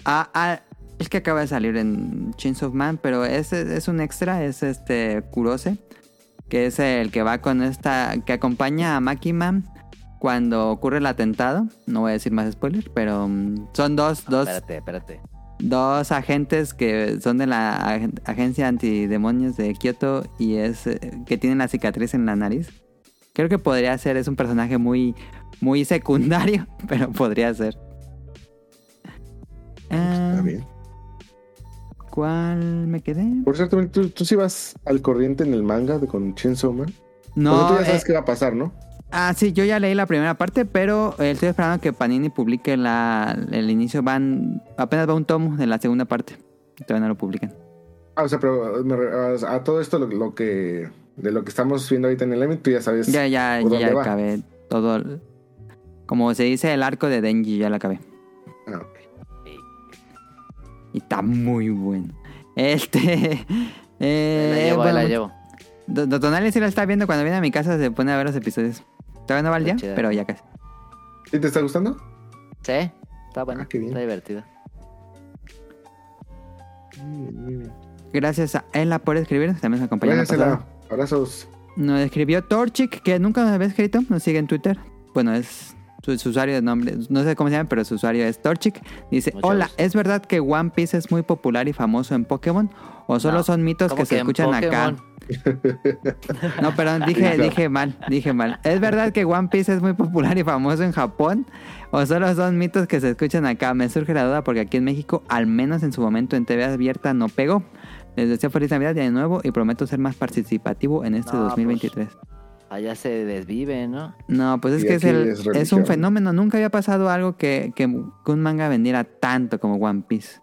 Ah, ah, es que acaba de salir en Chains of Man, pero es, es un extra, es este Kurose, que es el que va con esta, que acompaña a Makiman cuando ocurre el atentado. No voy a decir más spoilers, pero mm, son dos, dos, Espérate, espérate. dos agentes que son de la ag- agencia antidemonios de Kyoto y es eh, que tienen la cicatriz en la nariz. Creo que podría ser, es un personaje muy, muy secundario, pero podría ser. Ah, Está bien. ¿Cuál me quedé? Por cierto, ¿tú, tú sí vas al corriente en el manga de con Chainsaw Man. No, No, tú ya sabes eh, qué va a pasar, ¿no? ah, sí, yo ya leí la primera parte, pero eh, estoy esperando que Panini publique la, el inicio. Van, apenas va un tomo de la segunda parte. Todavía no lo publican. Ah, o sea, pero me re- a, a todo esto lo, lo que de lo que estamos viendo ahorita en el evento, tú ya sabes. Ya, ya, ¿por ya dónde va? acabé todo. Como se dice, el arco de Denji, ya lo acabé. Ah, ok. Y está muy bueno. Este. Eh, la llevo, bueno, la llevo. Do- Do- Tonali sí la está viendo cuando viene a mi casa, se pone a ver los episodios. Todavía no va al día, chida. pero ya casi. ¿Sí te está gustando? Sí, está bueno. Ah, qué bien. Está divertido. Muy bien, muy bien. Gracias a Ella por escribirnos, también nos acompañó. la Gracias. Abrazos. Nos escribió Torchic, que nunca nos había escrito, nos sigue en Twitter. Bueno, es su, su usuario de nombre, no sé cómo se llama, pero su usuario es Torchic. Dice, hola. ¿es verdad que One Piece es muy popular y famoso en Pokémon? ¿O solo No, son mitos ¿Cómo que se escuchan acá? No, perdón, dije, dije mal, dije mal. ¿Es verdad que One Piece es muy popular y famoso en Japón? ¿O solo son mitos que se escuchan acá? Me surge la duda porque aquí en México, al menos en su momento en TV abierta, no pegó. Les deseo feliz Navidad Año Nuevo y prometo ser más participativo en este No, 2023. Allá se desvive, ¿no? No, pues es Y que es, aquí el- es es un fenómeno. Nunca había pasado algo que, que un manga vendiera tanto como One Piece.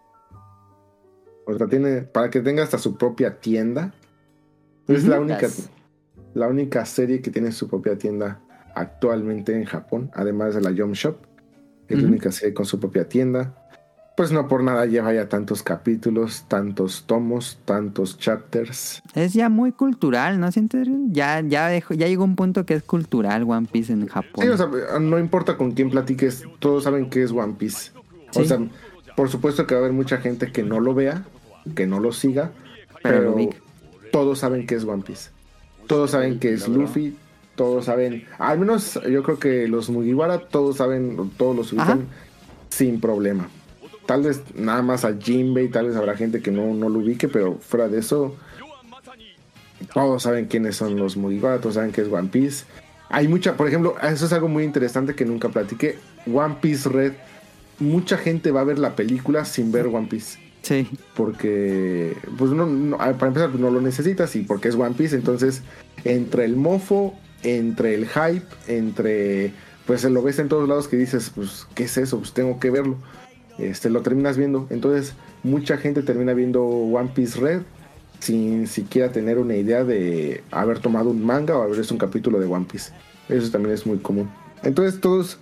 O sea, tiene, para que tenga hasta su propia tienda. Es la única, Las- la única serie que tiene su propia tienda actualmente en Japón, además de la Jump Shop, que es la única serie con su propia tienda. Pues no por nada lleva ya tantos capítulos, tantos tomos, tantos chapters. Es ya muy cultural, ¿no sientes? Ya, ya, dejó- ya llegó un punto que es cultural One Piece en Japón. Sí, o sea, no importa con quién platiques, todos saben que es One Piece. O Sí. sea, por supuesto que va a haber mucha gente que no lo vea, que no lo siga, Pero lo todos saben que es One Piece. Todos saben que es. Luffy, todos saben, al menos yo creo que los Mugiwara todos saben, todos los ubican sin problema. Tal vez nada más a Jinbei, tal vez habrá gente que no, no lo ubique, pero fuera de eso, todos saben quiénes son los Mugiwara, todos saben que es One Piece. Hay mucha, por ejemplo, eso es algo muy interesante que nunca platiqué. One Piece Red, mucha gente va a ver la película sin ver One Piece. Sí. Porque, pues no, no- para empezar, pues no lo necesitas y porque es One Piece, entonces entre el mofo, entre el hype, entre, pues lo ves en todos lados que dices, pues, ¿qué es eso? Pues tengo que verlo. Este, lo terminas viendo. Entonces, mucha gente termina viendo One Piece Red sin siquiera tener una idea de haber tomado un manga o haber visto un capítulo de One Piece. Eso también es muy común. Entonces, todos,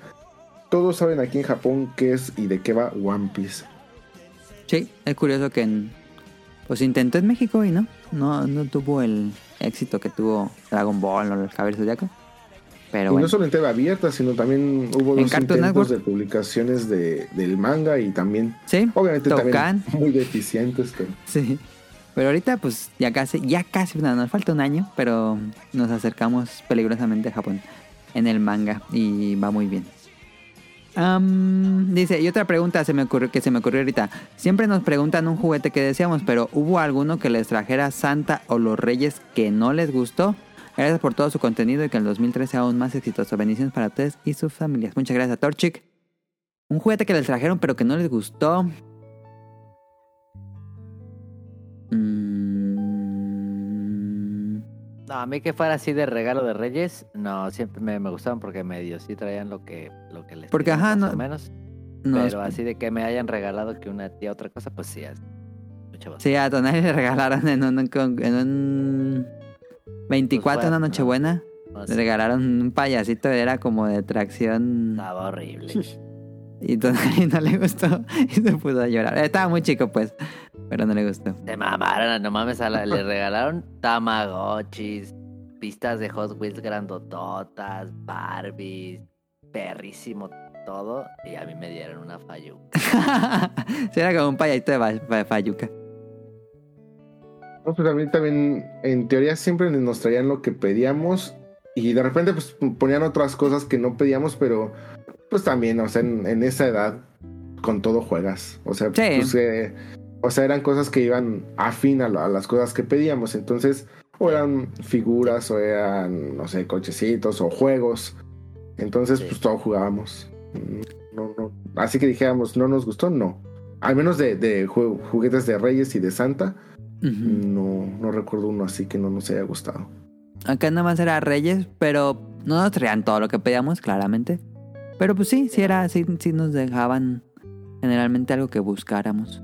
todos saben aquí en Japón qué es y de qué va One Piece. Sí, es curioso que en- pues intentó en México y no, no, no tuvo el éxito que tuvo Dragon Ball o el Cabello Zodiaco. Pero y bueno, no solo en TV abierta, sino también hubo dos intentos Network. de publicaciones de, del manga y también, sí, obviamente, Tocan. también muy deficientes. Pero sí. Pero ahorita pues ya casi, ya casi, no, nos falta un año, pero nos acercamos peligrosamente a Japón en el manga y va muy bien. Am, dice, y otra pregunta se me ocurrió, que se me ocurrió ahorita. Siempre nos preguntan un juguete que deseamos, pero ¿hubo alguno que les trajera Santa o los Reyes que no les gustó? Gracias por todo su contenido y que el 2013 sea aún más exitoso. Bendiciones para ustedes y sus familias. Muchas gracias a Torchic. Un juguete que les trajeron pero que no les gustó. Mm, No, a mí que fuera así de regalo de Reyes, no, siempre me, me gustaban porque medio sí traían lo que, lo que les Porque, piden, ajá, más no- o menos. no es- pero así de que me hayan regalado que una tía otra cosa, pues sí, es mucho. Sí, a Tonali le regalaron en un, en un 24, Pues una fue- nochebuena. No Le regalaron un payasito, era como de tracción. estaba horrible. Y Tonali no le gustó y se puso a llorar. Estaba muy chico, pues, pero no le gustó. Se mamaron, no mames, a la- le regalaron Tamagotchis, pistas de Hot Wheels grandototas, Barbies, perrísimo todo, y a mí me dieron una fallu. sí, era como un payasito de fa- fa- Fayuca. No, pues mí también, en teoría, siempre nos traían lo que pedíamos y de repente pues ponían otras cosas que no pedíamos, pero pues también, o sea, en, en esa edad con todo juegas. O sea, Sí. pues, eh, o sea, eran cosas que iban afín a, a las cosas que pedíamos. Entonces, o eran figuras, o eran, no sé, cochecitos o juegos. Entonces, Sí. pues todo jugábamos. No, no. Así que dijéramos, no nos gustó, no. Al menos de, de ju- juguetes de Reyes y de Santa, No, no recuerdo uno así que no nos haya gustado. Acá nada más era Reyes, pero no nos traían todo lo que pedíamos, claramente. Pero pues sí, sí era, sí, sí nos dejaban generalmente algo que buscáramos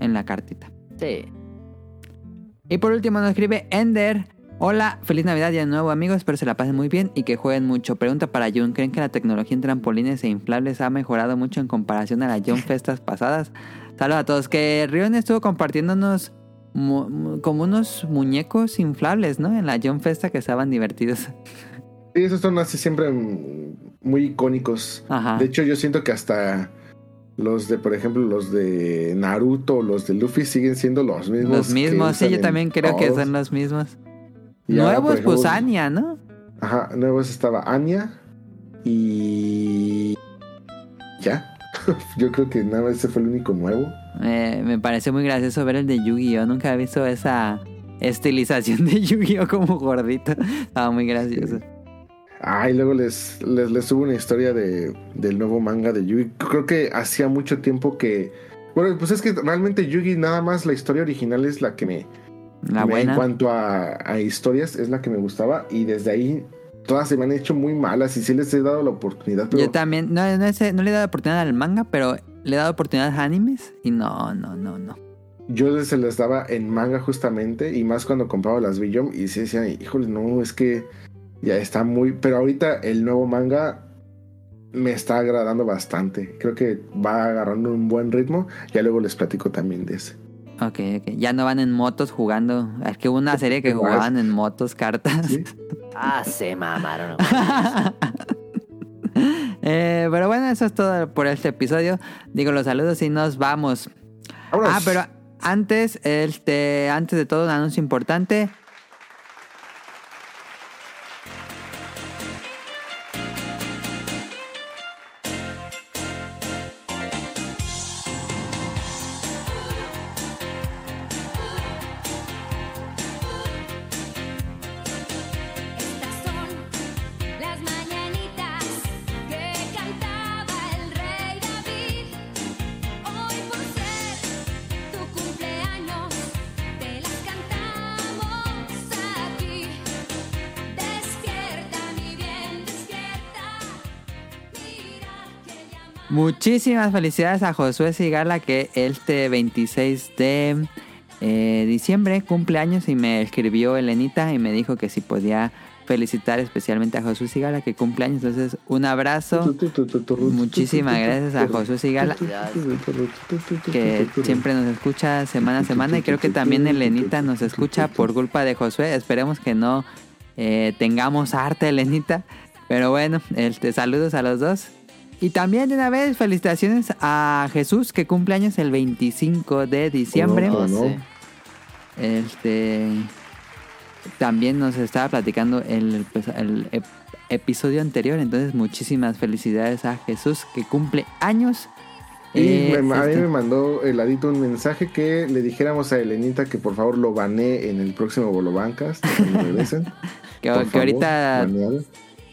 en la cartita. Sí, Y por último nos escribe Ender. Hola, feliz Navidad y de nuevo amigos, espero se la pasen muy bien y que jueguen mucho. Pregunta para Jun, ¿creen que la tecnología en trampolines e inflables ha mejorado mucho en comparación a la Jun Festas pasadas? Saludos a todos, que Rion estuvo compartiéndonos como unos muñecos inflables, ¿no? En la Jun Festa que estaban divertidos. Sí, esos son así siempre mm, muy icónicos. Ajá. De hecho, yo siento que hasta los de, por ejemplo, los de Naruto, los de Luffy siguen siendo los mismos. Los mismos, sí, yo también creo que son los mismos. Y ahora, Nuevos, ejemplo, pues Anya, ¿no? Ajá, nuevos estaba Anya y. Ya. yo creo que nada ese fue el único nuevo. Eh, me pareció muy gracioso ver el de Yu-Gi-Oh! Nunca había visto esa estilización de Yu-Gi-Oh! como gordito. Estaba muy gracioso. Ah, y luego les, les, les subo una historia de, del nuevo manga de Yugi. Creo que hacía mucho tiempo que. Bueno, pues es que realmente Yugi, nada más la historia original es la que me. La me- buena. En cuanto a, a historias, es la que me gustaba. Y desde ahí todas se me han hecho muy malas y sí les he dado la oportunidad. Pero Yo también, no, no, sé, no le he dado oportunidad al manga, pero le he dado oportunidad a animes y no, no, no, no. yo se las daba en manga justamente y más cuando compraba las Billion y sí decían, híjole, no, es que ya está muy... Pero ahorita el nuevo manga me está agradando bastante. Creo que va agarrando un buen ritmo. Ya luego les platico también de ese. Ok, ok. Ya no van en motos jugando. Es que hubo una serie que jugaban en motos, cartas. ¿Sí? Ah, se mamaron. Eh, pero bueno, eso es todo por este episodio. Digo los saludos y nos vamos. Vámonos. Ah, pero antes, este, antes de todo, un anuncio importante. Muchísimas felicidades a Josué Sigala que este 26 de eh, diciembre cumple años y me escribió Elenita y me dijo que si podía felicitar especialmente a Josué Sigala que cumple años. Entonces, un abrazo. Muchísimas gracias a Josué Sigala que siempre nos escucha semana a semana y creo que también Elenita nos escucha por culpa de Josué. Esperemos que no eh, tengamos arte, Elenita. Pero bueno, este, saludos a los dos. Y también de una vez felicitaciones a Jesús que cumple años el 25 de diciembre. No. Este también nos estaba platicando el, pues, el ep- episodio anterior. Entonces, muchísimas felicidades a Jesús que cumple años. Y Eh, me- a mí este- me mandó el ladito un mensaje que le dijéramos a Elenita que por favor lo banee en el próximo Bolobancas. que, que ahorita baneado.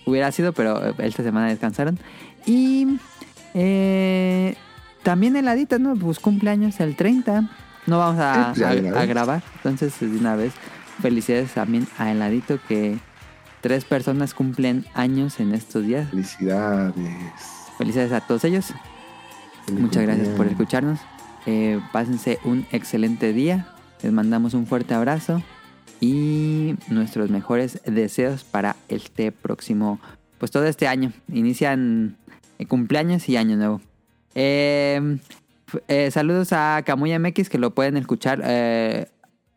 Hubiera sido, pero eh, esta semana descansaron. Y eh, también heladita, ¿no? Pues cumpleaños el 30. No vamos a, pues grabar. Entonces, de una vez, felicidades también a heladito que tres personas cumplen años en estos días. Felicidades. Felicidades a todos ellos. Feliz Muchas gracias por escucharnos. Eh, pásense un excelente día. Les mandamos un fuerte abrazo y nuestros mejores deseos para este próximo, pues todo este año. Inician eh, cumpleaños y año nuevo. F- eh, saludos a Camuya MX que lo pueden escuchar eh,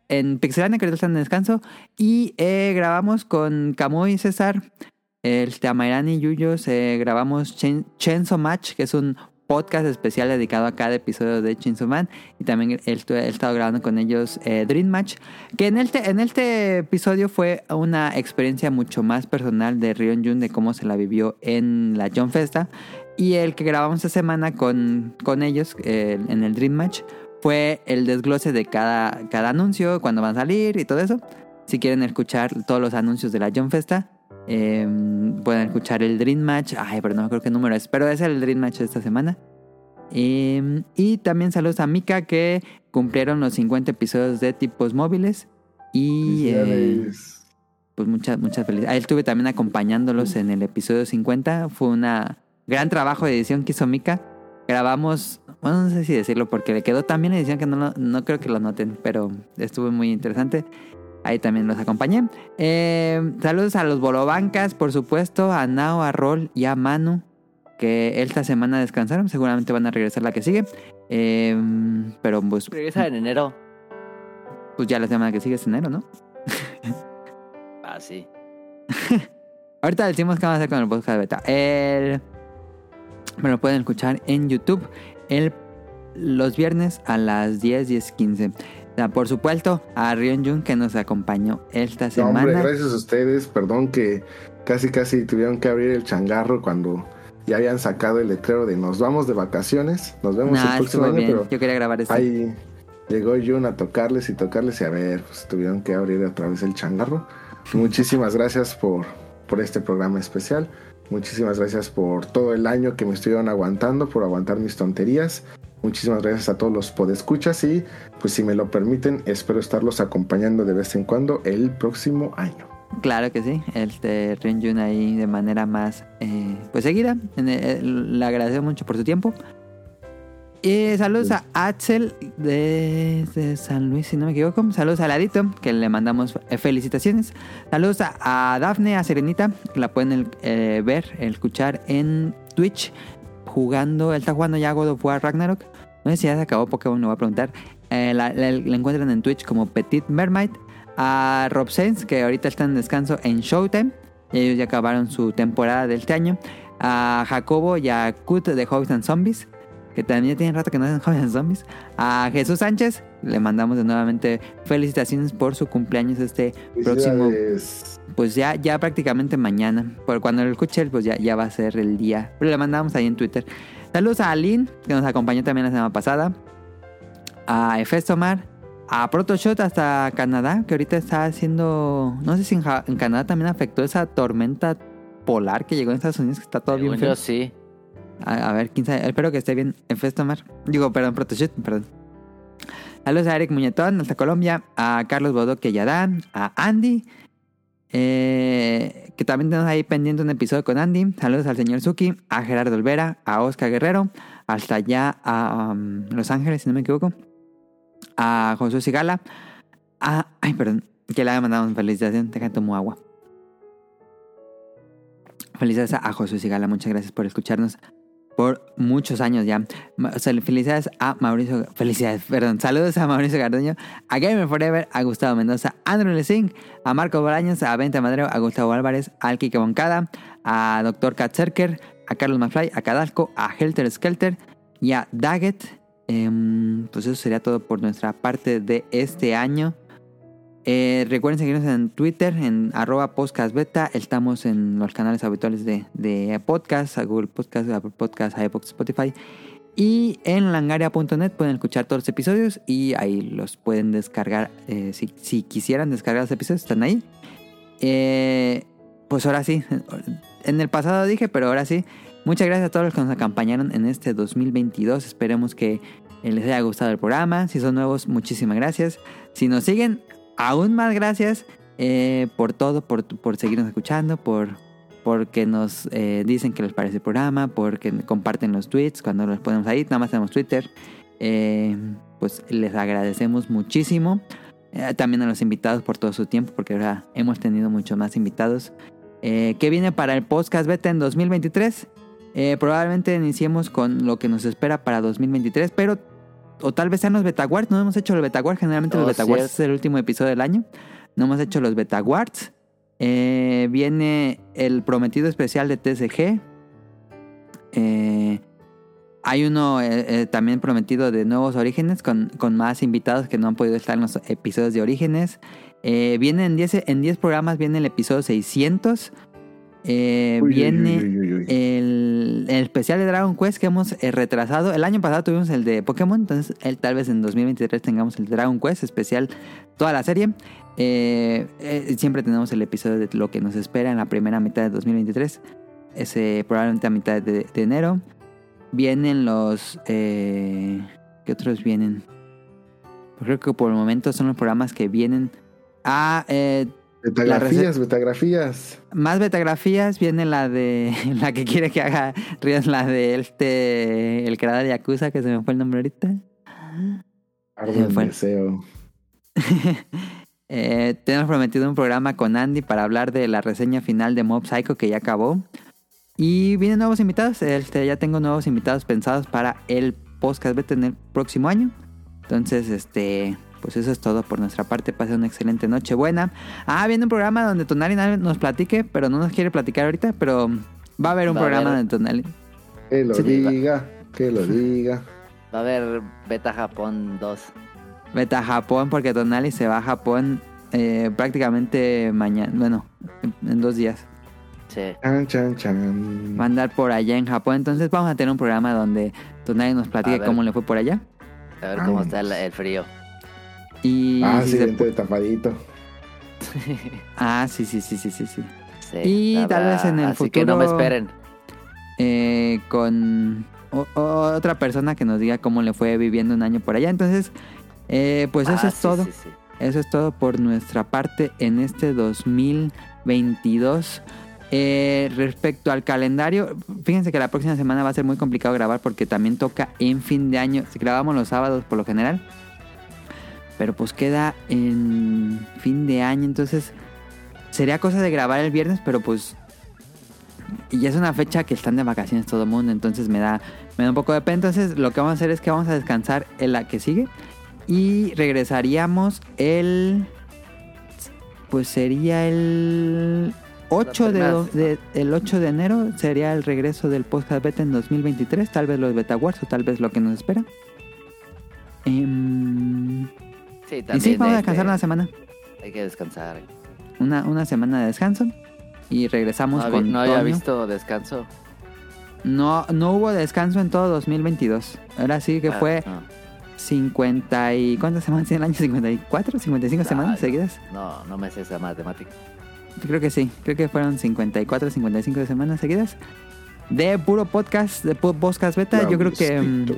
en Pixelania que están en descanso. Y grabamos con Camuy y César, el Tamairani y Yuyos, grabamos Chen- Match, que es un podcast especial dedicado a cada episodio de Chainsaw Man. Y también he, he estado grabando con ellos eh, Dream Match, que en este, en este episodio fue una experiencia mucho más personal de Rion Jun, de cómo se la vivió en la John Festa. Y el que grabamos esta semana con, con ellos en el Dream Match fue el desglose de cada, cada anuncio, cuándo van a salir y todo eso. Si quieren escuchar todos los anuncios de la John Festa, eh, pueden escuchar el Dream Match. Ay, pero no me acuerdo qué número es, pero es el Dream Match de esta semana. Eh, y también saludos a Mika que cumplieron los 50 episodios de tipos móviles. Y eh, pues muchas, muchas felicidades. Ahí estuve también acompañándolos en el episodio 50. Fue un gran trabajo de edición que hizo Mika. Grabamos, bueno, no sé si decirlo porque le quedó la edición que no, no creo que lo noten, pero estuvo muy interesante. Ahí también los acompañé. Eh, saludos a los Bolobancas, por supuesto, a Nao, a Rol y a Manu, que esta semana descansaron. Seguramente van a regresar la que sigue. Eh, pero pues, Regresa en enero. pues ya la semana que sigue es enero, ¿no? Ah, sí. Ahorita decimos qué vamos a hacer con el podcast beta. El... Me lo pueden escuchar en YouTube el... los viernes a las 10, 10, 15. Por supuesto, a Rion Jun que nos acompañó esta No, semana. hombre, gracias a ustedes. Perdón que casi casi tuvieron que abrir el changarro cuando ya habían sacado el letrero de nos vamos de vacaciones. Nos vemos Nah, el próximo año, bien. pero Yo quería grabar esto. ahí llegó Jun a tocarles y tocarles y a ver, pues tuvieron que abrir otra vez el changarro. Muchísimas gracias por, por este programa especial. Muchísimas gracias por todo el año que me estuvieron aguantando, por aguantar mis tonterías. Muchísimas gracias a todos los podescuchas y pues si me lo permiten espero estarlos acompañando de vez en cuando el próximo año. Claro que sí, este Ryunjun ahí de manera más eh, pues seguida. El- le agradecemos mucho por su tiempo. Y saludos a Axel de, de San Luis, si no me equivoco. Saludos a Ladito, que le mandamos eh, felicitaciones. Saludos a, a Dafne, a Serenita, que la pueden eh, ver, escuchar en Twitch, jugando. Él está jugando ya God of War Ragnarok. No sé si ya se acabó Pokémon, lo voy a preguntar. Eh, la, encuentran en Twitch como Petit Mermaid. A Rob Sainz, que ahorita está en descanso en Showtime. Ellos ya acabaron su temporada de este año. A Jacobo y a Kut de Hobbits and Zombies, que también tienen rato que no hacen Hobbits and Zombies. A Jesús Sánchez, le mandamos de nuevamente felicitaciones por su cumpleaños este próximo. Pues ya, ya prácticamente mañana. Por cuando lo escuche, pues ya, ya va a ser el día. Pero le mandamos ahí en Twitter. Saludos a Aline, que nos acompañó también la semana pasada. A Efestomar. A Protoshot hasta Canadá, que ahorita está haciendo. No sé si en, Canadá también afectó esa tormenta polar que llegó en Estados Unidos, que está todo bien Según yo sí. A, a ver, quién sabe. Espero que esté bien. Efestomar. Digo, perdón, Protoshot, perdón. Saludos a Eric Muñetón, hasta Colombia. A Carlos Bodoque Yadán. A Andy. Eh, que también tenemos ahí pendiente un episodio con Andy. Saludos al señor Suki. A Gerardo Olvera. A Oscar Guerrero. Hasta allá a um, Los Ángeles, si no me equivoco. A Josué Sigala. A. Ay, perdón. Que le mandamos felicitación. Deja tomo agua. Felicidades a Josué Sigala. Muchas gracias por escucharnos por muchos años ya. Felicidades a Mauricio. Felicidades, perdón. Saludos a Mauricio Garduño, a Gamer Forever, a Gustavo Mendoza, a Andrew Lezing, a Marco Bolaños, a Venta Madero, a Gustavo Álvarez, a Alquique Moncada, a Dr. Katzerker, a Carlos Mafly, a Cadalco, a Helter Skelter y a Daggett. Em, pues eso sería todo por nuestra parte de este año. Eh, recuerden seguirnos en Twitter, en arroba podcastbeta. Estamos en los canales habituales de, de podcast, Google Podcast, Apple Podcast, iVoox, Spotify. Y en langaria.net pueden escuchar todos los episodios y ahí los pueden descargar. eh, si, si quisieran descargar los episodios, están ahí. Eh, pues ahora sí, en el pasado dije, pero ahora sí. Muchas gracias a todos los que nos acompañaron en este 2022. Esperemos que les haya gustado el programa. Si son nuevos, muchísimas gracias. Si nos siguen, aún más gracias eh, por todo, por, por seguirnos escuchando, por porque nos eh, dicen que les parece el programa, porque comparten los tweets cuando los ponemos ahí. Nada más tenemos Twitter. Eh, pues les agradecemos muchísimo. También a los invitados por todo su tiempo, porque ahora hemos tenido muchos más invitados. ¿Qué viene para el podcast beta en 2023? Eh, probablemente iniciemos con lo que nos espera para 2023, pero o tal vez sean los beta awards. No hemos hecho los beta awards. Generalmente Oh, los beta awards cierto. es el último episodio del año. No hemos hecho los beta awards. Eh, viene el prometido especial de TSG. Eh, hay uno eh, eh, también prometido de nuevos orígenes con, con más invitados que no han podido estar en los episodios de orígenes. Viene en 10 en 10 programas, viene el episodio 600. Eh, Uy, viene uy, uy, uy. el, el especial de Dragon Quest que hemos eh, retrasado. El año pasado tuvimos el de Pokémon, entonces el, tal vez en 2023 tengamos el Dragon Quest especial, toda la serie. Eh, eh, siempre tenemos el episodio de lo que nos espera en la primera mitad de 2023. Ese probablemente a mitad de, de enero. Vienen los... Eh, ¿Qué otros vienen? Creo que por el momento son los programas que vienen. Ah, eh, Betagrafías, betagrafías. más betagrafías. Viene la de... La que quiere que haga Ríos, la de este... El creador de Yakuza, que se me fue el nombre ahorita. Me el deseo. Eh, tenemos prometido un programa con Andy para hablar de la reseña final de Mob Psycho que ya acabó. Y vienen nuevos invitados. Este, ya tengo nuevos invitados pensados para el podcast beta en el próximo año. Entonces, este, pues eso es todo por nuestra parte. Pasen una excelente noche buena. Ah, viene un programa donde Tonali nos platique, pero no nos quiere platicar ahorita. Pero va a haber un Va programa haber. donde Tonali. Que lo Sí, diga, que lo diga. Va a haber Beta Japón 2. Vete a Japón porque Tonali se va a Japón eh, prácticamente mañana. Bueno, en- dos días. Sí. Chan, chan, chan. va a andar por allá en Japón. Entonces vamos a tener un programa donde Tonali nos platique cómo le fue por allá. A ver cómo está el, el frío. Y Ah, si sí, de tapadito. ah, sí, sí, sí, sí, sí, sí. Y tal vez en el Así que no me futuro- esperen. Eh, con o- o- otra persona que nos diga cómo le fue viviendo un año por allá. Entonces, eh, pues eso Ah, es sí, todo. sí, sí. Eso es todo por nuestra parte en este 2022. Eh, respecto al calendario, fíjense que la próxima semana va a ser muy complicado grabar porque también toca en fin de año. Si grabamos los sábados por lo general. Pero pues queda en fin de año, entonces sería cosa de grabar el viernes, pero pues y es una fecha que están de vacaciones todo el mundo, entonces me da, me da un poco de pena. Entonces lo que vamos a hacer es que vamos a descansar en la que sigue y regresaríamos el... Pues sería el 8 de, el 8 de enero sería el regreso del podcast beta en 2023, tal vez los beta wars o tal vez lo que nos espera. Em, Sí, y sí, vamos a descansar una semana, Hay que descansar. una, una semana de descanso y regresamos No, con no había Toño. visto descanso. No, no hubo descanso en todo 2022. Ahora sí que Ah, fue no. 50 y... ¿Cuántas semanas tiene el año? ¿54? ¿55 semanas Ay, seguidas? No, no me sé esa matemática. Creo que sí. Creo que fueron 54, 55 semanas seguidas. De puro podcast, de podcast beta. Yo creo que...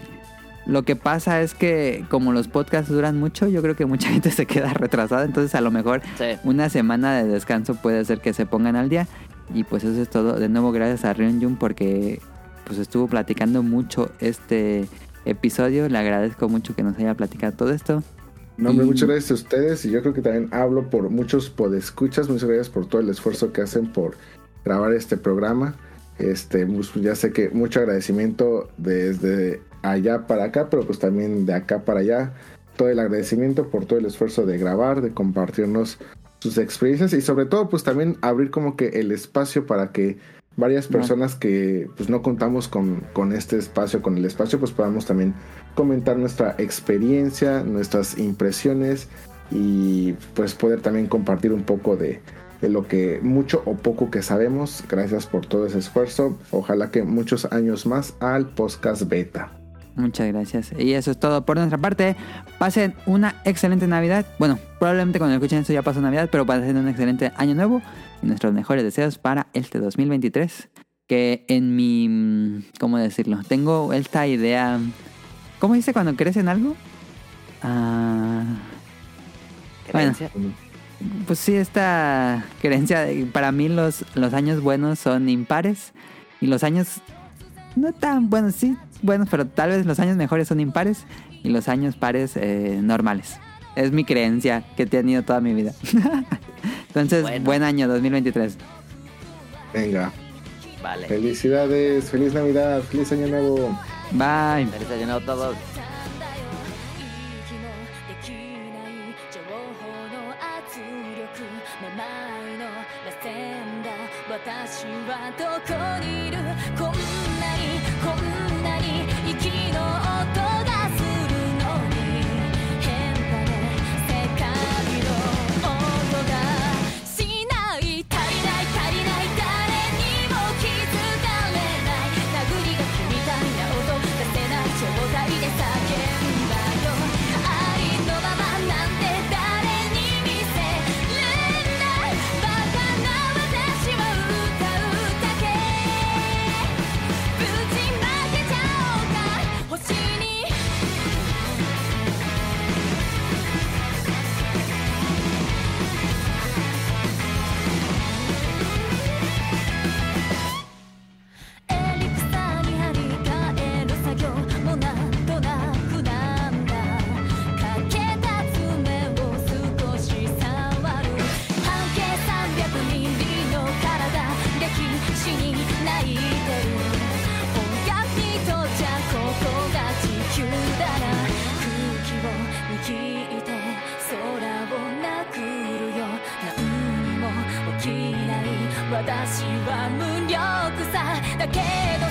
lo que pasa es que como los podcasts duran mucho, yo creo que mucha gente se queda retrasada. Entonces a lo mejor Sí. una semana de descanso puede hacer que se pongan al día. Y pues eso es todo. De nuevo, gracias a Rion Jun porque pues estuvo platicando mucho este episodio. Le agradezco mucho que nos haya platicado todo esto. No, hombre, Y- muchas gracias a ustedes y yo creo que también hablo por muchos podescuchas. Muchas gracias por todo el esfuerzo que hacen por grabar este programa. Este, pues, ya sé que mucho agradecimiento desde allá para acá, pero pues también de acá para allá. Todo el agradecimiento por todo el esfuerzo de grabar, de compartirnos sus experiencias y sobre todo pues también abrir como que el espacio para que varias personas que pues no contamos con, con este espacio, con el espacio, pues podamos también comentar nuestra experiencia, nuestras impresiones y pues poder también compartir un poco de, de lo que mucho o poco que sabemos. Gracias por todo ese esfuerzo. Ojalá que muchos años más al podcast beta. Muchas gracias. Y eso es todo por nuestra parte. Pasen una excelente Navidad. Bueno, probablemente cuando escuchen esto ya pasó Navidad, pero pasen un excelente año nuevo. Y nuestros mejores deseos para este 2023. Que en mi... ¿Cómo decirlo? Tengo esta idea... ¿Cómo dice cuando crees en algo? Ah... Bueno. Pues sí, esta creencia de para mí los, los años buenos son impares y los años no tan buenos, sí, buenos, pero tal vez los años mejores son impares y los años pares eh, normales. Es mi creencia que he tenido toda mi vida. Entonces, Bueno. buen año 2023. Venga, Vale. felicidades, feliz Navidad, feliz año nuevo. Bye. Feliz año nuevo a todos. どこに私は無力さだけど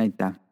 aitäh